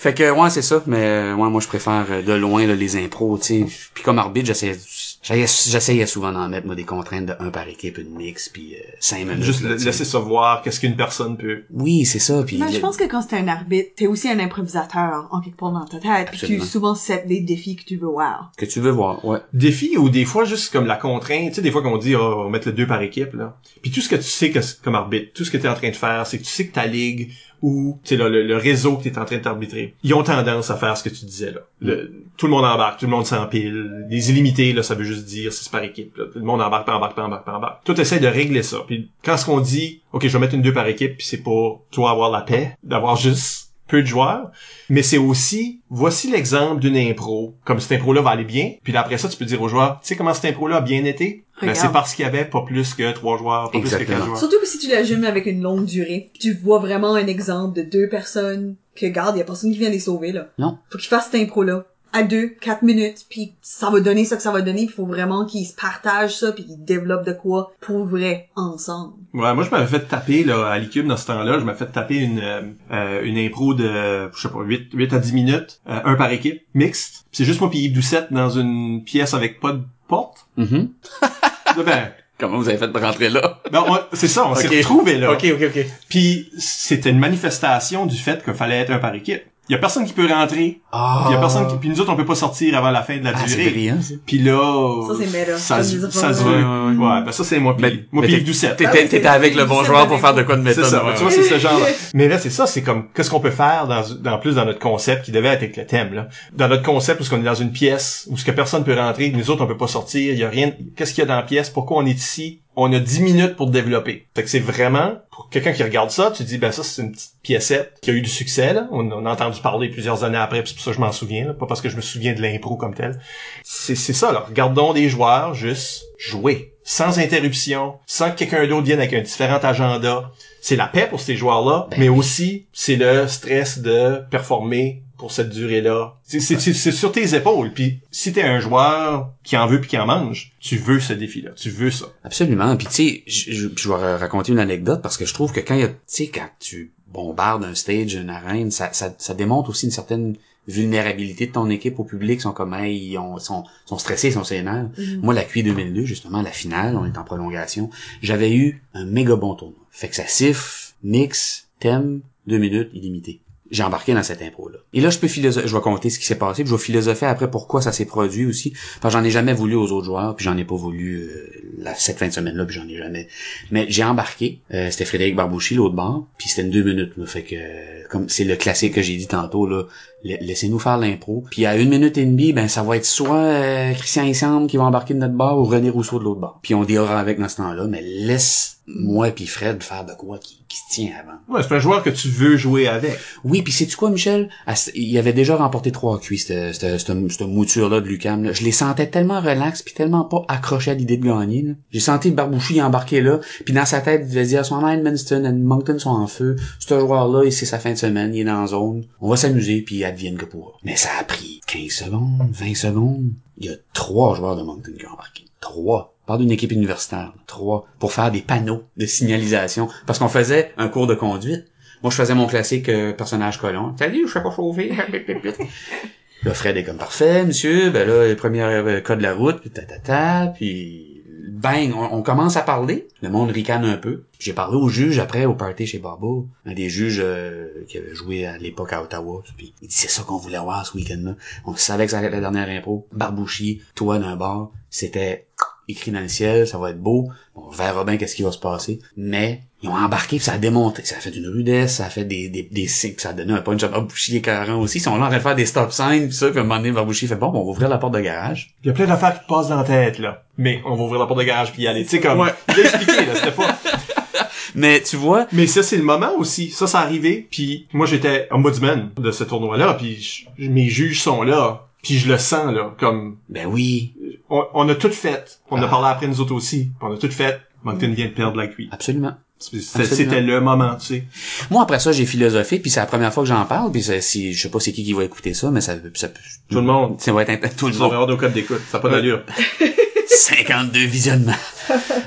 Fait que ouais, c'est ça, mais euh, ouais, moi je préfère euh, de loin là, les impros, tu sais. Puis comme arbitre, j'essayais j'essayais j'essayais souvent d'en mettre moi des contraintes de un par équipe, une mix, puis euh, cinq minutes. Juste là, laisser ça voir qu'est-ce qu'une personne peut. Oui, c'est ça, puis Mais je pense que quand t'es un arbitre, t'es aussi un improvisateur en quelque part dans ta tête. Puis tu souvent set des défis que tu veux voir. que tu veux voir, ouais. Défi ou des fois juste comme la contrainte, tu sais des fois qu'on dit oh, on va mettre le deux par équipe là. Puis tout ce que tu sais que comme arbitre, tout ce que tu es en train de faire, c'est que tu sais que ta ligue ou là, le, le réseau que tu en train d'arbitrer, ils ont tendance à faire ce que tu disais là. Tout le monde embarque, tout le monde s'empile. Les illimités, là, ça veut juste dire c'est par équipe. Tout le monde embarque, embarque, embarque, embarque. Tout essaie de régler ça. Puis quand ce qu'on dit, ok, je vais mettre une deux par équipe, puis c'est pour toi avoir la paix, d'avoir juste peu de joueurs, mais c'est aussi, voici l'exemple d'une impro, comme cette impro-là va aller bien, puis après ça, tu peux dire aux joueurs, tu sais comment cette impro-là a bien été? Ben, c'est parce qu'il y avait pas plus que trois joueurs, pas plus que quatre joueurs. Surtout que si tu la joues avec une longue durée, tu vois vraiment un exemple de deux personnes que, garde, y a personne qui vient les sauver, là. Non. Faut qu'ils fassent cette impro-là. À deux, quatre minutes, puis ça va donner ça que ça va donner, il faut vraiment qu'ils se partagent ça, puis qu'ils développent de quoi pour vrai, ensemble. Ouais, moi je m'avais fait taper là à l'ICUB dans ce temps-là, je m'avais fait taper une euh, euh, une impro de je sais pas 8 8 à 10 minutes, euh, un par équipe, mixte. C'est juste moi puis Yves Doucette dans une pièce avec pas de porte. Là, ben, Comment vous avez fait de rentrer là? ben, c'est ça, on s'est Ok. retrouvés là. ok, ok. Puis c'était une manifestation du fait qu'il fallait être un par équipe. Il y a personne qui peut rentrer, Ah. puis il y a personne qui puis nous autres on peut pas sortir avant la fin de la Ah, c'est durée. brillant, ça. Puis là Ça, c'est méta. ça des ça se veut. ouais, ben ça c'est moi puis Mais- moi puis Doucette. T'étais, Ah t'étais c'est- avec le bon c'est joueur ça, pour faire de quoi de C'est méthode. ça, ouais, tu vois, c'est ce genre Mais là, c'est ça, c'est comme, qu'est-ce qu'on peut faire dans, dans plus dans notre concept qui devait être avec le thème, là? Dans notre concept, où qu'on est dans une pièce, où ce que personne peut rentrer, nous autres, on peut pas sortir, il y a rien, qu'est-ce qu'il y a dans la pièce, pourquoi on est ici? On a 10 minutes pour développer. Fait que c'est vraiment, pour quelqu'un qui regarde ça, tu dis, ben ça, c'est une petite piécette qui a eu du succès, là. On, on a entendu parler plusieurs années après, puis c'est pour ça que je m'en souviens, là. Pas parce que je me souviens de l'impro comme tel. C'est, c'est ça, là. Regardons des joueurs juste jouer. Sans interruption, sans que quelqu'un d'autre vienne avec un différent agenda. C'est la paix pour ces joueurs-là, Ben mais oui. aussi c'est le stress de performer pour cette durée-là. C'est, c'est, c'est- c'est sur tes épaules. Puis si t'es un joueur qui en veut puis qui en mange, tu veux ce défi-là. Tu veux ça. Absolument. Puis tu sais, je, je, je vais ra- raconter une anecdote parce que je trouve que quand il y a, tu sais, quand tu bombardes un stage, une arène, ça, ça, ça démontre aussi une certaine vulnérabilité de ton équipe au public. Ils sont comme, hey, ils ont- sont, sont stressés, ils sont sénères. Mhm. Moi, la QI 2002, justement, la finale, on est en prolongation, j'avais eu un méga bon tournoi. Fait que ça siffle, mix, thème, deux minutes, illimité. J'ai embarqué dans cette impro-là. Et là, je peux philosopher, je vais compter ce qui s'est passé, puis je vais philosopher après pourquoi ça s'est produit aussi. Parce que j'en ai jamais voulu aux autres joueurs, puis j'en ai pas voulu euh, cette fin de semaine-là, puis j'en ai jamais. Mais j'ai embarqué. Euh, c'était Frédéric Barbouchi, l'autre bord, puis c'était une deux minutes. Là, fait que euh, comme c'est le classique que j'ai dit tantôt, là, laissez-nous faire l'impro. Puis à une minute et demie, ben ça va être soit euh, Christian Issambe qui va embarquer de notre bord ou René Rousseau de l'autre bord. Puis on dealera avec dans ce temps-là, mais laisse moi puis Fred faire de quoi qui, qui se tient avant. Ouais, c'est un joueur que tu veux jouer avec. Oui, puis sais-tu quoi, Michel? Il avait déjà remporté trois cuits, cette, cette, cette, cette mouture-là de Lucam. là. Je les sentais tellement relax, puis tellement pas accroché à l'idée de gagner. J'ai senti le Barbouchi embarqué là, puis dans sa tête, il devait dire, soit Edmundston et Moncton sont en feu, ce joueur-là, et c'est sa fin de semaine, il est dans la zone, on va s'amuser, puis que. Mais ça a pris 15 secondes, 20 secondes. Il y a trois joueurs de Moncton qui ont embarqué. Trois. Je parle d'une équipe universitaire. Trois. Pour faire des panneaux de signalisation. Parce qu'on faisait un cours de conduite. Moi, je faisais mon classique euh, personnage colon. Salut, je sais pas chauffer. Là, Fred est comme parfait, monsieur. Ben là, le premier euh, cas de la route, puis ta puis bang, on, commence à parler. Le monde ricane un peu. J'ai parlé au juge après au party chez Barbeau, un des juges euh, qui avait joué à l'époque à Ottawa. Puis il dit c'est ça qu'on voulait voir ce week-end-là. On savait que ça allait être la dernière impro. Barbouchi, toi d'un bar, c'était écrit dans le ciel, ça va être beau. On verra bien qu'est-ce qui va se passer. Mais ils ont embarqué, puis ça a démonté. Ça a fait une rudesse, ça a fait des, des, des signes, puis ça a donné un punch à Barbouchi écœurant aussi. Ils sont là en train de faire des stop signs, puis ça, puis à un moment donné, Barbouchi fait bon, on va ouvrir la porte de garage. Il y a plein d'affaires qui te passent dans la tête, là. Mais on va ouvrir la porte de garage puis y aller. Tu sais, comme, Ouais. il a expliqué, là, c'était pas... Mais tu vois, Mais ça, c'est le moment aussi. Ça, c'est arrivé. Puis moi, j'étais ombudsman de ce tournoi-là. Puis mes juges sont là. Puis je le sens, là. Comme, ben oui, on, on a tout fait. On a Ah. parlé après nous autres aussi. On a tout fait. Moncton vient de perdre la cuite. absolument. C'était Absolument. c'était le moment, tu sais. Moi, après ça, j'ai philosophé, puis c'est la première fois que j'en parle, puis c'est- si, je sais pas c'est qui qui va écouter ça, mais ça, ça peut... Tout le monde. Ça va être tout le monde. d'écoute. Ça n'a pas d'allure. 52 visionnements.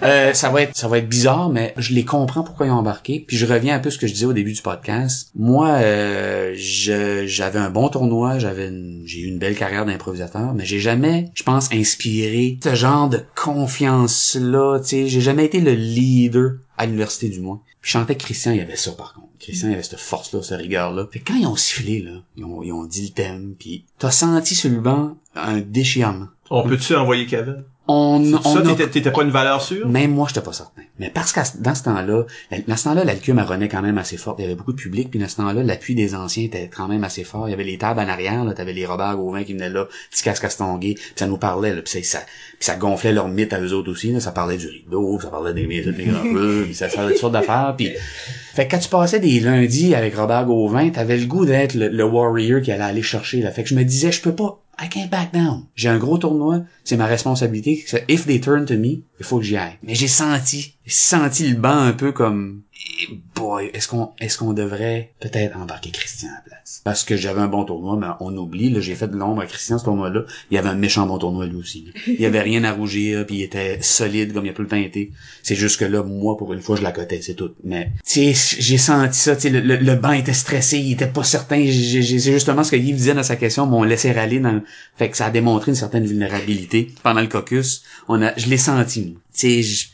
Euh, ça va être ça va être bizarre, mais je les comprends pourquoi ils ont embarqué. Puis je reviens un peu à ce que je disais au début du podcast. Moi, euh, je j'avais un bon tournoi, j'avais une- j'ai eu une belle carrière d'improvisateur, mais j'ai jamais, je pense, inspiré ce genre de confiance là. Tu sais, j'ai jamais été le leader à l'université du moins. Puis que Christian, il avait ça par contre. Christian, il avait cette force-là, cette rigueur-là. Fait que quand ils ont sifflé, là, ils ont, ils ont dit le thème, puis t'as senti sur le un déchirement. On peut-tu envoyer Kevin? On, Ça, on a- t'étais, pas une valeur sûre? Même moi, j'étais pas certain. Mais parce que dans ce temps-là, dans ce temps-là, l'alcume elle renaît quand même assez forte. Il y avait beaucoup de public, puis dans ce temps-là, l'appui des anciens était quand même assez fort. Il y avait les tables en arrière, là, t'avais les Robert Gauvin qui venaient là, petit casque castongué, puis ça nous parlait, là, puis ça, ça, puis ça gonflait leur mythe à eux autres aussi, là. Ça parlait du rideau, ça parlait des maisons, des grands puis ça parlait de toutes sortes d'affaires, puis fait que quand tu passais des lundis avec Robert Gauvin, t'avais le goût d'être le, le warrior qui allait aller chercher, là. Fait que je me disais, je peux pas, I can't back down. J'ai un gros tournoi, c'est ma responsabilité. If they turn to me, il faut que j'y aille. Mais j'ai senti, j'ai senti le banc un peu comme, eh boy, est-ce qu'on, est-ce qu'on devrait peut-être embarquer Christian à la place? Parce que j'avais un bon tournoi, mais on oublie, là, j'ai fait de l'ombre à Christian ce tournoi-là. Il y avait un méchant bon tournoi lui aussi. là. Il avait rien à rougir, puis il était solide comme il a tout le temps été. C'est juste que là, moi, pour une fois, je la cotais, c'est tout. Mais, tu sais, j'ai senti ça, tu sais, le, le, le banc était stressé, il était pas certain. C'est justement ce que Yves disait dans sa question, m'ont laissé râler dans, fait que ça a démontré une certaine vulnérabilité pendant le caucus. On a, je l'ai senti, moi. Tu sais,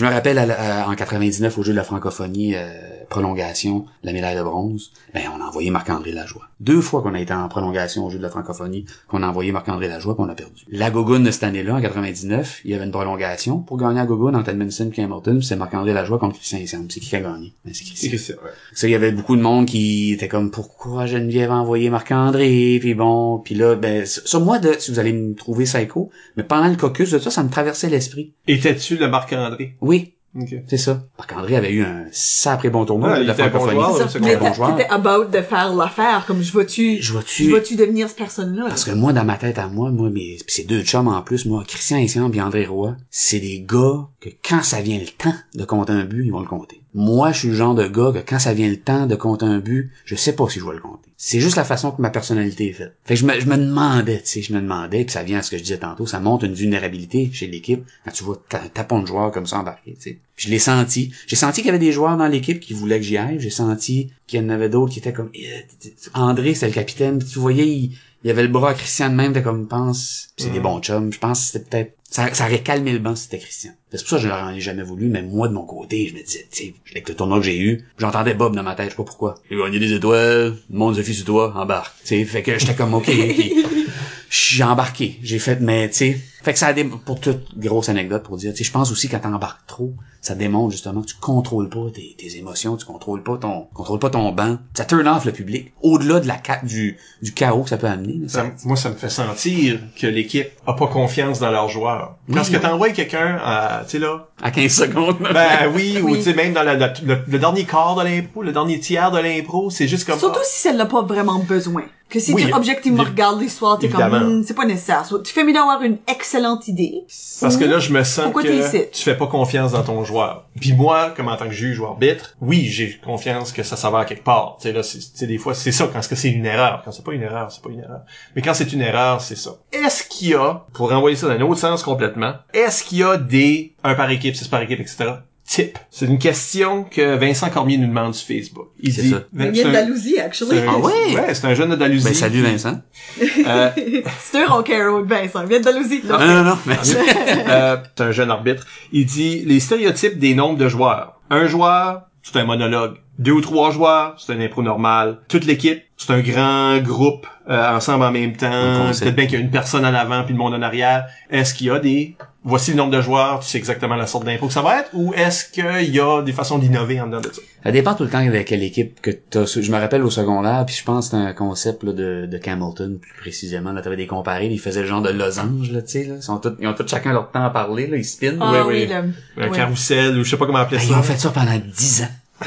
je, me rappelle à à- en 99 au jeu de la francophonie euh, prolongation, la médaille de bronze, ben on a envoyé Marc-André Lajoie. Deux fois qu'on a été en prolongation au jeu de la francophonie, qu'on a envoyé Marc-André Lajoie, puis on a perdu. La Gogoune de cette année-là, en 99, il y avait une prolongation pour gagner la Gogoune entre Edmondson et Hamilton, c'est Marc-André Lajoie contre Christian Essam. C'est qui qui a gagné? Ben, c'est Christian. C'est ça, ouais. Ça, il y avait beaucoup de monde qui était comme pourquoi Geneviève a envoyé Marc-André, puis bon, puis là, ben ça, moi, de, si vous allez me trouver psycho, mais pendant le caucus de ça, ça me traversait l'esprit. Étais-tu le Marc-André? Oui, Ok. c'est ça. Marc-André avait eu un sacré bon tournoi il la était un bon francophonie. joueur, Mais un bon joueur. about de faire l'affaire, comme je vais-tu, Je vois-tu... je vais-tu devenir cette personne-là? Parce que moi, dans ma tête à moi, moi, mes, pis c'est deux chums en plus, moi, Christian Essiam et André Roy, c'est des gars que quand ça vient le temps de compter un but, ils vont le compter. Moi, je suis le genre de gars que quand ça vient le temps de compter un but, je sais pas si je vais le compter. C'est juste la façon que ma personnalité est faite. Fait que je me, je me demandais, tu sais, je me demandais, puis ça vient à ce que je disais tantôt, ça montre une vulnérabilité chez l'équipe quand tu vois un tapon de joueurs comme ça embarqué, tu sais. Puis je l'ai senti. J'ai senti qu'il y avait des joueurs dans l'équipe qui voulaient que j'y aille. J'ai senti qu'il y en avait d'autres qui étaient comme... Eh, André, c'est le capitaine. Tu voyais, il y avait le bras à Christian de même, t'es comme, pense, c'est des bons chums. Je pense que c'était peut-être, ça, ça aurait calmé le banc si c'était Christian. C'est pour ça que je leur ai jamais voulu, mais moi, de mon côté, je me disais, tu sais, avec le tournoi que j'ai eu, j'entendais Bob dans ma tête, je sais pas pourquoi. J'ai gagné des étoiles, le monde se fie sur toi, embarque. Tu sais, fait que j'étais comme, ok, puis j'ai embarqué. J'ai fait, mais tu sais, fait que ça a des, pour toute grosse anecdote pour dire, tu sais, je pense aussi quand t'embarques trop, ça démontre justement que tu contrôles pas tes, tes émotions, tu contrôles pas ton, contrôles pas ton banc. Ça turn off le public. Au-delà de la ca- du, du chaos que ça peut amener. ça- Ça- moi, ça me fait sentir que l'équipe a pas confiance dans leurs joueurs. Oui, Parce que oui. t'envoies quelqu'un à, tu sais là, à 15 secondes. ben oui, ou Oui. tu sais même dans la- la- le, le dernier quart de l'impro, le dernier tiers de l'impro, c'est juste comme Surtout si elle n'a pas vraiment besoin. Que si Oui, tu objectivement regardes l'histoire, t'es comme. Hmm, c'est pas nécessaire. Tu fais mieux d'avoir une excellente idée. Parce que là, je me sens Pourquoi que tu fais pas confiance dans ton joueur. Puis moi, comme en tant que juge ou arbitre, oui, j'ai confiance que ça s'avère quelque part. Tu sais là, c'est des fois c'est ça quand c'est une erreur. Quand c'est pas une erreur, c'est pas une erreur. Mais quand c'est une erreur, c'est ça. Est-ce qu'il y a, pour renvoyer ça dans un autre sens complètement, est-ce qu'il y a des un par équipe, six par équipe, etc. Type. C'est une question que Vincent Cormier nous demande sur Facebook. Il C'est dit, ça. Il vient un- d'Andalousie, actually. un- Ah ouais? Ouais, c'est un jeune de Dalhousie. Ben, salut Vincent. Euh, C'est un rocker, Vincent. Il vient d'Andalousie. Non, non, non, mais... euh, c'est un jeune arbitre. Il dit les stéréotypes des nombres de joueurs. Un joueur, c'est un monologue. Deux ou trois joueurs, c'est un impro normal. Toute l'équipe, c'est un grand groupe euh, ensemble en même temps. Peut-être bien qu'il y a une personne en avant puis le monde en arrière. Est-ce qu'il y a des voici le nombre de joueurs, tu sais exactement la sorte d'impro que ça va être, ou est-ce qu'il y a des façons d'innover en dedans de ça? Ça dépend tout le temps de quelle équipe que t'as. Je me rappelle au secondaire, puis je pense que c'était un concept là, de, de Camilton, plus précisément. Là, t'avais des comparés, ils faisaient le genre de losange, là, tu sais, là. Ils, sont tous, ils ont tous chacun leur temps à parler, là, ils spinent. Ah Oui, oui, oui. le- Un ouais. carrousel, ou je sais pas comment appeler Ben, ça. ils ont fait ça pendant 10 ans.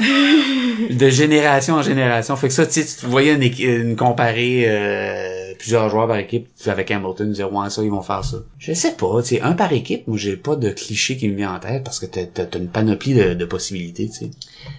de génération en génération. Fait que ça, tu sais, tu voyais une, une comparée euh, plusieurs joueurs par équipe avec Hamilton, dire ouais ça, ils vont faire ça. Je sais pas, tu sais, un par équipe, moi j'ai pas de cliché qui me vient en tête parce que t'as, t'as, t'as une panoplie de, de possibilités, tu sais.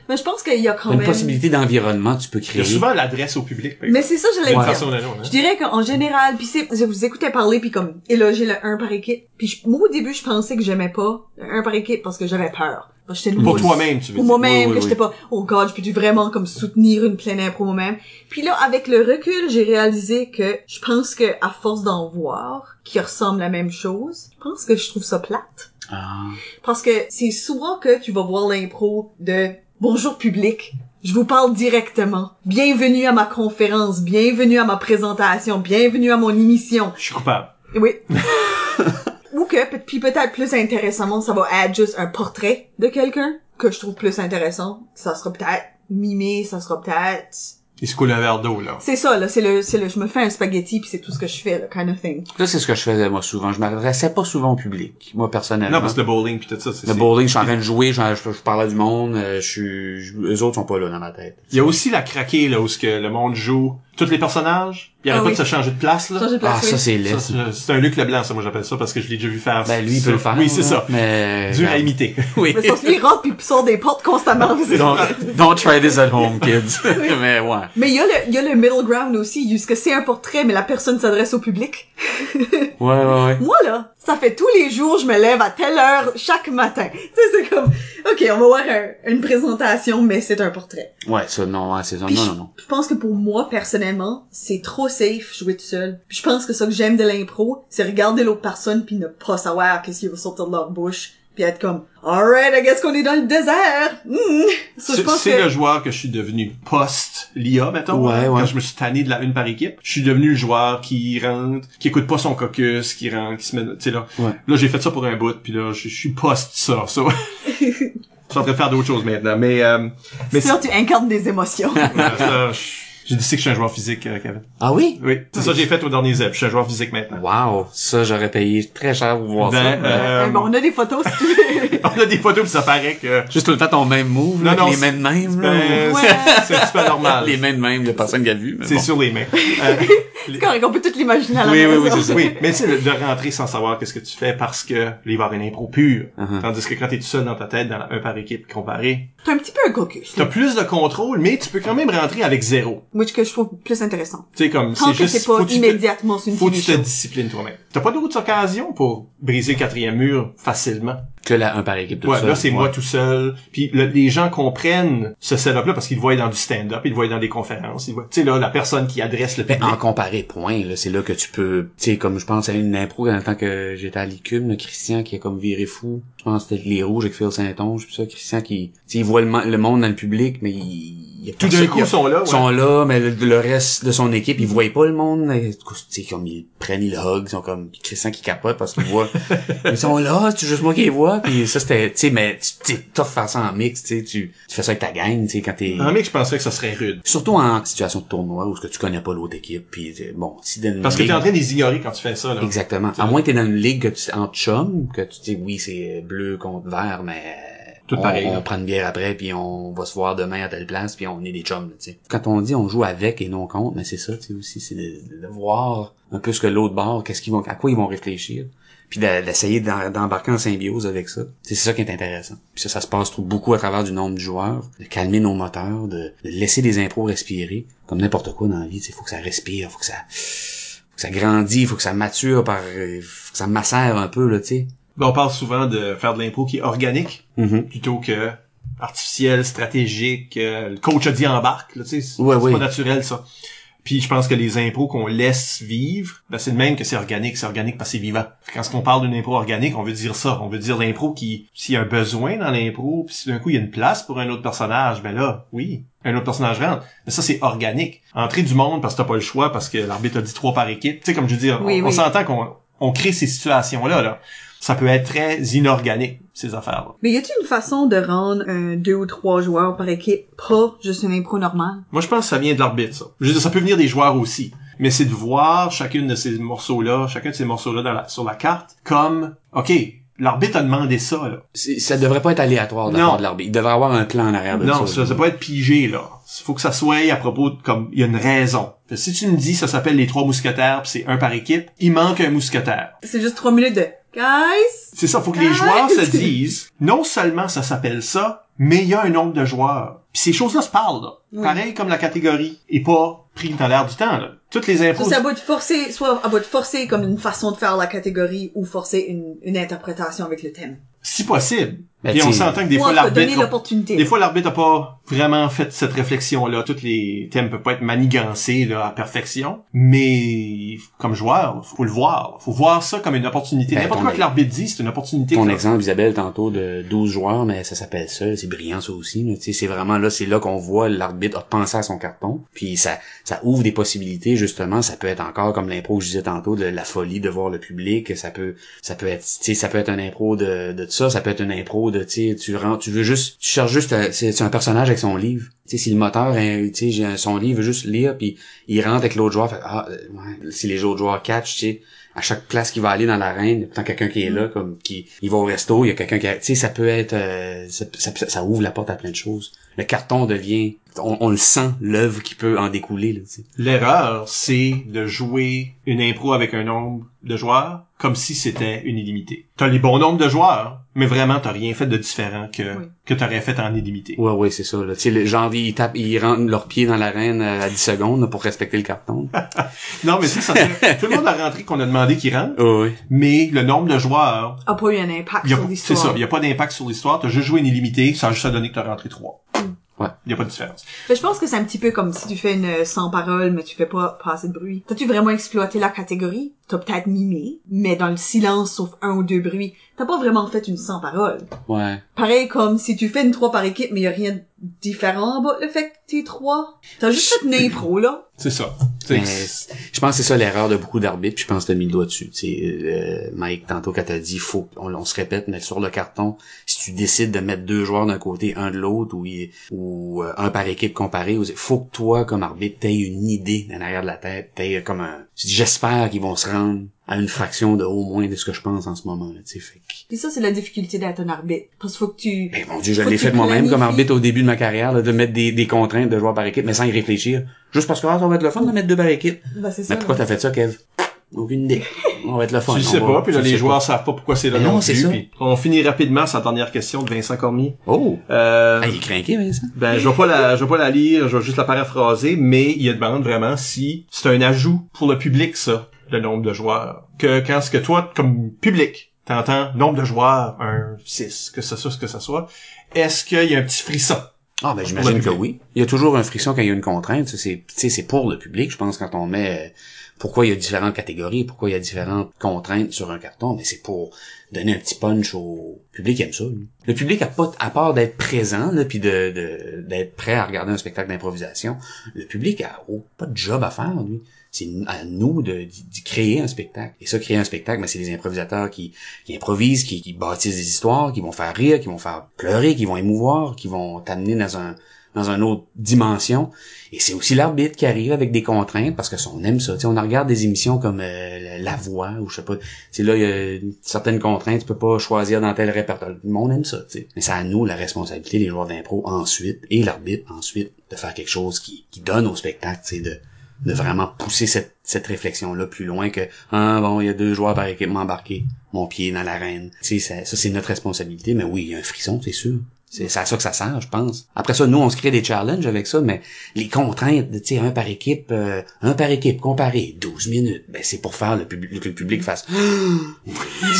Mais je pense qu'il y a quand T'as une même... possibilité d'environnement tu peux Il y créer. a souvent l'adresse au public. par Mais c'est ça, j'allais D'une dire. hein. Je dirais qu'en général, puis c'est, je vous écoutais parler puis comme éloger le 1 par équipe. Puis je- moi au début, je pensais que j'aimais pas le 1 par équipe parce que j'avais peur. J'étais Pour toi-même, tu veux Pour moi-même, Oui, oui, que oui. j'étais pas, oh god, je peux-tu vraiment comme soutenir une pleine impro moi-même. Puis là, avec le recul, j'ai réalisé que je pense que à force d'en voir, qui ressemblent à la même chose, je pense que je trouve ça plate. Ah. Parce que c'est souvent que tu vas voir l'impro de bonjour public. Je vous parle directement. Bienvenue à ma conférence, bienvenue à ma présentation, bienvenue à mon émission. Je suis coupable. Oui. Ou que, puis peut-être plus intéressamment, ça va être juste un portrait de quelqu'un que je trouve plus intéressant. Ça sera peut-être mimé, ça sera peut-être... Il se coule un verre d'eau, là. C'est ça, là, c'est le, c'est le, je me fais un spaghetti puis c'est tout ce que je fais, là, kind of thing. Ça, c'est ce que je faisais, moi, souvent. Je m'adressais pas souvent au public, moi, personnellement. Non, parce que le bowling pis tout ça, c'est... Le c'est- bowling, je suis en train de jouer, je, je, je parlais du monde, euh, je suis, eux autres sont pas là dans ma tête. Il y a aussi la craquée, là, où ce que le monde joue tous les personnages, il Ah arrête pas oui. de se changer de place, là? Changer de place, Ah, oui. ça, c'est laid. Ça. c'est un Luc Leblanc, ça, moi, j'appelle ça, parce que je l'ai déjà vu faire. Ben, lui, il peut le faire. Oui, c'est ça. Mais... Dur à imiter. Oui. Mais c'est parce que lui, il rentre puis il sort des portes constamment. Don't, don't try this at home, kids. mais ouais. Mais il y a le, il y a le middle ground aussi, jusque c'est un portrait, mais la personne s'adresse au public. Ouais, ouais, ouais. Moi, là, ça fait tous les jours, je me lève à telle heure chaque matin. Tu sais, c'est comme, OK, on va voir un- une présentation, mais c'est un portrait. Ouais, ça, non, ouais, c'est ça. Non, je, non, non. je pense que pour moi, personnellement, c'est trop safe jouer tout seul. Puis je pense que ça que j'aime de l'impro, c'est regarder l'autre personne puis ne pas savoir qu'est-ce qui va sortir de leur bouche. Puis être comme, alright, I guess qu'on est dans le désert. Hmm. Ça, je C'est que... le joueur que je suis devenu post-LIA, mettons. Ouais, ouais. Quand je me suis tanné de la une par équipe. Je suis devenu le joueur qui rentre, qui écoute pas son caucus, qui rentre, qui se met, tu sais là. Ouais. Là, j'ai fait ça pour un bout, puis là, je, je suis post ça, ça. je suis en train de faire d'autres choses maintenant, mais, euh, mais Sûr, tu incarnes des émotions. ça, je- j'ai dit que je suis un joueur physique, euh, Kevin. Ah oui? Oui, c'est ça que j'ai fait au dernier Zeb. Je suis un joueur physique maintenant. Wow. Ça, j'aurais payé très cher pour voir Ben, ça. euh, Euh, bon, on a des photos, si tu veux. On a des photos, puis ça paraît que Juste tout le temps ton même move, là, Non, les mains de même, là. ben, Ouais. c'est- c'est un petit peu anormal. Les mains de même, il y a personne qui a vu, mais C'est bon. sur les mains. Euh, C'est correct, on peut tout l'imaginer à la Oui, oui, oui, c'est ça. Oui, mais tu sais, de rentrer sans savoir qu'est-ce que tu fais parce que y avoir une impro pure. Uh-huh. Tandis que quand t'es tout seul dans ta tête, dans la- un par équipe comparé, T'as un petit peu un caucus. t'as plus de contrôle, mais tu peux quand même rentrer avec zéro. Moi, ce que je trouve plus intéressant. Tu sais, comme, c'est que juste, c'est pas faut immédiatement sur une faut que tu te disciplines toi-même. T'as pas d'autres occasions pour briser le quatrième mur facilement? Que la, un par équipe tout Ouais, seul. là, c'est Ouais. moi tout seul. Puis le- les gens comprennent ce setup-là parce qu'ils le voient dans du stand-up, ils le voient dans des conférences. Ils le voient, tu sais, là, la personne qui adresse le Ben, public. en comparé, point, là, c'est là que tu peux, tu sais, comme je pense à une impro dans le temps que j'étais à l'ICUM, le Christian qui a comme viré fou. Je pense que c'était les rouges avec Phil Saint-Onge, puis ça, Christian qui, tu sais, il voit le, le monde dans le public, mais il y a Tout d'un coup, ils sont là, ouais. Ils sont là, mais le, le reste de son équipe, ils voyaient pas le monde. Tu sais, comme ils prennent, ils hug, ils sont comme Christian qui capote parce qu'ils voient. ils sont là, c'est juste moi qui les vois. Puis ça, c'était, tu sais, mais tu tough faire ça en mix, tu sais, tu tu fais ça avec ta gang, tu sais, quand t'es... En mec, je pensais que ça serait rude. Surtout en situation de tournoi où ce que tu connais pas l'autre équipe, puis bon, si dans une Parce que t'es en train de les ignorer quand tu fais ça, là. Exactement. À moins que t'es dans une ligue que tu en chum, que tu dis oui c'est bleu contre vert, mais Tout on, pareil, on là. prend une bière après puis on va se voir demain à telle place puis on est des chums, tu sais. Quand on dit on joue avec et non contre, mais c'est ça, tu sais aussi, c'est de, de voir un peu ce que l'autre bord, qu'est-ce qu'ils vont, à quoi ils vont réfléchir. Puis de- d'essayer d'embarquer en symbiose avec ça. C'est ça qui est intéressant. Puis ça, ça se passe trop- beaucoup à travers du nombre de joueurs, de calmer nos moteurs, de, de laisser les impros respirer, comme n'importe quoi dans la vie. Il faut que ça respire, faut que ça, faut que ça grandit, faut que ça mature par, euh, faut que ça macère un peu là, tu sais. Ben, on parle souvent de faire de l'impro qui est organique Mhm. plutôt que artificiel, stratégique. euh, le coach a dit embarque, là, tu sais, c'est Ouais, pas naturel ça. Puis je pense que les impros qu'on laisse vivre, ben c'est le même que c'est organique, c'est organique parce que c'est vivant. Quand on parle d'une impro organique, on veut dire ça, on veut dire l'impro qui, s'il y a un besoin dans l'impro, puis si d'un coup il y a une place pour un autre personnage, ben là, oui, un autre personnage rentre. Mais ça c'est organique. Entrer du monde parce que t'as pas le choix, parce que l'arbitre a dit trois par équipe. Tu sais comme je veux dire, Oui, on, on oui. s'entend qu'on on crée ces situations là là. Ça peut être très inorganique ces affaires là. Mais y a-t-il une façon de rendre un deux ou trois joueurs par équipe pas juste une impro normale? Moi, je pense que ça vient de l'arbitre, ça. Je veux dire, ça peut venir des joueurs aussi. Mais c'est de voir chacune de ces morceaux-là, chacun de ces morceaux-là la- sur la carte, comme, OK, l'arbitre a demandé ça, là. Ça devrait pas être aléatoire de la Non. part de l'arbitre. Il devrait avoir un plan en arrière de Non, ça. ça, ça peut pas être pigé, là. Il faut que ça soit à propos de, comme, il y a une raison. Fait si tu me dis, ça s'appelle les trois mousquetaires, pis c'est un par équipe, il manque un mousquetaire. C'est juste trois minutes de Guys! C'est ça, faut que les joueurs se disent, non seulement ça s'appelle ça, mais il y a un nombre de joueurs. Puis ces choses-là se parlent, là. Oui. Pareil comme la catégorie est pas pris dans l'air du temps, là. Toutes les infos. Ça, va te forcer, soit à va te forcer comme une façon de faire la catégorie ou forcer une, une interprétation avec le thème. si possible. Ben, Puis on s'entend que des fois l'arbitre des fois l'arbitre a pas vraiment fait cette réflexion là, tous les thèmes peuvent pas être manigancés là à perfection, mais comme joueur, faut le voir, faut voir ça comme une opportunité. Ben, N'importe quoi ex- que l'arbitre dit, c'est une opportunité. Ton exemple, Isabelle, tantôt de 12 joueurs, mais ça s'appelle ça, c'est brillant ça aussi. là. Tu sais, C'est vraiment là, c'est là qu'on voit l'arbitre a pensé à son carton, puis ça, ça ouvre des possibilités justement. Ça peut être encore comme l'impro que je disais tantôt, de la folie de voir le public. Ça peut, ça peut être, tu sais, ça peut être un impro de, de ça, ça peut être un impro de, tu tu rends, tu veux juste, tu cherches juste, un- c'est un personnage avec son livre. Tu sais, si le moteur, tu sais, son livre veut juste lire, puis il rentre avec l'autre joueur, fait, ah, euh, ouais, si les autres joueurs catch, tu sais, à chaque place qu'il va aller dans l'arène, il y a tout le temps quelqu'un qui est là, comme qui il va au resto, il y a quelqu'un qui, tu sais, ça peut être, euh, ça, ça, ça ouvre la porte à plein de choses. Le carton devient, on, on le sent, l'œuvre qui peut en découler. L'erreur, c'est de jouer une impro avec un nombre de joueurs comme si c'était une illimitée. T'as les bons nombres de joueurs, mais vraiment t'as rien fait de différent que Oui. que t'aurais fait en illimité. Ouais, ouais, c'est ça, là. Tu sais, les gens, ils tapent, ils rentrent leurs pieds dans l'arène euh, à 10 secondes, là, pour respecter le carton. Non, mais ça, ça tout le monde a rentré qu'on a demandé qu'il rentre, Ouais, ouais. mais le nombre de joueurs, A pas eu un impact a, sur c'est l'histoire. ça, il y a pas d'impact sur l'histoire. T'as juste joué une illimitée, ça a juste donné que t'as rentré trois. Ouais. Il y a pas de différence. Mais je pense que c'est un petit peu comme si tu fais une euh, sans parole, mais tu fais pas, pas assez de bruit. T'as-tu vraiment exploité la catégorie? T'as peut-être mimé, mais dans le silence, sauf un ou deux bruits, t'as pas vraiment fait une sans parole. Ouais. Pareil comme si tu fais une trois par équipe, mais y a rien différent en bas le fait que t'es trois. T'as juste fait une impro, là. C'est ça. Mais je pense que c'est ça l'erreur de beaucoup d'arbitres, puis je pense que t'as mis le doigt dessus. Tu euh, Mike, tantôt quand t'as dit, faut, on, on se répète, mais sur le carton, si tu décides de mettre deux joueurs d'un côté, un de l'autre, ou, ou euh, un par équipe comparé, faut que toi, comme arbitre, t'aies une idée en arrière de la tête, t'aies comme un... tu dis, J'espère qu'ils vont se rendre à une fraction de au moins de ce que je pense en ce moment. Là, tu sais. Puis ça, c'est la difficulté d'être un arbitre. Parce qu'il faut que tu... Eh, mon dieu, je l'ai fait moi-même comme arbitre au début de ma carrière, là, de mettre des, des contraintes de joueurs par équipe, mais sans y réfléchir. Juste parce que ah, ça va être le fun de mettre deux par équipe. Ben, c'est ça. Mais pourquoi t'as fait ça, Kev? Aucune idée. On va être le fun. Tu sais va- pas, puis là, les joueurs savent pas pourquoi c'est là Ben non, non, c'est plus. ça. puis on finit rapidement sa dernière question de Vincent Cormier. pas. Oh! Euh, Ah, il est craqué, Vincent. ben, je vais pas la, je vais pas la lire, je vais juste la paraphraser, mais il demande vraiment si c'est un ajout pour le public, ça, le nombre de joueurs. Que quand ce que toi, comme public, t'entends nombre de joueurs, un 6, que ce soit ce que ce soit, est-ce qu'il y a un petit frisson? Ah, ben, j'imagine que oui. Il y a toujours un frisson quand il y a une contrainte. C'est, tu sais, c'est pour le public, je pense, quand on met, pourquoi il y a différentes catégories, pourquoi il y a différentes contraintes sur un carton, mais c'est pour donner un petit punch au public qui aime ça. lui. Le public a pas, à part d'être présent, là, puis de, de- d'être prêt à regarder un spectacle d'improvisation, le public a oh, pas de job à faire, lui. C'est à nous de, d'y- d'y créer un spectacle. Et ça, créer un spectacle, ben, c'est les improvisateurs qui, qui improvisent, qui, qui bâtissent des histoires, qui vont faire rire, qui vont faire pleurer, qui vont émouvoir, qui vont t'amener dans un dans une autre dimension. Et c'est aussi l'arbitre qui arrive avec des contraintes parce que on aime ça. Tu sais, on regarde des émissions comme euh, La- Voix ou je sais pas. Sais, là, il y a certaines contraintes, tu peux pas choisir dans tel répertoire. Le monde aime ça, tu sais. Mais c'est à nous la responsabilité, les joueurs d'impro ensuite, et l'arbitre ensuite, de faire quelque chose qui, qui donne au spectacle, tu de de vraiment pousser cette, cette réflexion-là plus loin que ah bon, il y a deux joueurs par équipe embarqués, mon pied dans l'arène. Tu sais, ça, ça c'est notre responsabilité, mais oui, il y a un frisson, c'est sûr. C'est à ça que ça sert, je pense. Après ça, nous, on se crée des challenges avec ça, mais les contraintes, tu sais, un par équipe, euh, un par équipe comparé, 12 minutes, ben c'est pour faire le public, que le public fasse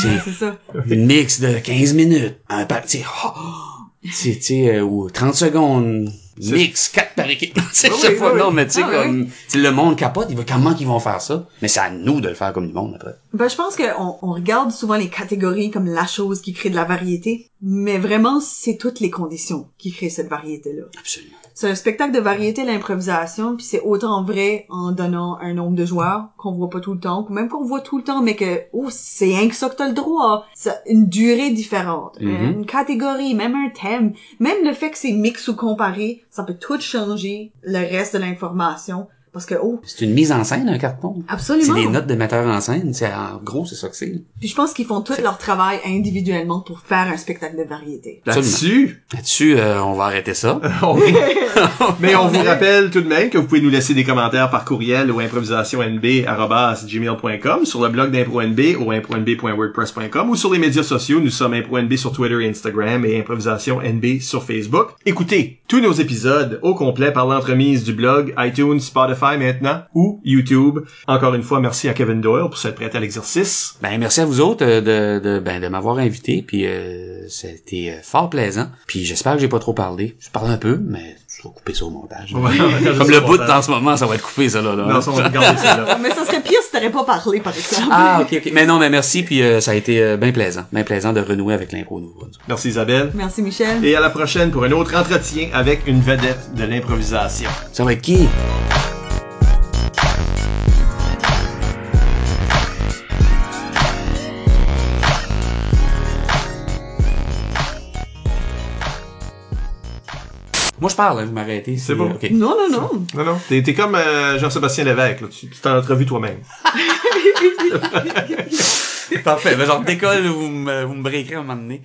c'est C'est ça. une mix de 15 minutes, un par, tu sais, oh, euh, ou 30 secondes, mix, 4 par équipe. C'est Oui, je sais oui, pas, oui. non, mais tu sais, Ah, comme, tu sais, le monde capote, il va, comment qu'ils vont faire ça? Mais c'est à nous de le faire comme du monde, après. Ben, je pense qu'on on regarde souvent les catégories comme la chose qui crée de la variété, mais vraiment, c'est toutes les conditions qui créent cette variété-là. Absolument. C'est un spectacle de variété, l'improvisation, puis c'est autant vrai en donnant un nombre de joueurs qu'on voit pas tout le temps, ou même qu'on voit tout le temps, mais que, oh, c'est rien que ça que t'as le droit. C'est une durée différente, Mhm. une catégorie, même un thème, même le fait que c'est mix ou comparé, ça peut tout changer le reste de l'information, parce que, oh, C'est une mise en scène, un carton. C'est absolument. des notes de metteur en scène. C'est, en gros, c'est ça que c'est. Puis je pense qu'ils font tout leur travail individuellement pour faire un spectacle de variété. Là-dessus, Là-dessus, euh, on va arrêter ça. on- mais on vous rappelle tout de même que vous pouvez nous laisser des commentaires par courriel au improvisationnb.gmail.com, sur le blog d'ImproNB au impronb.wordpress.com ou sur les médias sociaux. Nous sommes ImproNB sur Twitter et Instagram et Improvisation NB sur Facebook. Écoutez tous nos épisodes au complet par l'entremise du blog, iTunes, Spotify Spotify maintenant ou YouTube. Encore une fois, merci à Kevin Doyle pour s'être prêté à l'exercice. Ben merci à vous autres euh, de de ben de m'avoir invité puis euh, c'était euh, fort plaisant. Puis j'espère que j'ai pas trop parlé. Je parle un peu mais je vais couper ça au montage. Comme le bout en ce moment, ça va être coupé ça là. là. Non, ça, on va garder ça là. Mais ça serait pire si t'aurais pas parlé, par exemple. Ah ok ok. Mais non mais merci puis euh, ça a été euh, bien plaisant, bien plaisant de renouer avec l'impro nouveau. Merci Isabelle. Merci, Michel. Et à la prochaine pour un autre entretien avec une vedette de l'improvisation. Ça va être qui? Moi, je parle, hein, vous m'arrêtez. C'est bon. ok. Non, non, non. Non, non. T'es, t'es comme euh, Jean-Sébastien Lévesque, là. Tu tu t'en entrevu toi-même. Parfait. Ben, genre, décolle, vous me, vous me breakerez à un moment donné.